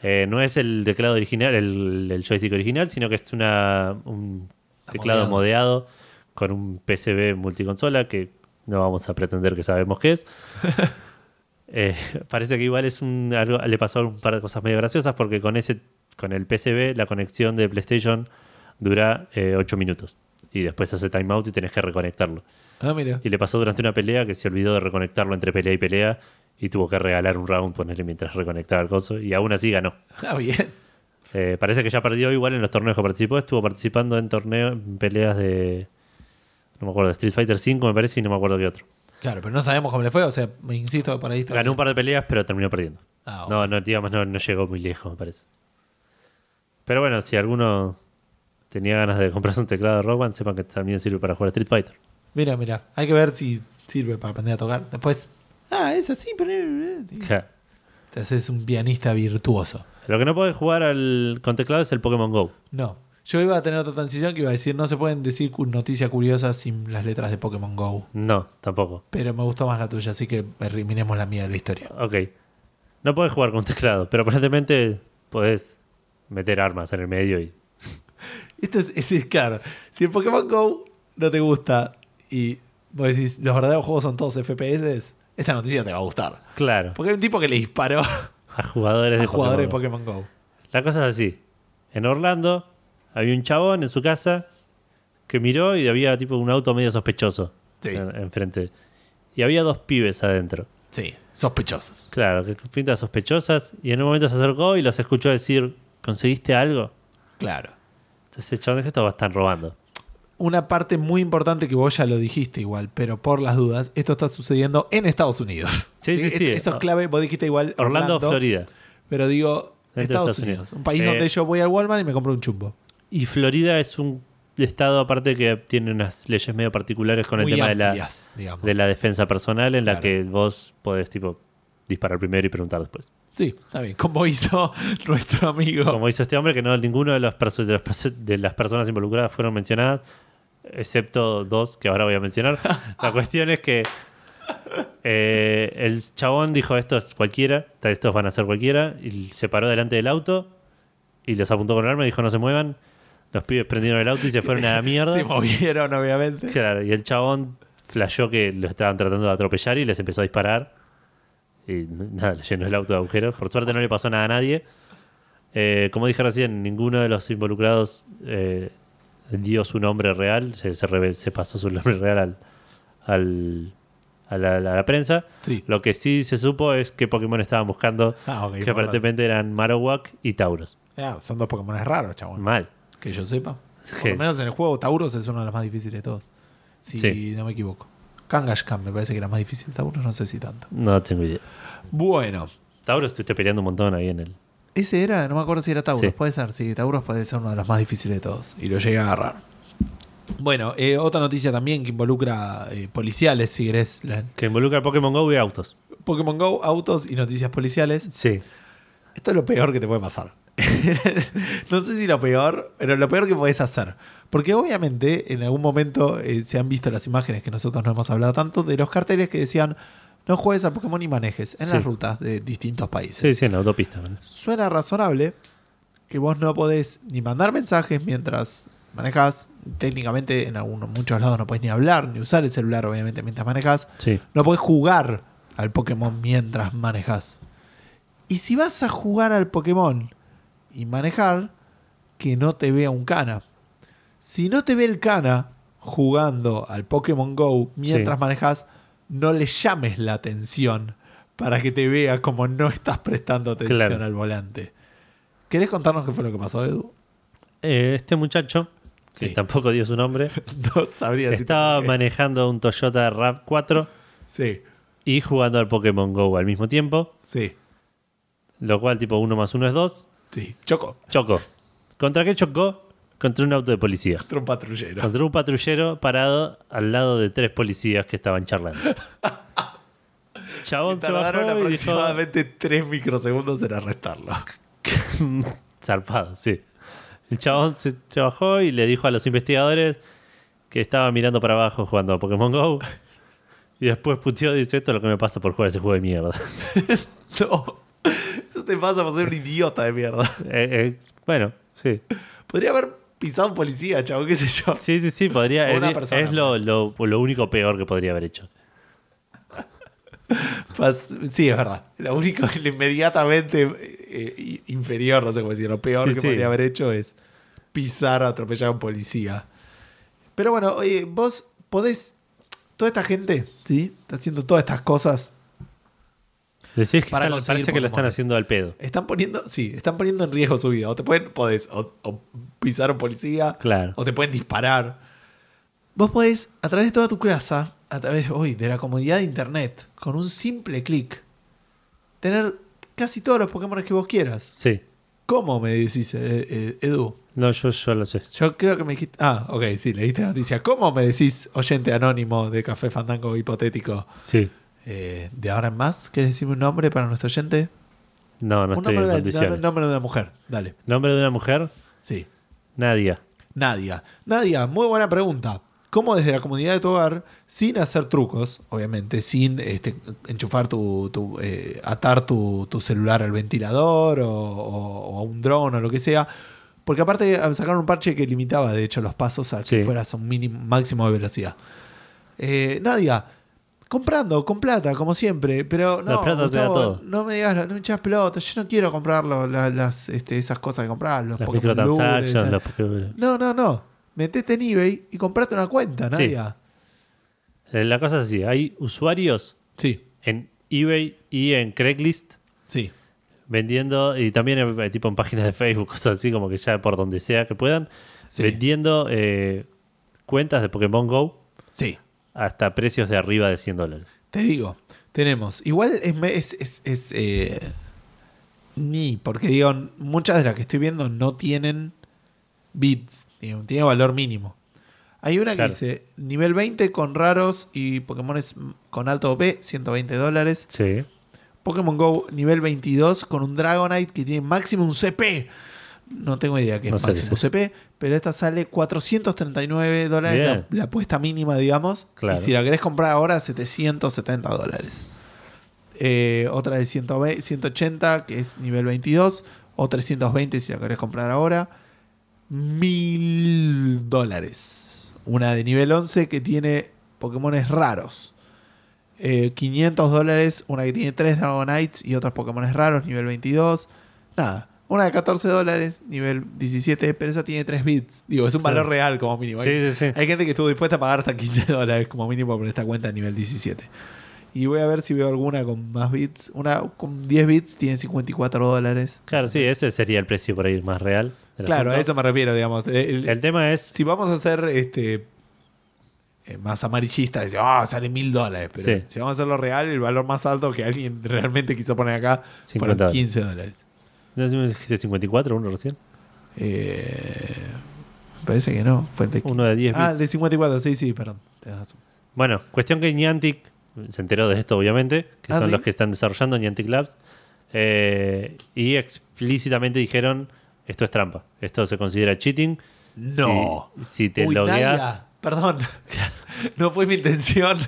Eh, no es el teclado original, el, el joystick original, sino que es una, un teclado Modeado. modeado con un PCB multiconsola que no vamos a pretender que sabemos qué es. <laughs> Eh, <laughs> parece que igual es un algo, le pasó un par de cosas medio graciosas porque con ese con el PCB la conexión de PlayStation dura 8 minutos y después hace timeout y tenés que reconectarlo. Ah, mira. Y le pasó durante una pelea que se olvidó de reconectarlo entre pelea y pelea y tuvo que regalar un round ponerle mientras reconectaba el coso y aún así ganó. <laughs> Ah, bien. Eh, parece que ya perdió igual en los torneos que participó. Estuvo participando en torneos, en peleas de. No me acuerdo, Street Fighter 5 me parece y no me acuerdo qué otro. Claro, pero no sabemos cómo le fue. O sea, me insisto por ahí está. Ganó un par de peleas, pero terminó perdiendo. Ah. No, no, digamos, no, no llegó muy lejos, me parece. Pero bueno, si alguno tenía ganas de comprarse un teclado de Rock Band, sepan que también sirve para jugar a Street Fighter. Mira, mira. Hay que ver si sirve para aprender a tocar. Después. Ah, es así, pero. Ja. Te haces un pianista virtuoso. Lo que no puede jugar al, con teclado es el Pokémon Go. No. Yo iba a tener otra transición que iba a decir: no se pueden decir noticias curiosas sin las letras de Pokémon Go. No, tampoco. Pero me gustó más la tuya, así que eliminemos la mía de la historia. Ok. No puedes jugar con teclado, pero aparentemente podés meter armas en el medio y <laughs> Esto es, es claro. Si el Pokémon Go no te gusta y vos decís, los verdaderos juegos son todos FPS, esta noticia te va a gustar. Claro. Porque hay un tipo que le disparó A jugadores <laughs> a de jugadores de Pokémon. Pokémon Go. La cosa es así. En Orlando había un chabón en su casa que miró y había tipo un auto medio sospechoso Sí. en- enfrente. Y había dos pibes adentro. Sí, sospechosos. Claro, que pintas sospechosas. Y en un momento se acercó y los escuchó decir, ¿conseguiste algo? Claro. Entonces el chabón dijo, esto va a estar robando. Una parte muy importante que vos ya lo dijiste igual, pero por las dudas, esto está sucediendo en Estados Unidos. Sí, sí, sí. Eso es clave, vos dijiste igual Orlando, Florida. Pero digo, Estados, Estados Unidos, Unidos. un país Eh, donde yo voy al Walmart y me compro un chumbo. Y Florida es un estado aparte que tiene unas leyes medio particulares con el tema de la, digamos. de la defensa personal en la que vos podés tipo disparar primero y preguntar después. Sí, está bien. Como hizo <laughs> nuestro amigo. Como hizo este hombre, que no ninguno de, los de, las de las personas involucradas fueron mencionadas, excepto dos que ahora voy a mencionar. <laughs> La cuestión es que eh, el chabón dijo: Esto es cualquiera, estos van a ser cualquiera, y se paró delante del auto y los apuntó con el arma y dijo: No se muevan. Los pibes prendieron el auto y se fueron a la mierda. Se movieron, obviamente. Claro, y el chabón flashó que lo estaban tratando de atropellar y les empezó a disparar. Y nada, le llenó el auto de agujeros. Por suerte no le pasó nada a nadie. Eh, como dije recién, ninguno de los involucrados eh, dio su nombre real, se, se, reve- se pasó su <laughs> nombre real al, al- a, la, a la prensa. Sí. Lo que sí se supo es que Pokémon estaban buscando, Ah, ok, que aparentemente eran Marowak y Tauros. Ah, son dos Pokémon raros, chabón. Mal. Que yo sepa. Por lo menos en el juego Tauros es uno de los más difíciles de todos. Si Sí. no me equivoco. Kangashkan me parece que era más difícil. Tauros no sé si tanto. No tengo idea. Bueno. Tauros estuviste peleando un montón ahí en el. Ese era, no me acuerdo si era Tauros. Sí. Puede ser, sí. Tauros puede ser uno de los más difíciles de todos. Y lo llegué a agarrar. Bueno, eh, otra noticia también que involucra eh, policiales, si querés. la- Que involucra Pokémon Go y autos. Pokémon Go, autos y noticias policiales. Sí. Esto es lo peor que te puede pasar. <laughs> no sé si lo peor, pero lo peor que podés hacer. Porque obviamente en algún momento eh, se han visto las imágenes que nosotros no hemos hablado tanto de los carteles que decían no juegues a Pokémon ni manejes en Sí. las rutas de distintos países. Sí, sí, en la autopista. Suena razonable que vos no podés ni mandar mensajes mientras manejas. Técnicamente en algunos, muchos lados no podés ni hablar, ni usar el celular obviamente mientras manejas. Sí. No podés jugar al Pokémon mientras manejas. Y si vas a jugar al Pokémon y manejar, que no te vea un cana. Si no te ve el cana jugando al Pokémon Go mientras Sí. manejas, no le llames la atención para que te vea como no estás prestando atención Claro. al volante. ¿Querés contarnos qué fue lo que pasó, Edu? Eh, este muchacho, que tampoco dio su nombre, <laughs> No sabría estaba manejando un Toyota RAV4 Sí, y jugando al Pokémon Go al mismo tiempo. sí, Lo cual, tipo, uno más uno es dos. Sí. Choco, Chocó. ¿Contra qué chocó? Contra un auto de policía. contra un patrullero. Contra un patrullero parado al lado de tres policías que estaban charlando. <laughs> Chabón se bajó y dijo, aproximadamente 3 microsegundos en arrestarlo. <laughs> Zarpado, sí. El chabón se, se bajó y le dijo a los investigadores que estaba mirando para abajo jugando a Pokémon Go. Y después puteó y dice: Esto es lo que me pasa por jugar ese juego de mierda. <laughs> No, eso te pasa por ser un idiota de mierda. Eh, eh, bueno, sí. Podría haber pisado un policía, chavo, qué sé yo. Sí, sí, sí, podría. Una Es, persona, es lo, lo- lo único peor que podría haber hecho. Pas- Sí, es verdad. Lo único, <laughs> lo inmediatamente eh, inferior, no sé cómo decirlo, lo peor Sí, que sí. podría haber hecho es pisar o atropellar a un policía. Pero bueno, oye, vos podés. Toda esta gente, ¿sí? Está haciendo todas estas cosas. Decís que Para están- conseguir parece que lo están haciendo al pedo. Están poniendo, sí, están poniendo en riesgo su vida. O te pueden, podés, o, o pisar a un policía, Claro. o te pueden disparar. Vos podés, a través de toda tu casa, a través hoy de la comodidad de internet, con un simple clic, tener casi todos los Pokémon que vos quieras. Sí. ¿Cómo me decís, eh, eh, Edu? No, yo, yo lo sé. Yo creo que me dijiste. Ah, ok, sí, leíste la noticia. ¿Cómo me decís, oyente anónimo de Café Fandango hipotético? Sí. Eh, de ahora en más, ¿quieres decirme un nombre para nuestro oyente? No, no un estoy nombre, en de, condiciones. nombre de una mujer, dale. ¿Nombre de una mujer? Sí. Nadia. Nadia. Nadia, muy buena pregunta. ¿Cómo desde la comunidad de tu hogar, sin hacer trucos, obviamente, sin este, enchufar tu, tu, eh, atar tu, tu celular al ventilador o, o- o a un dron o lo que sea? Porque aparte sacaron un parche que limitaba, de hecho, los pasos a que Sí. fueras a un mínimo, máximo de velocidad. Eh, Nadia, comprando, con plata, como siempre. Pero no, La plata te da todo. no me digas, no me echas pelota. Yo no quiero comprarlo, la- las, este, esas cosas que compras, los Las microtransactions, los Poké- No, no, no. Metete en eBay y comprate una cuenta, Sí. Nadia. Eh, La cosa es así, hay usuarios Sí, en eBay y en Craigslist sí. vendiendo, y también eh, tipo en páginas de Facebook, <laughs> cosas así, como que ya por donde sea que puedan, Sí. vendiendo eh, cuentas de Pokémon Go Sí. Hasta precios de arriba de 100 dólares. Te digo, tenemos. Igual es, es, es- es, eh, ni, porque digo, muchas de las que estoy viendo no tienen bits, digo, tiene valor mínimo. Hay una que dice nivel 20 con raros y Pokémones con alto OP, 120 dólares. Sí. Pokémon Go nivel 22 con un Dragonite que tiene máximo un CP. No tengo idea qué No es sé qué máximo es CP, pero esta sale 439 dólares, la, la apuesta mínima, digamos. Claro. Y si la querés comprar ahora, 770 dólares. Eh, otra de 120 180, que es nivel 22. O 320 si la querés comprar ahora. 1000 dólares. Una de nivel 11 que tiene Pokémones raros. Eh, 500 dólares, una que tiene 3 Dragonites y otros Pokémon raros, nivel 22. Nada. Una de 14 dólares, nivel 17, pero esa tiene 3 bits. Digo, es un valor real como mínimo. Sí, Hay, sí, sí. hay gente que estuvo dispuesta a pagar hasta 15 dólares como mínimo por esta cuenta de nivel 17. Y voy a ver si veo alguna con más bits. Una con 10 bits tiene 54 dólares. Claro, sí, ese sería el precio por ahí más real. Claro, a eso me refiero, digamos. El- El tema es, si vamos a hacer este eh, más amarillista, decir, ah, sale mil dólares. Pero Sí. si vamos a hacerlo real, el valor más alto que alguien realmente quiso poner acá 50 fueron dólares. 15 dólares. ¿No dijiste 54 uno recién? Eh, me parece que no. Fue de, Uno de 10 ah, bits. de 54, sí, sí, perdón. Tenés razón. Bueno, cuestión que Niantic se enteró de esto, obviamente, que Ah, son ¿sí? los que están desarrollando Niantic Labs, eh, y explícitamente dijeron, esto es trampa, esto se considera cheating. No. Si, si te Uy, logueas, Nadia, perdón. <laughs> no fue mi intención.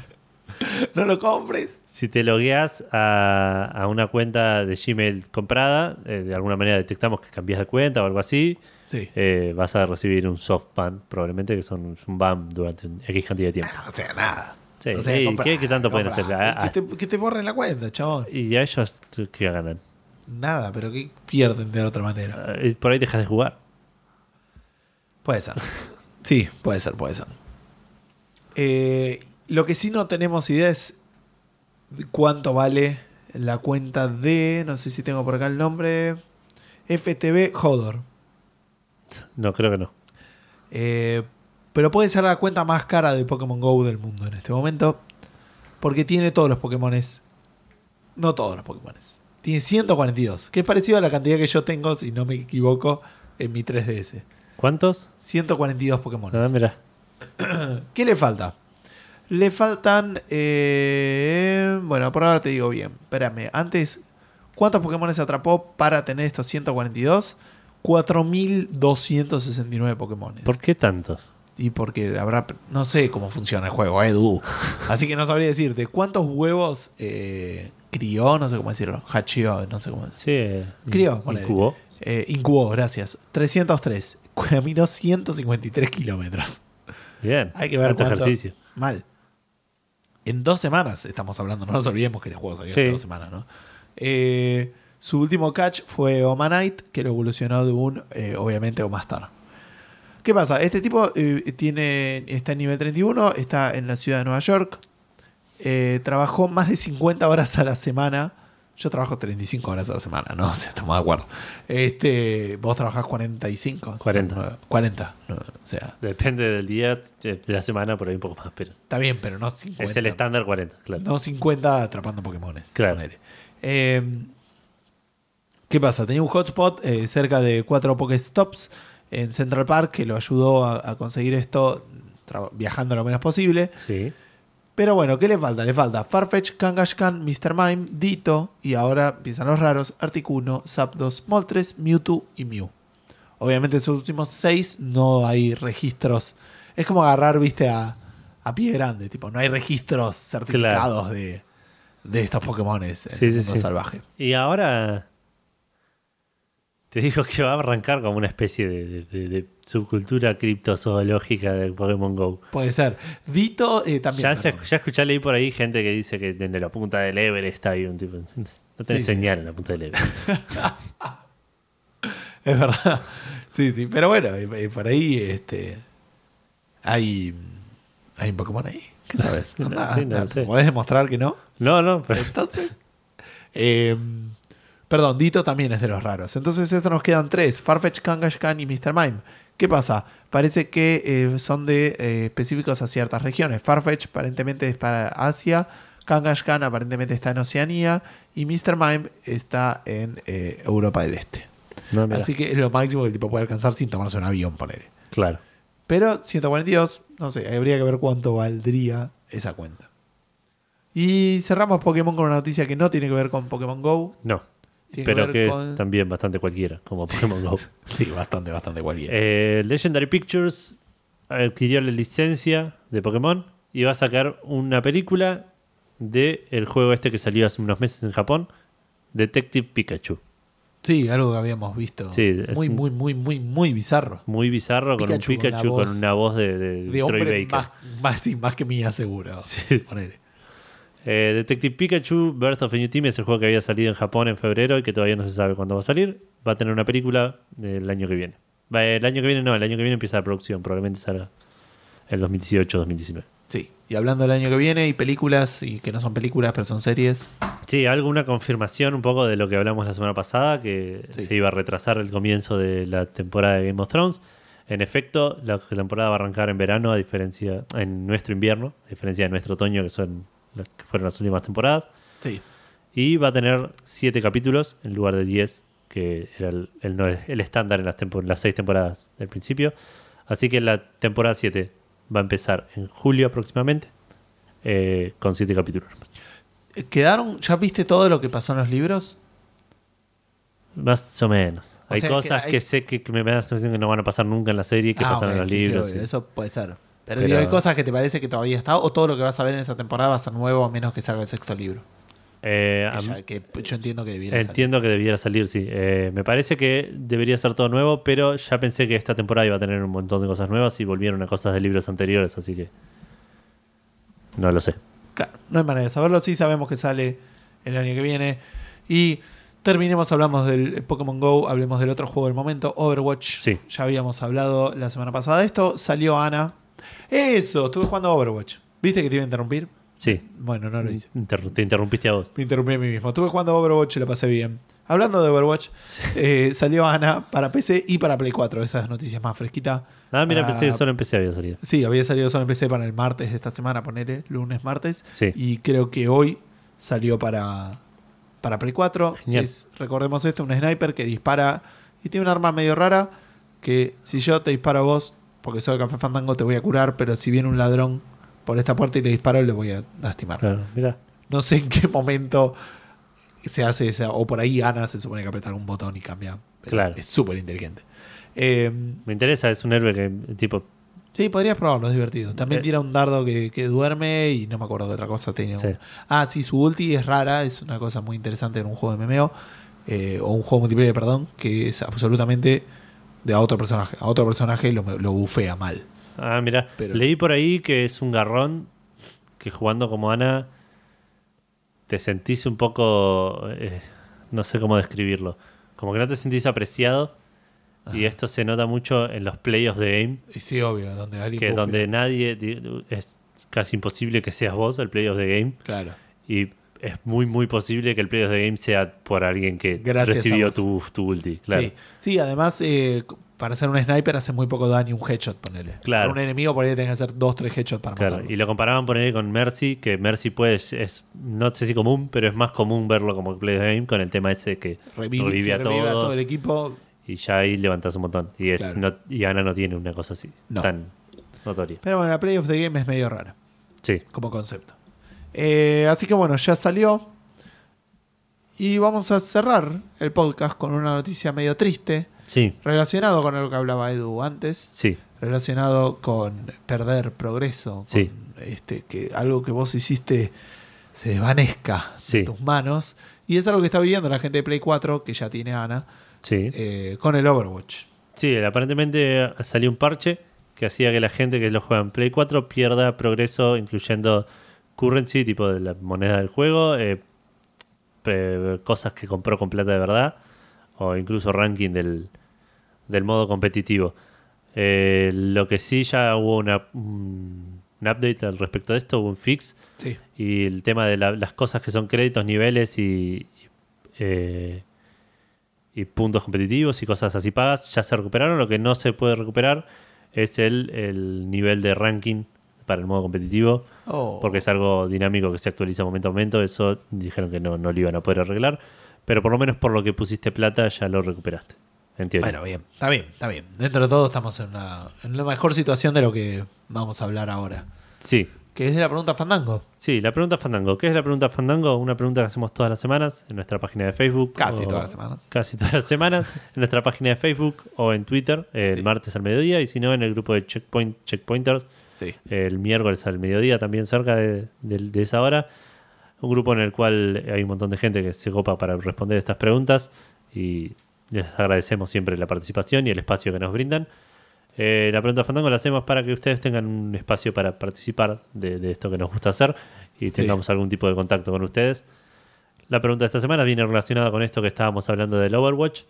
<laughs> no lo compres. Si te logueas a, a una cuenta de Gmail comprada, eh, de alguna manera detectamos que cambias de cuenta o algo así, Sí. eh, vas a recibir un soft ban, probablemente, que son un ban durante X cantidad de tiempo. O sea, nada. Sí, O sea, sí, ¿qué- qué tanto pueden hacer? Ah, ah. Que te, que te borren la cuenta, chabón. Y a ellos, ¿qué ganan? Nada, pero que pierden de otra manera. Por ahí dejas de jugar. Puede ser. Sí, puede ser, puede ser. Eh, lo que sí no tenemos idea es cuánto vale la cuenta de, no sé si tengo por acá el nombre, FTV Hodor. No, creo que no. Eh, pero puede ser la cuenta más cara de Pokémon Go del mundo en este momento. Porque tiene todos los Pokémones. No todos los Pokémones. Tiene 142. Que es parecido a la cantidad que yo tengo, si no me equivoco, en mi 3DS. ¿Cuántos? 142 Pokémon. Ah, mira. <clears throat> ¿Qué le falta? Le faltan. eh, bueno, por ahora te digo bien. Espérame. Antes, ¿cuántos Pokémon se atrapó para tener estos 142? 4.269 Pokémon. ¿Por qué tantos? Y porque habrá. No sé cómo funciona el juego, Edu. <laughs> Así que no sabría decirte. ¿Cuántos huevos eh, crió? No sé cómo decirlo. Hachió, no sé cómo decirlo. Sí. eh, Crió, incubó. Eh, incubó, gracias. 303. <laughs> Caminó 153 kilómetros. Bien. Hay que ver cuánto- ejercicio. Mal. En dos semanas estamos hablando, no nos olvidemos que este juego salió Sí. hace dos semanas, ¿no? Eh, su último catch fue Omanite, que lo evolucionó de un, eh, obviamente, Omastar. ¿Qué pasa? Este tipo eh, tiene, está en nivel 31, está en la ciudad de Nueva York, eh, trabajó más de 50 horas a la semana. Yo trabajo 35 horas a la semana, ¿no? <laughs> O sea, estamos de acuerdo. Este, vos trabajás 45. 40. Son nueve- 40. no, o sea, Depende del día, eh, de la semana, por ahí un poco más, pero está bien, pero no 50. es el estándar 40, claro. No 50 atrapando Pokémones. Claro. Eh, ¿Qué pasa? Tenía un hotspot eh, cerca de cuatro Pokéstops en Central Park que lo ayudó a, a conseguir esto viajando lo menos posible. Sí. Pero bueno, ¿qué le falta? Le falta Farfetch, Kangaskhan, Mr. Mime, Ditto y ahora empiezan los raros, Articuno, Zapdos, Moltres, Mewtwo y Mew. Obviamente en sus últimos seis no hay registros. Es como agarrar, viste, a, a pie grande. Tipo, no hay registros certificados de, de estos Pokémon en Sí, el sí, mundo sí. salvaje. Y ahora, Te digo que va a arrancar como una especie de, de- de- de subcultura criptozoológica de Pokémon Go. Puede ser. Dito eh, también. Ya, se- ya escuché leí por ahí gente que dice que en la punta del Everest hay un tipo. No tenés Sí, sí. señal en la punta del Everest. <laughs> Es verdad. Sí, sí. Pero bueno, eh, eh, por ahí este, hay, hay un Pokémon ahí. ¿Qué sabes? <laughs> No, sí, no anda. sé. ¿Podés demostrar que no? No, no, pero Entonces. <laughs> eh, perdón, Dito también es de los raros. Entonces, estos nos quedan tres: Farfetch, Kangaskhan y Mr. Mime. ¿Qué pasa? Parece que eh, son de eh, específicos a ciertas regiones. Farfetch aparentemente es para Asia. Kangaskhan aparentemente está en Oceanía. Y Mr. Mime está en eh, Europa del Este. no. Así que es lo máximo que el tipo puede alcanzar sin tomarse un avión, poner. Claro. Pero 142, no sé, habría que ver cuánto valdría esa cuenta. Y cerramos Pokémon con una noticia que no tiene que ver con Pokémon Go. No. Que Pero que con- es también bastante cualquiera, como Pokémon Go. <laughs> Sí, bastante, bastante cualquiera. Eh, Legendary Pictures adquirió la licencia de Pokémon y va a sacar una película de el juego este que salió hace unos meses en Japón, Detective Pikachu. sí, algo que habíamos visto. Sí, muy, un- muy, muy, muy, muy bizarro. Muy bizarro con un Pikachu con voz una voz de, de, De Troy hombre Baker. más, más, sí, más que mía, seguro. <laughs> Sí. Ponele. Eh, Detective Pikachu, Birth of a New Team es el juego que había salido en Japón en febrero y que todavía no se sabe cuándo va a salir. Va a tener una película el año que viene. El año que viene no, el año que viene empieza la producción, probablemente salga el 2018-2019. Sí. Y hablando del año que viene, y películas, y que no son películas, pero son series. Sí, alguna confirmación un poco de lo que hablamos la semana pasada, que Sí. se iba a retrasar el comienzo de la temporada de Game of Thrones. En efecto, la temporada va a arrancar en verano, a diferencia, en nuestro invierno, a diferencia de nuestro otoño, que son las que fueron las últimas temporadas. Sí. Y va a tener siete capítulos en lugar de 10, que era el, el el estándar en las, tempo- las seis temporadas del principio. Así que la temporada 7 va a empezar en julio aproximadamente, eh, con siete capítulos. ¿Quedaron? ¿Ya viste todo lo que pasó en los libros? Más o menos. O hay cosas que que, hay- sé que, que me da la sensación que no van a pasar nunca en la serie, que Ah, pasan ok, en los sí, sí, libros. obvio, sí. Eso puede ser. Pero, Pero- digo, hay cosas que te parece que todavía está, o todo lo que vas a ver en esa temporada va a ser nuevo, a menos que salga el sexto libro. Eh, Que, ya- yo entiendo que debiera entiendo que debiera salir, sí. Eh, me parece que debería ser todo nuevo, pero ya pensé que esta temporada iba a tener un montón de cosas nuevas y volvieron a cosas de libros anteriores, así que no lo sé. Claro, no hay manera de saberlo. Sí sabemos que sale el año que viene. Y terminemos, hablamos del Pokémon Go, hablemos del otro juego del momento, Overwatch. Sí. Ya habíamos hablado la semana pasada de esto. Salió Ana. Eso, estuve jugando a Overwatch. ¿Viste que te iba a interrumpir? Sí, Bueno, no lo hice. Interru- te interrumpiste a vos. Me interrumpí a mí mismo. Estuve jugando a Overwatch y la pasé bien. Hablando de Overwatch, eh, salió Ana para PC y para Play 4. Esas noticias más fresquitas. Ah, mira, Para- pensé que solo empecé había salido. Sí, había salido solo en PC para el martes de esta semana, ponele, lunes, martes. Sí. Y creo que hoy salió para, para Play 4. Genial. Es, recordemos esto, un sniper que dispara y tiene un arma medio rara que si yo te disparo a vos, porque soy Café Fandango, te voy a curar, pero si viene un ladrón por esta puerta y le disparo, le voy a lastimar. Claro, mira. No sé en qué momento se hace esa, o por ahí Ana se supone que apretar un botón y cambia. Claro. Es súper inteligente. Eh, Me interesa, es un héroe que, tipo, Sí, podrías probarlo, es divertido. También Eh. tira un dardo que, que duerme y no me acuerdo de otra cosa. Tiene Sí. un- Ah, sí, su ulti es rara, es una cosa muy interesante en un juego de MMO, eh, o un juego multiplayer, perdón, que es absolutamente de a otro personaje. A otro personaje lo, lo bufea mal. Ah, mira, leí por ahí que es un garrón que jugando como Ana te sentís un poco, eh, no sé cómo describirlo, como que no te sentís apreciado y esto se nota mucho en los playoffs de game, Y sí, obvio, donde alguien que bufea. donde nadie, di- es casi imposible que seas vos el playoff de game Claro. y es muy muy posible que el playoff de game sea por alguien que Gracias recibió tu, tu ulti, claro. Sí. Sí, además, eh, para ser un sniper hace muy poco daño un headshot, ponele. Claro. Para un enemigo por ahí tenés que hacer dos, tres headshots para Claro, matarlos. y lo comparaban ahí con Mercy, que Mercy pues es, no sé si común, pero es más común verlo como play of the game con el tema ese de que Revive, a revive a todos todo el equipo. y ya ahí levantas un montón. Y, es- Claro. no- y Ana no tiene una cosa así No. tan notoria. Pero bueno, la Play of the Game es medio rara. Sí, como concepto. Eh, así que bueno, ya salió. Y vamos a cerrar el podcast con una noticia medio triste, sí, relacionado con lo que hablaba Edu antes, sí, relacionado con perder progreso, con Sí. este, que algo que vos hiciste se desvanezca Sí. de tus manos. Y es algo que está viviendo la gente de Play 4, que ya tiene Ana, Sí. eh, con el Overwatch. Sí, aparentemente salió un parche que hacía que la gente que lo juega en Play 4 pierda progreso, incluyendo currency, tipo de la moneda del juego, eh, cosas que compró con plata de verdad, o incluso ranking del, del modo competitivo. Eh, lo que sí ya hubo una, un, un update al respecto de esto, hubo un fix, Sí. y el tema de la- las cosas que son créditos, niveles y, y, eh, y puntos competitivos y cosas así pagas ya se recuperaron. Lo que no se puede recuperar es el, el nivel de ranking para el modo competitivo, Oh. porque es algo dinámico que se actualiza momento a momento. Eso dijeron que no, no lo iban a poder arreglar, pero por lo menos por lo que pusiste plata ya lo recuperaste. Entiendo. Bueno, bien, está bien, está bien. Dentro de todo estamos en una, en una mejor situación de lo que vamos a hablar ahora. Sí, Que es de la pregunta Fandango. sí, la pregunta Fandango. ¿Qué es la pregunta Fandango? Una pregunta que hacemos todas las semanas en nuestra página de Facebook. Casi todas las semanas. casi todas las semanas en nuestra página de Facebook o en Twitter el Sí. martes al mediodía y si no en el grupo de Checkpoint Checkpointers Sí. el miércoles al mediodía también cerca de, de- de esa hora. Un grupo en el cual hay un montón de gente que se copa para responder estas preguntas y les agradecemos siempre la participación y el espacio que nos brindan. Eh, la pregunta Fandango la hacemos para que ustedes tengan un espacio para participar de, de esto que nos gusta hacer y tengamos algún tipo de contacto con ustedes. La pregunta de esta semana viene relacionada con esto que estábamos hablando del Overwatch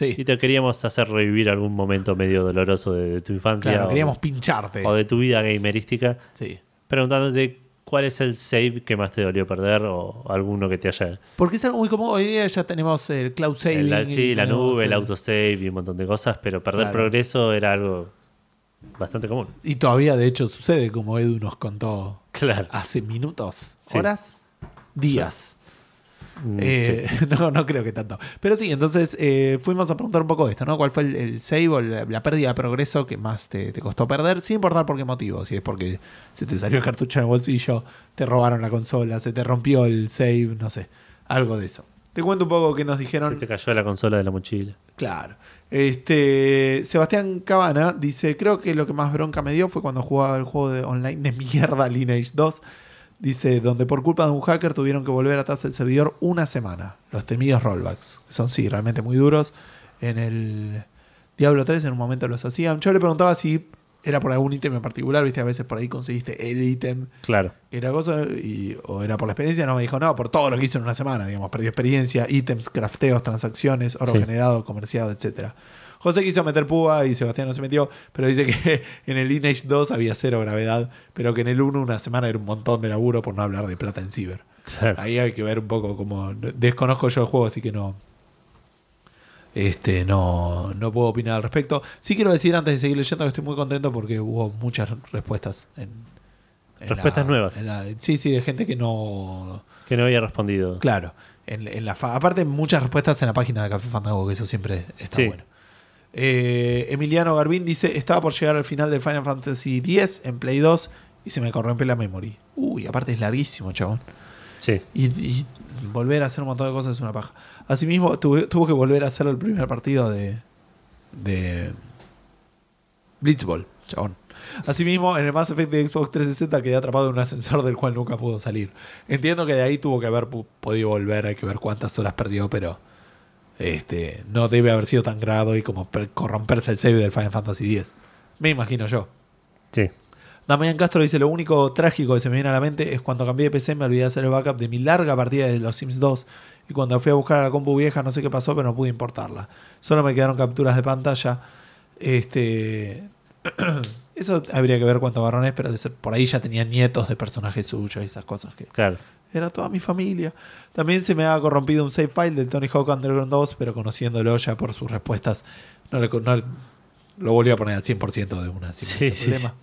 y te queríamos hacer revivir algún momento medio doloroso de, de tu infancia Claro, o, queríamos pincharte. o de tu vida gamerística, Sí. preguntándote cuál es el save que más te dolió perder o alguno que te haya... Porque es algo muy común. Hoy día ya tenemos el cloud saving. la, sí, la nube, el autosave y un montón de cosas, pero perder Claro. progreso era algo bastante común. Y todavía, de hecho, sucede, como Edu nos contó Claro. hace minutos, Sí. horas, días. Eh, sí. <laughs> no, no creo que tanto. Pero sí, entonces eh, fuimos a preguntar un poco de esto, ¿no? ¿Cuál fue el, el save o la, la pérdida de progreso que más te, te costó perder? Sin importar por qué motivo. Si es porque se te salió el cartucho en el bolsillo, te robaron la consola, se te rompió el save, no sé. Algo de eso. Te cuento un poco qué nos dijeron. Se te cayó la consola de la mochila. Claro. Este, Sebastián Cabana dice, creo que lo que más bronca me dio fue cuando jugaba el juego de online de mierda Lineage 2. Dice, donde por culpa de un hacker tuvieron que volver atrás el servidor una semana. Los temidos rollbacks. Que son, sí, realmente muy duros. En el Diablo 3 en un momento los hacían. Yo le preguntaba si era por algún ítem en particular. Viste, a veces por ahí conseguiste el ítem Claro. era cosa y, o era por la experiencia. No, me dijo, no, por todo lo que hizo en una semana. Digamos, perdió experiencia, ítems, crafteos, transacciones, oro Sí. generado, comerciado, etcétera. José quiso meter púa y Sebastián no se metió, pero dice que <laughs> en el Lineage 2 había cero gravedad, pero que en el 1 una semana era un montón de laburo por no hablar de plata en ciber. Claro. Ahí hay que ver un poco como desconozco yo el juego, así que no este no, no puedo opinar al respecto. Sí quiero decir antes de seguir leyendo que estoy muy contento porque hubo muchas respuestas en, en Respuestas nuevas. en la- sí, sí, de gente que no Que no había respondido. Claro, en, en la fa- aparte muchas respuestas en la página de Café Fandango, que eso siempre está Sí. bueno. Eh, Emiliano Garbín dice, estaba por llegar al final del Final Fantasy X en Play 2 y se me corrompió la memory. Uy, aparte es larguísimo, chabón. Sí. Y, y volver a hacer un montón de cosas es una paja. Asimismo, tuve- tuvo que volver a hacer el primer partido de, de Blitzball, chabón. Asimismo, en el Mass Effect de Xbox 360 quedé atrapado en un ascensor del cual nunca pudo salir. Entiendo que de ahí tuvo que haber podido volver, hay que ver cuántas horas perdió, pero este no debe haber sido tan grave y como per- corromperse el save del Final Fantasy X. Me imagino yo. Sí. Damián Castro dice: Lo único trágico que se me viene a la mente es cuando cambié de PC, me olvidé de hacer el backup de mi larga partida de los Sims 2. Y cuando fui a buscar a la compu vieja, no sé qué pasó, pero no pude importarla. Solo me quedaron capturas de pantalla. Este. <clears throat> Eso habría que ver cuánto varón es, pero por ahí ya tenía nietos de personajes suyos y esas cosas que. Claro. Era toda mi familia. También se me ha corrompido un save file del Tony Hawk Underground 2, pero conociéndolo ya por sus respuestas, no, le, no- lo volví a poner al 100% de una sin Sí, sí, problema.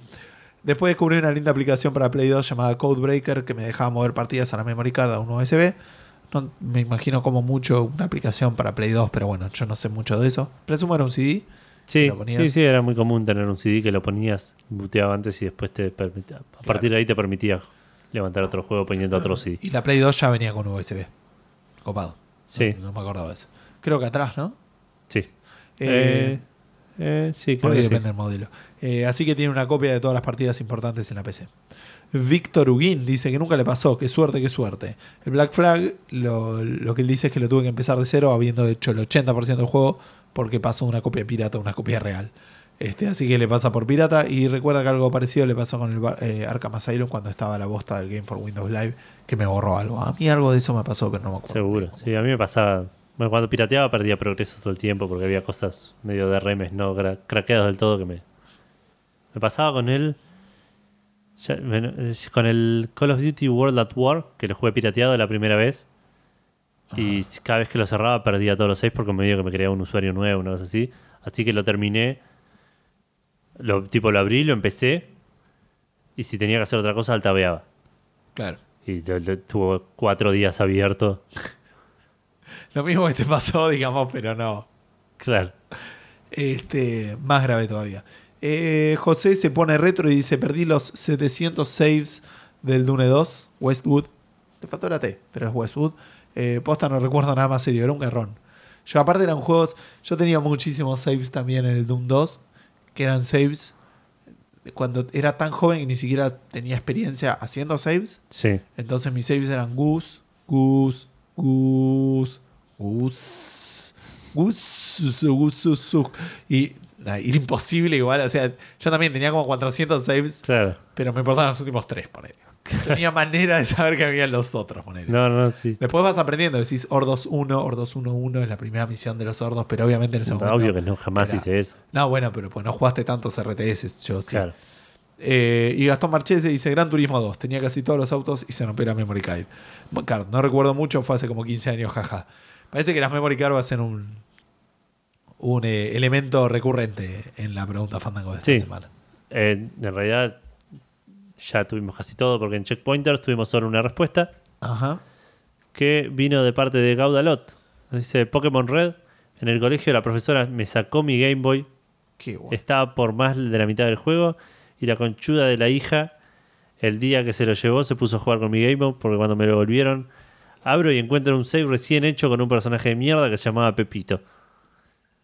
Después descubrí una linda aplicación para Play 2 llamada Codebreaker que me dejaba mover partidas a la memory card a un USB. No, me imagino como mucho una aplicación para Play 2, pero bueno, yo no sé mucho de eso. Presumo era un CD. Sí, sí, sí, era muy común tener un CD que lo ponías, buteaba antes y después te permitía, a partir de ahí te permitía levantar otro juego poniendo otro CD. Y la Play 2 ya venía con USB. Copado. Sí. No, no me acordaba de eso. Creo que atrás, ¿no? Sí. Eh, Eh, eh, sí, Por creo ahí que sí. depende del modelo. Eh, así que tiene una copia de todas las partidas importantes en la PC. Víctor Huguín dice que nunca le pasó, qué suerte, qué suerte. El Black Flag, lo, lo que él dice es que lo tuve que empezar de cero habiendo hecho el 80% del juego porque pasó una copia pirata a una copia real. Este, así que le pasa por pirata y recuerda que algo parecido le pasó con el eh, Arkham Asylum cuando estaba la bosta del Game for Windows Live que me borró algo. A mí algo de eso me pasó, pero no me acuerdo. Seguro. Sí, a mí me pasaba. Bueno, cuando pirateaba perdía progreso todo el tiempo porque había cosas medio de remes no cra- craqueados del todo que me. Me pasaba con él. con el Call of Duty World at War, que lo jugué pirateado la primera vez. Y cada vez que lo cerraba perdía todos los saves porque me dio que me creaba un usuario nuevo, una cosa así. Así que lo terminé. Lo, tipo lo abrí, lo empecé. Y si tenía que hacer otra cosa, altabeaba. Claro. Y lo- lo- tuvo cuatro días abierto. <laughs> Lo mismo que te pasó, digamos, pero no. Claro. Este, más grave todavía. Eh, José se pone retro y dice: Perdí los 700 saves del Dune 2, Westwood. Te faltó la T, pero es Westwood. Eh, posta, no recuerdo nada más serio, era un garrón. Yo, aparte, eran juegos. Yo tenía muchísimos saves también en el Doom 2, que eran saves cuando era tan joven y ni siquiera tenía experiencia haciendo saves. Sí. Entonces mis saves eran Goose, Goose, Goose, Goose, Goose, Goose, Goose. Y nah, era imposible igual. O sea, yo también tenía como 400 saves, Claro. pero me importaban los últimos tres, ponele. <laughs> Tenía manera de saber que había los otros, ponele. No, no, sí. Después vas aprendiendo, decís Ordos 1, Ordos 1-1 es la primera misión de los Ordos, pero obviamente en ese momento... Obvio que no, jamás era- hice eso. No, bueno, pero pues no jugaste tantos RTS, yo sí. Claro. Eh, y Gastón Marchese dice Gran Turismo 2. Tenía casi todos los autos y se rompió la memory card. Card, No recuerdo mucho, fue hace como 15 años, jaja. Parece que las memory card va a ser un, un eh, elemento recurrente en la pregunta Fandango de esta Sí. semana. Eh, en realidad ya tuvimos casi todo porque en Checkpointers tuvimos solo una respuesta Ajá. que vino de parte de Gaudalot. Dice Pokémon Red. En el colegio la profesora me sacó mi Game Boy. Qué bueno. Estaba por más de la mitad del juego y la conchuda de la hija el día que se lo llevó se puso a jugar con mi Game Boy porque cuando me lo volvieron abro y encuentro un save recién hecho con un personaje de mierda que se llamaba Pepito.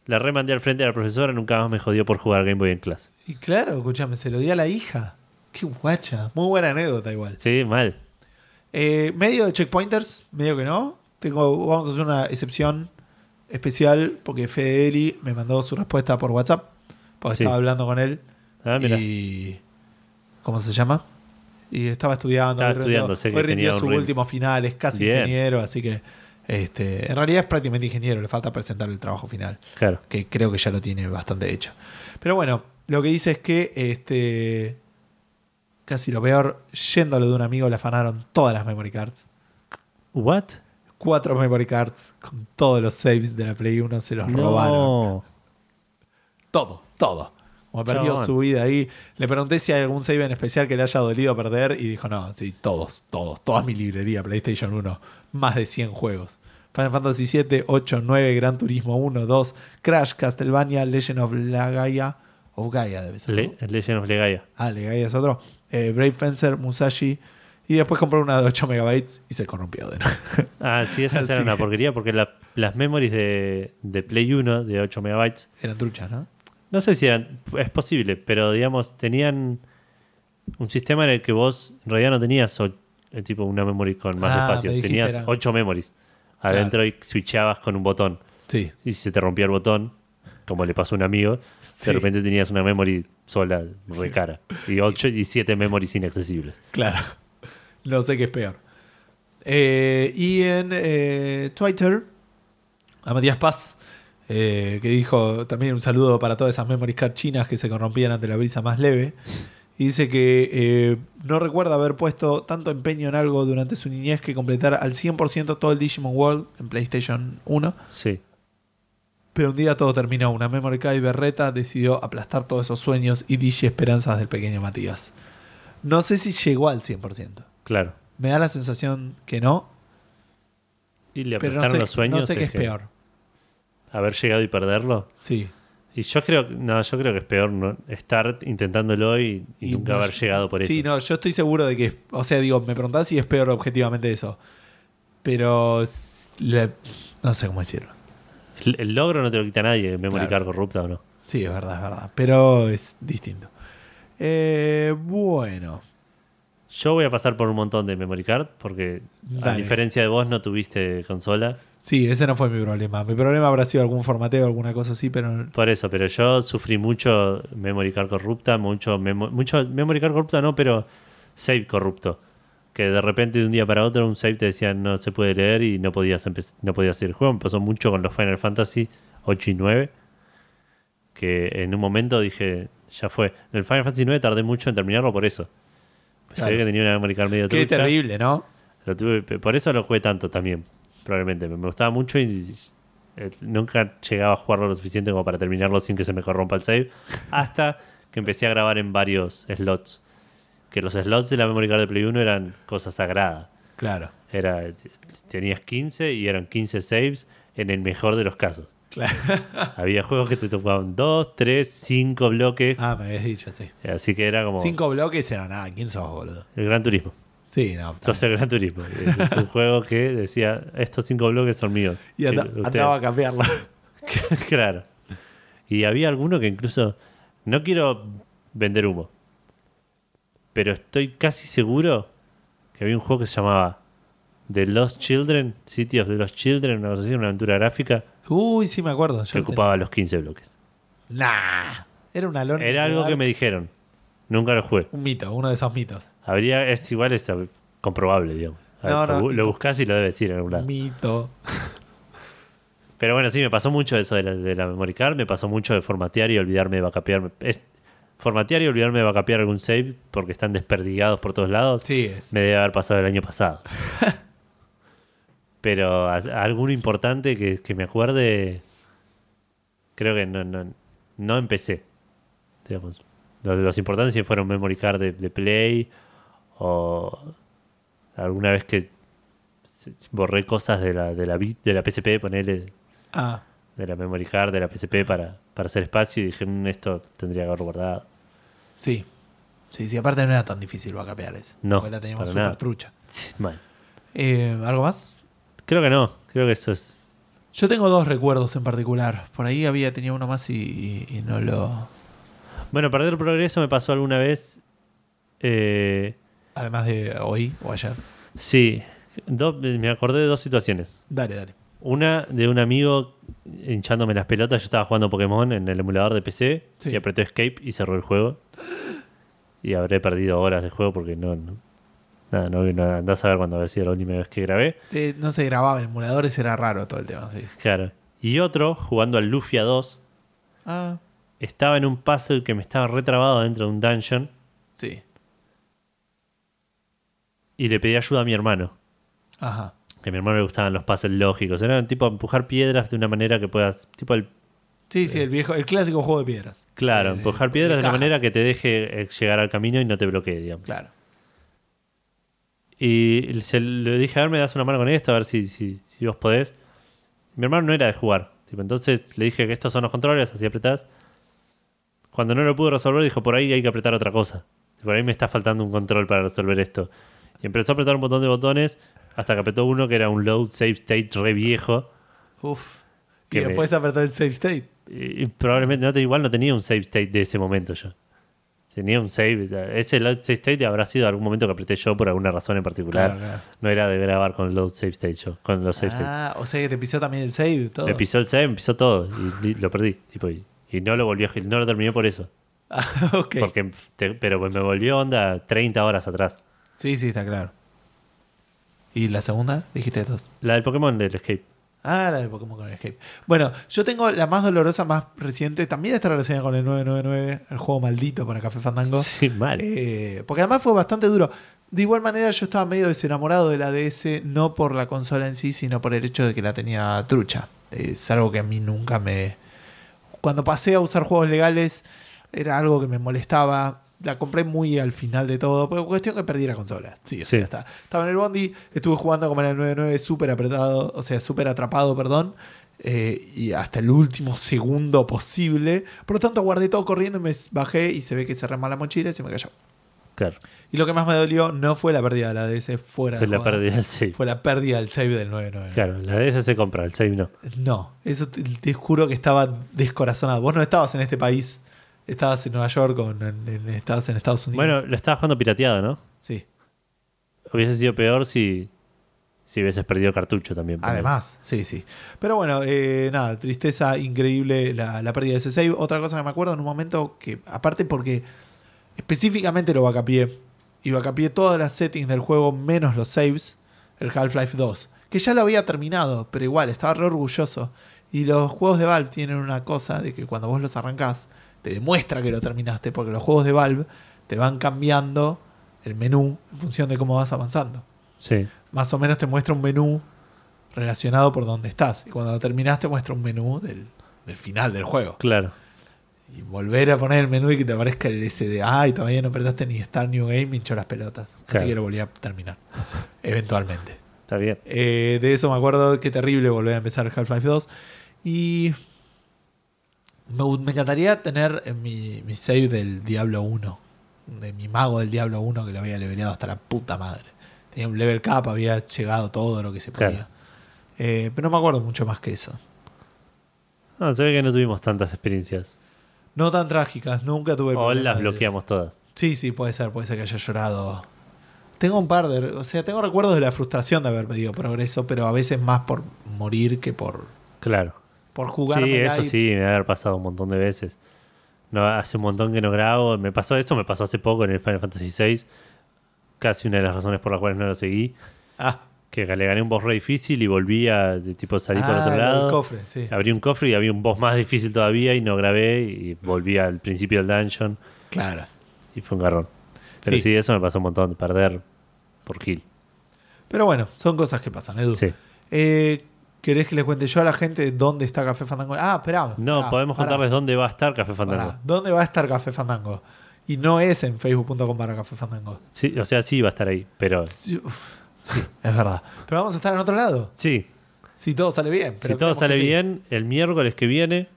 La remandé al frente de la profesora, nunca más me jodió por jugar Game Boy en clase. Y claro, escúchame, se lo di a la hija. Qué guacha. Muy buena anécdota igual. Sí, mal. Eh, medio de checkpointers, medio que no. Tengo, vamos a hacer una excepción especial porque Fedeli me mandó su respuesta por WhatsApp. Porque Sí. estaba hablando con él. Ah, mira. y ¿Cómo se llama? Y estaba estudiando. Estaba estudiando, sé que hoy rindió tenía un su rin- último final, es casi Bien. ingeniero, así que este, en realidad es prácticamente ingeniero, le falta presentar el trabajo final Claro. que creo que ya lo tiene bastante hecho. Pero bueno, lo que dice es que este casi lo peor, yendo a lo de un amigo, le afanaron todas las memory cards. ¿What? Cuatro memory cards con todos los saves de la Play 1 se los robaron. Todo, todo. Como perdió Chabón. su vida ahí. Le pregunté si hay algún save en especial que le haya dolido perder y dijo, no, sí, todos, todos, toda mi librería PlayStation 1. Más de 100 juegos. Final Fantasy 7, 8, 9, Gran Turismo 1, 2, Crash, Castlevania, Legend of la Gaia. Of Gaia debe ser. ¿no? Le- Legend of Legaia. Ah, Legaia es otro. Eh, Brave Fencer, Musashi. Y después compró una de 8 megabytes y se corrompió de nuevo. Ah, sí, esa era <laughs> una que- porquería porque la- las memories de, de Play 1 de 8 megabytes, Eran truchas, ¿no? no sé si eran, es posible, pero digamos, tenían un sistema en el que vos en realidad no tenías o- eh, tipo una memory con más Ah, espacio, tenías eran- 8 memories adentro y switchabas con un botón. Sí. Y si se te rompía el botón, como le pasó a un amigo, Sí. de repente tenías una memory sola, re cara. Y 8 y 7 memories inaccesibles. Claro. No sé qué es peor. Eh, y en eh, Twitter, a Matías Paz, eh, que dijo también un saludo para todas esas memory card chinas que se corrompían ante la brisa más leve. Y dice que no recuerda haber puesto tanto empeño en algo durante su niñez que completar al 100% todo el Digimon World en PlayStation 1. Sí. Pero un día todo terminó. Una memory card y berreta decidió aplastar todos esos sueños y digi esperanzas del pequeño Matías. No sé si llegó al 100%. Claro. Me da la sensación que no, Y le pero no aplastaron sé, los sueños. no sé qué es que peor. Haber llegado y perderlo. Sí. Y yo creo, no, yo creo que es peor no, estar intentándolo y, y Y nunca no- haber llegado por eso. Sí, no, yo estoy seguro de que, o sea, digo, me preguntás si es peor objetivamente eso. Pero le- no sé cómo decirlo. El, el logro no te lo quita nadie, memory Claro. card corrupta o no. Sí, es verdad, es verdad. Pero es distinto. Eh, bueno. Yo voy a pasar por un montón de memory card porque a diferencia de vos no tuviste consola. Sí, ese no fue mi problema. Mi problema habrá sido algún formateo, alguna cosa así, pero Por eso, pero yo sufrí mucho memory card corrupta, mucho, memo- mucho memory card corrupta no, pero save corrupto. Que de repente de un día para otro un save te decía no se puede leer y no podías no podías seguir el juego. Me pasó mucho con los Final Fantasy 8 y 9. Que en un momento dije, ya fue. En el Final Fantasy 9 tardé mucho en terminarlo por eso. Pues Claro. Que tenía una memory card medio qué trucha. terrible, ¿no? Lo tuve, por eso lo jugué tanto también, probablemente. Me, me gustaba mucho y eh, nunca llegaba a jugarlo lo suficiente como para terminarlo sin que se me corrompa el save. Hasta que empecé a grabar en varios slots. Que los slots de la memory card de Play 1 eran cosas sagradas. Claro. Era, tenías 15 y eran 15 saves en el mejor de los casos. claro. <laughs> Había juegos que te tocaban 2, 3, 5 bloques. Ah, me habías dicho, sí. Así que era como Cinco bloques era nada. ¿Quién sos, boludo? el Gran Turismo. Sí, no. Sos el Gran Turismo. <laughs> Es un juego que decía, estos 5 bloques son míos. Y andaba a cambiarlo. <laughs> claro. Y había alguno que incluso. No quiero vender humo. Pero estoy casi seguro que había un juego que se llamaba The Lost Children, City of the Lost Children, una, cosa así, una aventura gráfica Uy, sí me acuerdo. que ocupaba los 15 bloques. Nah. Era una lona. Era algo que me dijeron. Nunca lo jugué. Un mito, uno de esos mitos. Habría, es igual, es comprobable, digamos. No, no. lo, lo buscas y lo debes decir en algún lado. Mito. Pero bueno, sí, me pasó mucho eso de la, de la memory card, me pasó mucho de formatear y olvidarme de backupear. Es, formatear y olvidarme de backupear algún save porque están desperdigados por todos lados. Sí, es. Me debe haber pasado el año pasado. <laughs> Pero a- a alguno importante que, que me acuerde, creo que no, no, no empecé. Digamos. Los, los importantes sí fueron memory card de, de Play o alguna vez que borré cosas de la, de la, de la PSP, ponerle Ah, de la memory card de la PSP para, para hacer espacio y dije, "Mm, esto tendría que haber guardado. sí. Sí, sí, aparte no era tan difícil vacapear eso. No, Porque la teníamos súper trucha. Mal. Eh, ¿Algo más? Creo que no, creo que eso es... Yo tengo dos recuerdos en particular. Por ahí había tenía uno más y, y- y no lo. Bueno, perder progreso me pasó alguna vez. Eh, Además de hoy o ayer. sí, do- me acordé de dos situaciones. Dale, dale. Una de un amigo hinchándome las pelotas. Yo estaba jugando Pokémon en el emulador de PC Sí. y apretó Escape y cerró el juego. Y habré perdido horas de juego porque no. no nada, no, no andás a ver cuando había sido la última vez que grabé. Sí, no se grababa en emuladores, era raro todo el tema, sí. Claro. Y otro, jugando al Lufia 2, Ah, estaba en un puzzle que me estaba retrabado dentro de un dungeon sí. y le pedí ayuda a mi hermano. Ajá. Que a mi hermano le gustaban los puzzles lógicos. Eran tipo empujar piedras de una manera que puedas. Tipo el. Sí, sí, el viejo, el clásico juego de piedras. Claro, Eh, empujar piedras de una manera que te deje eh, llegar al camino y no te bloquee, digamos. Claro. Y se, le dije, a ver, me das una mano con esto, a ver si, si, si vos podés. Mi hermano no era de jugar. Tipo, entonces le dije que estos son los controles, así apretás. Cuando no lo pudo resolver, dijo, por ahí hay que apretar otra cosa. Por ahí me está faltando un control para resolver esto. Y empezó a apretar un montón de botones hasta que apretó uno que era un load save state re viejo. Uf. Y Que me- después apretó el save state. Y, y probablemente no igual no tenía un save state de ese momento yo. Tenía un save. Ese load save state habrá sido algún momento que apreté yo por alguna razón en particular. Claro, claro. No era de grabar con load save state yo, con los save states. Ah, o sea que te pisó también el save todo. Me pisó el save, me pisó todo y, lo perdí. Tipo, y, y no lo volvió, a- no lo terminé por eso. <laughs> Ah, ok. Porque te- pero me volvió onda 30 horas atrás. Sí, sí, está claro. ¿Y la segunda? Dijiste dos. La del Pokémon del Escape. Ah, la de Pokémon con el Escape. Bueno, yo tengo la más dolorosa, más reciente. También está relacionada con el 999, el juego maldito para Café Fandango. <laughs> Sí, mal. Eh, porque además fue bastante duro. De igual manera, yo estaba medio desenamorado de la DS, no por la consola en sí, sino por el hecho de que la tenía trucha. Es algo que a mí nunca me. Cuando pasé a usar juegos legales, era algo que me molestaba. La compré muy al final de todo, por cuestión que perdí la consola. Sí, o Sí. sea, está. Estaba en el Bondi, estuve jugando como en el 99 súper apretado, o sea, súper atrapado, perdón. eh, y hasta el último segundo posible. Por lo tanto, guardé todo corriendo y me bajé y se ve que cerré mal la mochila y se me cayó. Claro. Y lo que más me dolió no fue la pérdida de la DS fuera Fue de la pérdida del save. Fue la pérdida del save del 999. Claro, la DS se compra, el save no. No, eso te, te juro que estaba descorazonado. Vos no estabas en este país, estabas en Nueva York o en, en- estabas en Estados Unidos. Bueno, lo estaba jugando pirateado, ¿no? sí. hubiese sido peor si, si hubieses perdido cartucho también. Además, sí, sí. Pero bueno, eh, nada, tristeza increíble la, la pérdida de ese save. Otra cosa que me acuerdo en un momento que, aparte porque específicamente lo vacapié, y vacapié todas las settings del juego menos los saves, el Half-Life 2, que ya lo había terminado, pero igual, estaba re orgulloso. Y los juegos de Valve tienen una cosa de que cuando vos los arrancás, te demuestra que lo terminaste, porque los juegos de Valve te van cambiando el menú en función de cómo vas avanzando. Sí, Más o menos te muestra un menú relacionado por donde estás. Y cuando lo terminás te muestra un menú del, del final del juego. claro. Y volver a poner el menú y que te aparezca el ese de ay, todavía no apretaste ni Start New Game, me hinchó las pelotas. Así Claro. que lo volví a terminar. <laughs> Eventualmente. Está bien. Eh, de eso me acuerdo, qué terrible volver a empezar Half-Life 2. Y me, me encantaría tener en mi, mi save del Diablo 1. De mi mago del Diablo 1 que lo había leveleado hasta la puta madre. Tenía un level cap, había llegado todo lo que se podía. Claro. Eh, pero no me acuerdo mucho más que eso. No, se ve que no tuvimos tantas experiencias. No tan trágicas, nunca tuve O las de- bloqueamos todas. Sí, sí, puede ser, puede ser que haya llorado. Tengo un par de. O sea, tengo recuerdos de la frustración de haber pedido progreso, pero a veces más por morir que por, Claro. Por jugar. Sí, eso sí, me debe haber pasado un montón de veces. No, hace un montón que no grabo. Me pasó eso, me pasó hace poco en el Final Fantasy VI. Casi una de las razones por las cuales no lo seguí. Ah, Que le gané un boss re difícil y volví a de tipo salir por ah, otro lado. cofre, sí. Abrí un cofre y había un boss más difícil todavía y no grabé y volví al principio del dungeon Claro. y fue un garrón. Pero Sí. sí, eso me pasó un montón de perder por kill. Pero bueno, son cosas que pasan, Edu. Sí. Eh, ¿Querés que les cuente yo a la gente dónde está Café Fandango? Ah, esperá. No, pará, podemos pará, contarles dónde va a estar Café Fandango. pará. ¿Dónde va a estar Café Fandango? Y no es en facebook.com para Café Fandango. Sí, o sea, sí va a estar ahí, pero Sí, es verdad. Pero vamos a estar en otro lado. sí, Si todo sale bien. si todo sale sí. bien, el miércoles que viene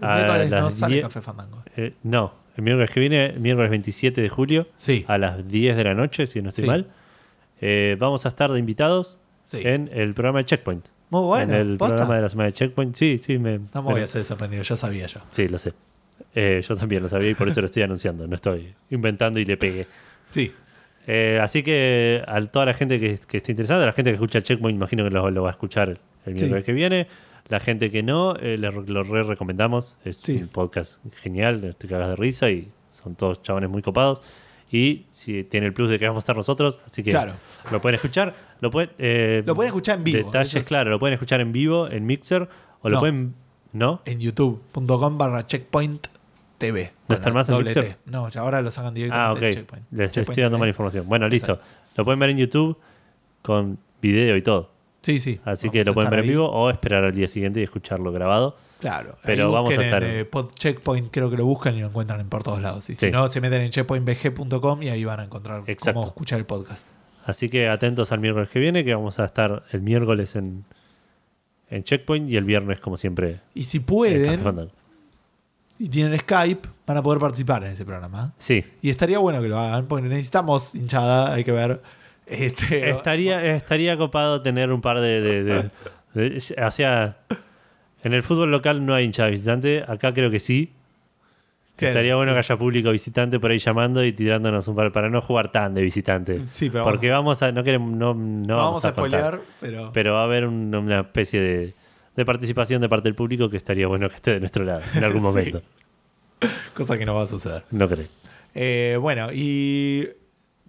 El miércoles no sale 10 Café Fandango. eh, no, el miércoles que viene, el miércoles 27 de julio, Sí. a las 10 de la noche, si no estoy mal, eh, vamos a estar de invitados en el programa de Checkpoint. Muy bueno. en el ¿posta? programa de la semana de Checkpoint. Sí, sí, me, No me voy a hacer sorprendido, ya sabía yo. Sí, lo sé. Eh, yo también lo sabía y por eso lo estoy anunciando. No estoy inventando y le pegué. Sí. Eh, así que a toda la gente que, que esté interesada, a la gente que escucha el Checkpoint, imagino que lo, lo va a escuchar el, Sí. miércoles que viene. La gente que no, eh, le- lo re recomendamos. Es Sí. un podcast genial, te cagas de risa y son todos chabones muy copados. Y si tiene el plus de que vamos a estar nosotros, así que Claro. lo pueden escuchar. Lo pueden, eh, Lo pueden escuchar en vivo, Detalles, es- claro, lo pueden escuchar en vivo, en Mixer, o lo No. pueden. ¿No? En youtube.com barra checkpoint TV. ¿No está más en Mixer? T. No, ya ahora lo sacan directamente Ah, ok. de Checkpoint. Les Checkpoint estoy dando mala información. Bueno, listo. Lo pueden ver en YouTube con video y todo. Sí, sí. Así que lo pueden ver en vivo o esperar al día siguiente y escucharlo grabado. Claro. Pero vamos a estar en, eh, pod Checkpoint, creo que lo buscan y lo encuentran en por todos lados. Y si no, se meten en checkpointbg.com y ahí van a encontrar Exacto. cómo escuchar el podcast. Así que atentos al miércoles que viene, que vamos a estar el miércoles en, en Checkpoint y el viernes, como siempre, Y si pueden y tienen Skype, van a poder participar en ese programa. Sí. Y estaría bueno que lo hagan, porque necesitamos hinchada, hay que ver. Este, Estaría, estaría copado tener un par de, de- de- de- O sea, en el fútbol local no hay hinchada visitante. Acá creo que sí. Estaría bueno sí. que haya público visitante por ahí llamando y tirándonos un par para no jugar tan de visitante. Sí, pero Porque vamos a. No queremos. No, no no vamos a spoilear, pero, Pero va a haber un- una especie de, de participación de parte del público que estaría bueno que esté de nuestro lado en algún <laughs> Sí. momento. cosa que no va a suceder. No creo. Eh, bueno, y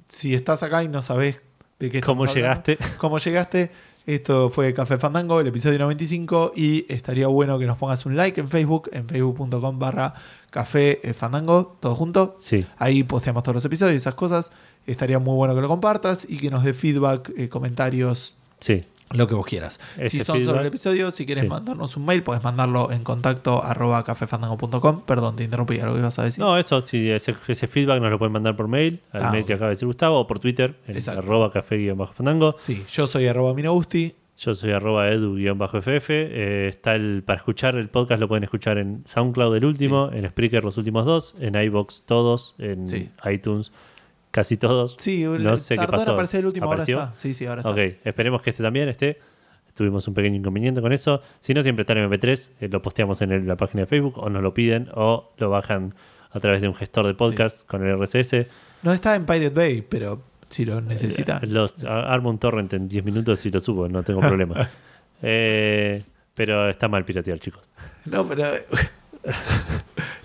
si estás acá y no sabes de qué ¿Cómo hablando, llegaste? <laughs> cómo llegaste, esto fue Café Fandango, el episodio 95, y estaría bueno que nos pongas un like en Facebook, en facebook.com barra Café eh, Fandango, todo junto. Sí. Ahí posteamos todos los episodios y esas cosas. Estaría muy bueno que lo compartas y que nos dé feedback, eh, comentarios, Sí. lo que vos quieras. Ese si son feedback- sobre el episodio, si quieres Sí. mandarnos un mail, puedes mandarlo en contacto arroba cafefandango.com. Perdón, te interrumpí, algo que ibas a decir. No, eso, sí, ese, ese feedback nos lo pueden mandar por mail, al Ah, mail que acaba de decir Gustavo, o por Twitter, en Exacto. arroba café-fandango. Sí, yo soy arroba minausti. Yo soy arroba edu-ff. Eh, está el, para escuchar el podcast, lo pueden escuchar en SoundCloud el último, en Spreaker los últimos dos, en iBox todos, en Sí. iTunes casi todos. Sí, no sé qué en pasó. aparecer el último, ¿Apareció? ahora está. Sí, sí, ahora está. Ok, esperemos que este también esté. Tuvimos un pequeño inconveniente con eso. Si no, siempre está en MP3. eh, lo posteamos en el- la página de Facebook o nos lo piden o lo bajan a través de un gestor de podcast con el RSS. No está en Pirate Bay, pero si lo necesita. Los, a- armo un torrent en 10 minutos y lo subo, no tengo problema. <laughs> Eh, pero está mal piratear, chicos. No, pero. <laughs>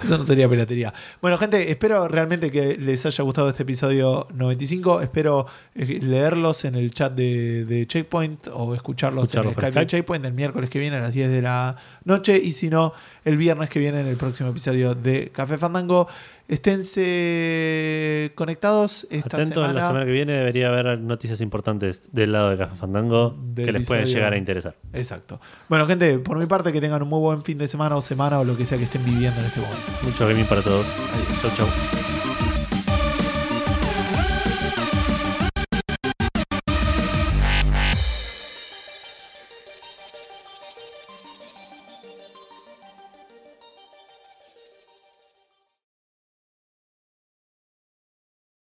Eso no sería piratería. Bueno, gente, espero realmente que les haya gustado este episodio 95. Espero eh, leerlos en el chat de, de Checkpoint o escucharlos Escucharlos en el Skype de. Checkpoint el miércoles que viene a las 10 de la noche. Y si no, el viernes que viene en el próximo episodio de Café Fandango. Esténse conectados esta Atentos, semana. la semana que viene debería haber noticias importantes del lado de Café Fandango Del que les pueden llegar a interesar. Exacto. Bueno, gente, por mi parte, que tengan un muy buen fin de semana o semana o lo que sea que estén viviendo en este momento. Mucho gaming para todos. Adiós. Chau, chau.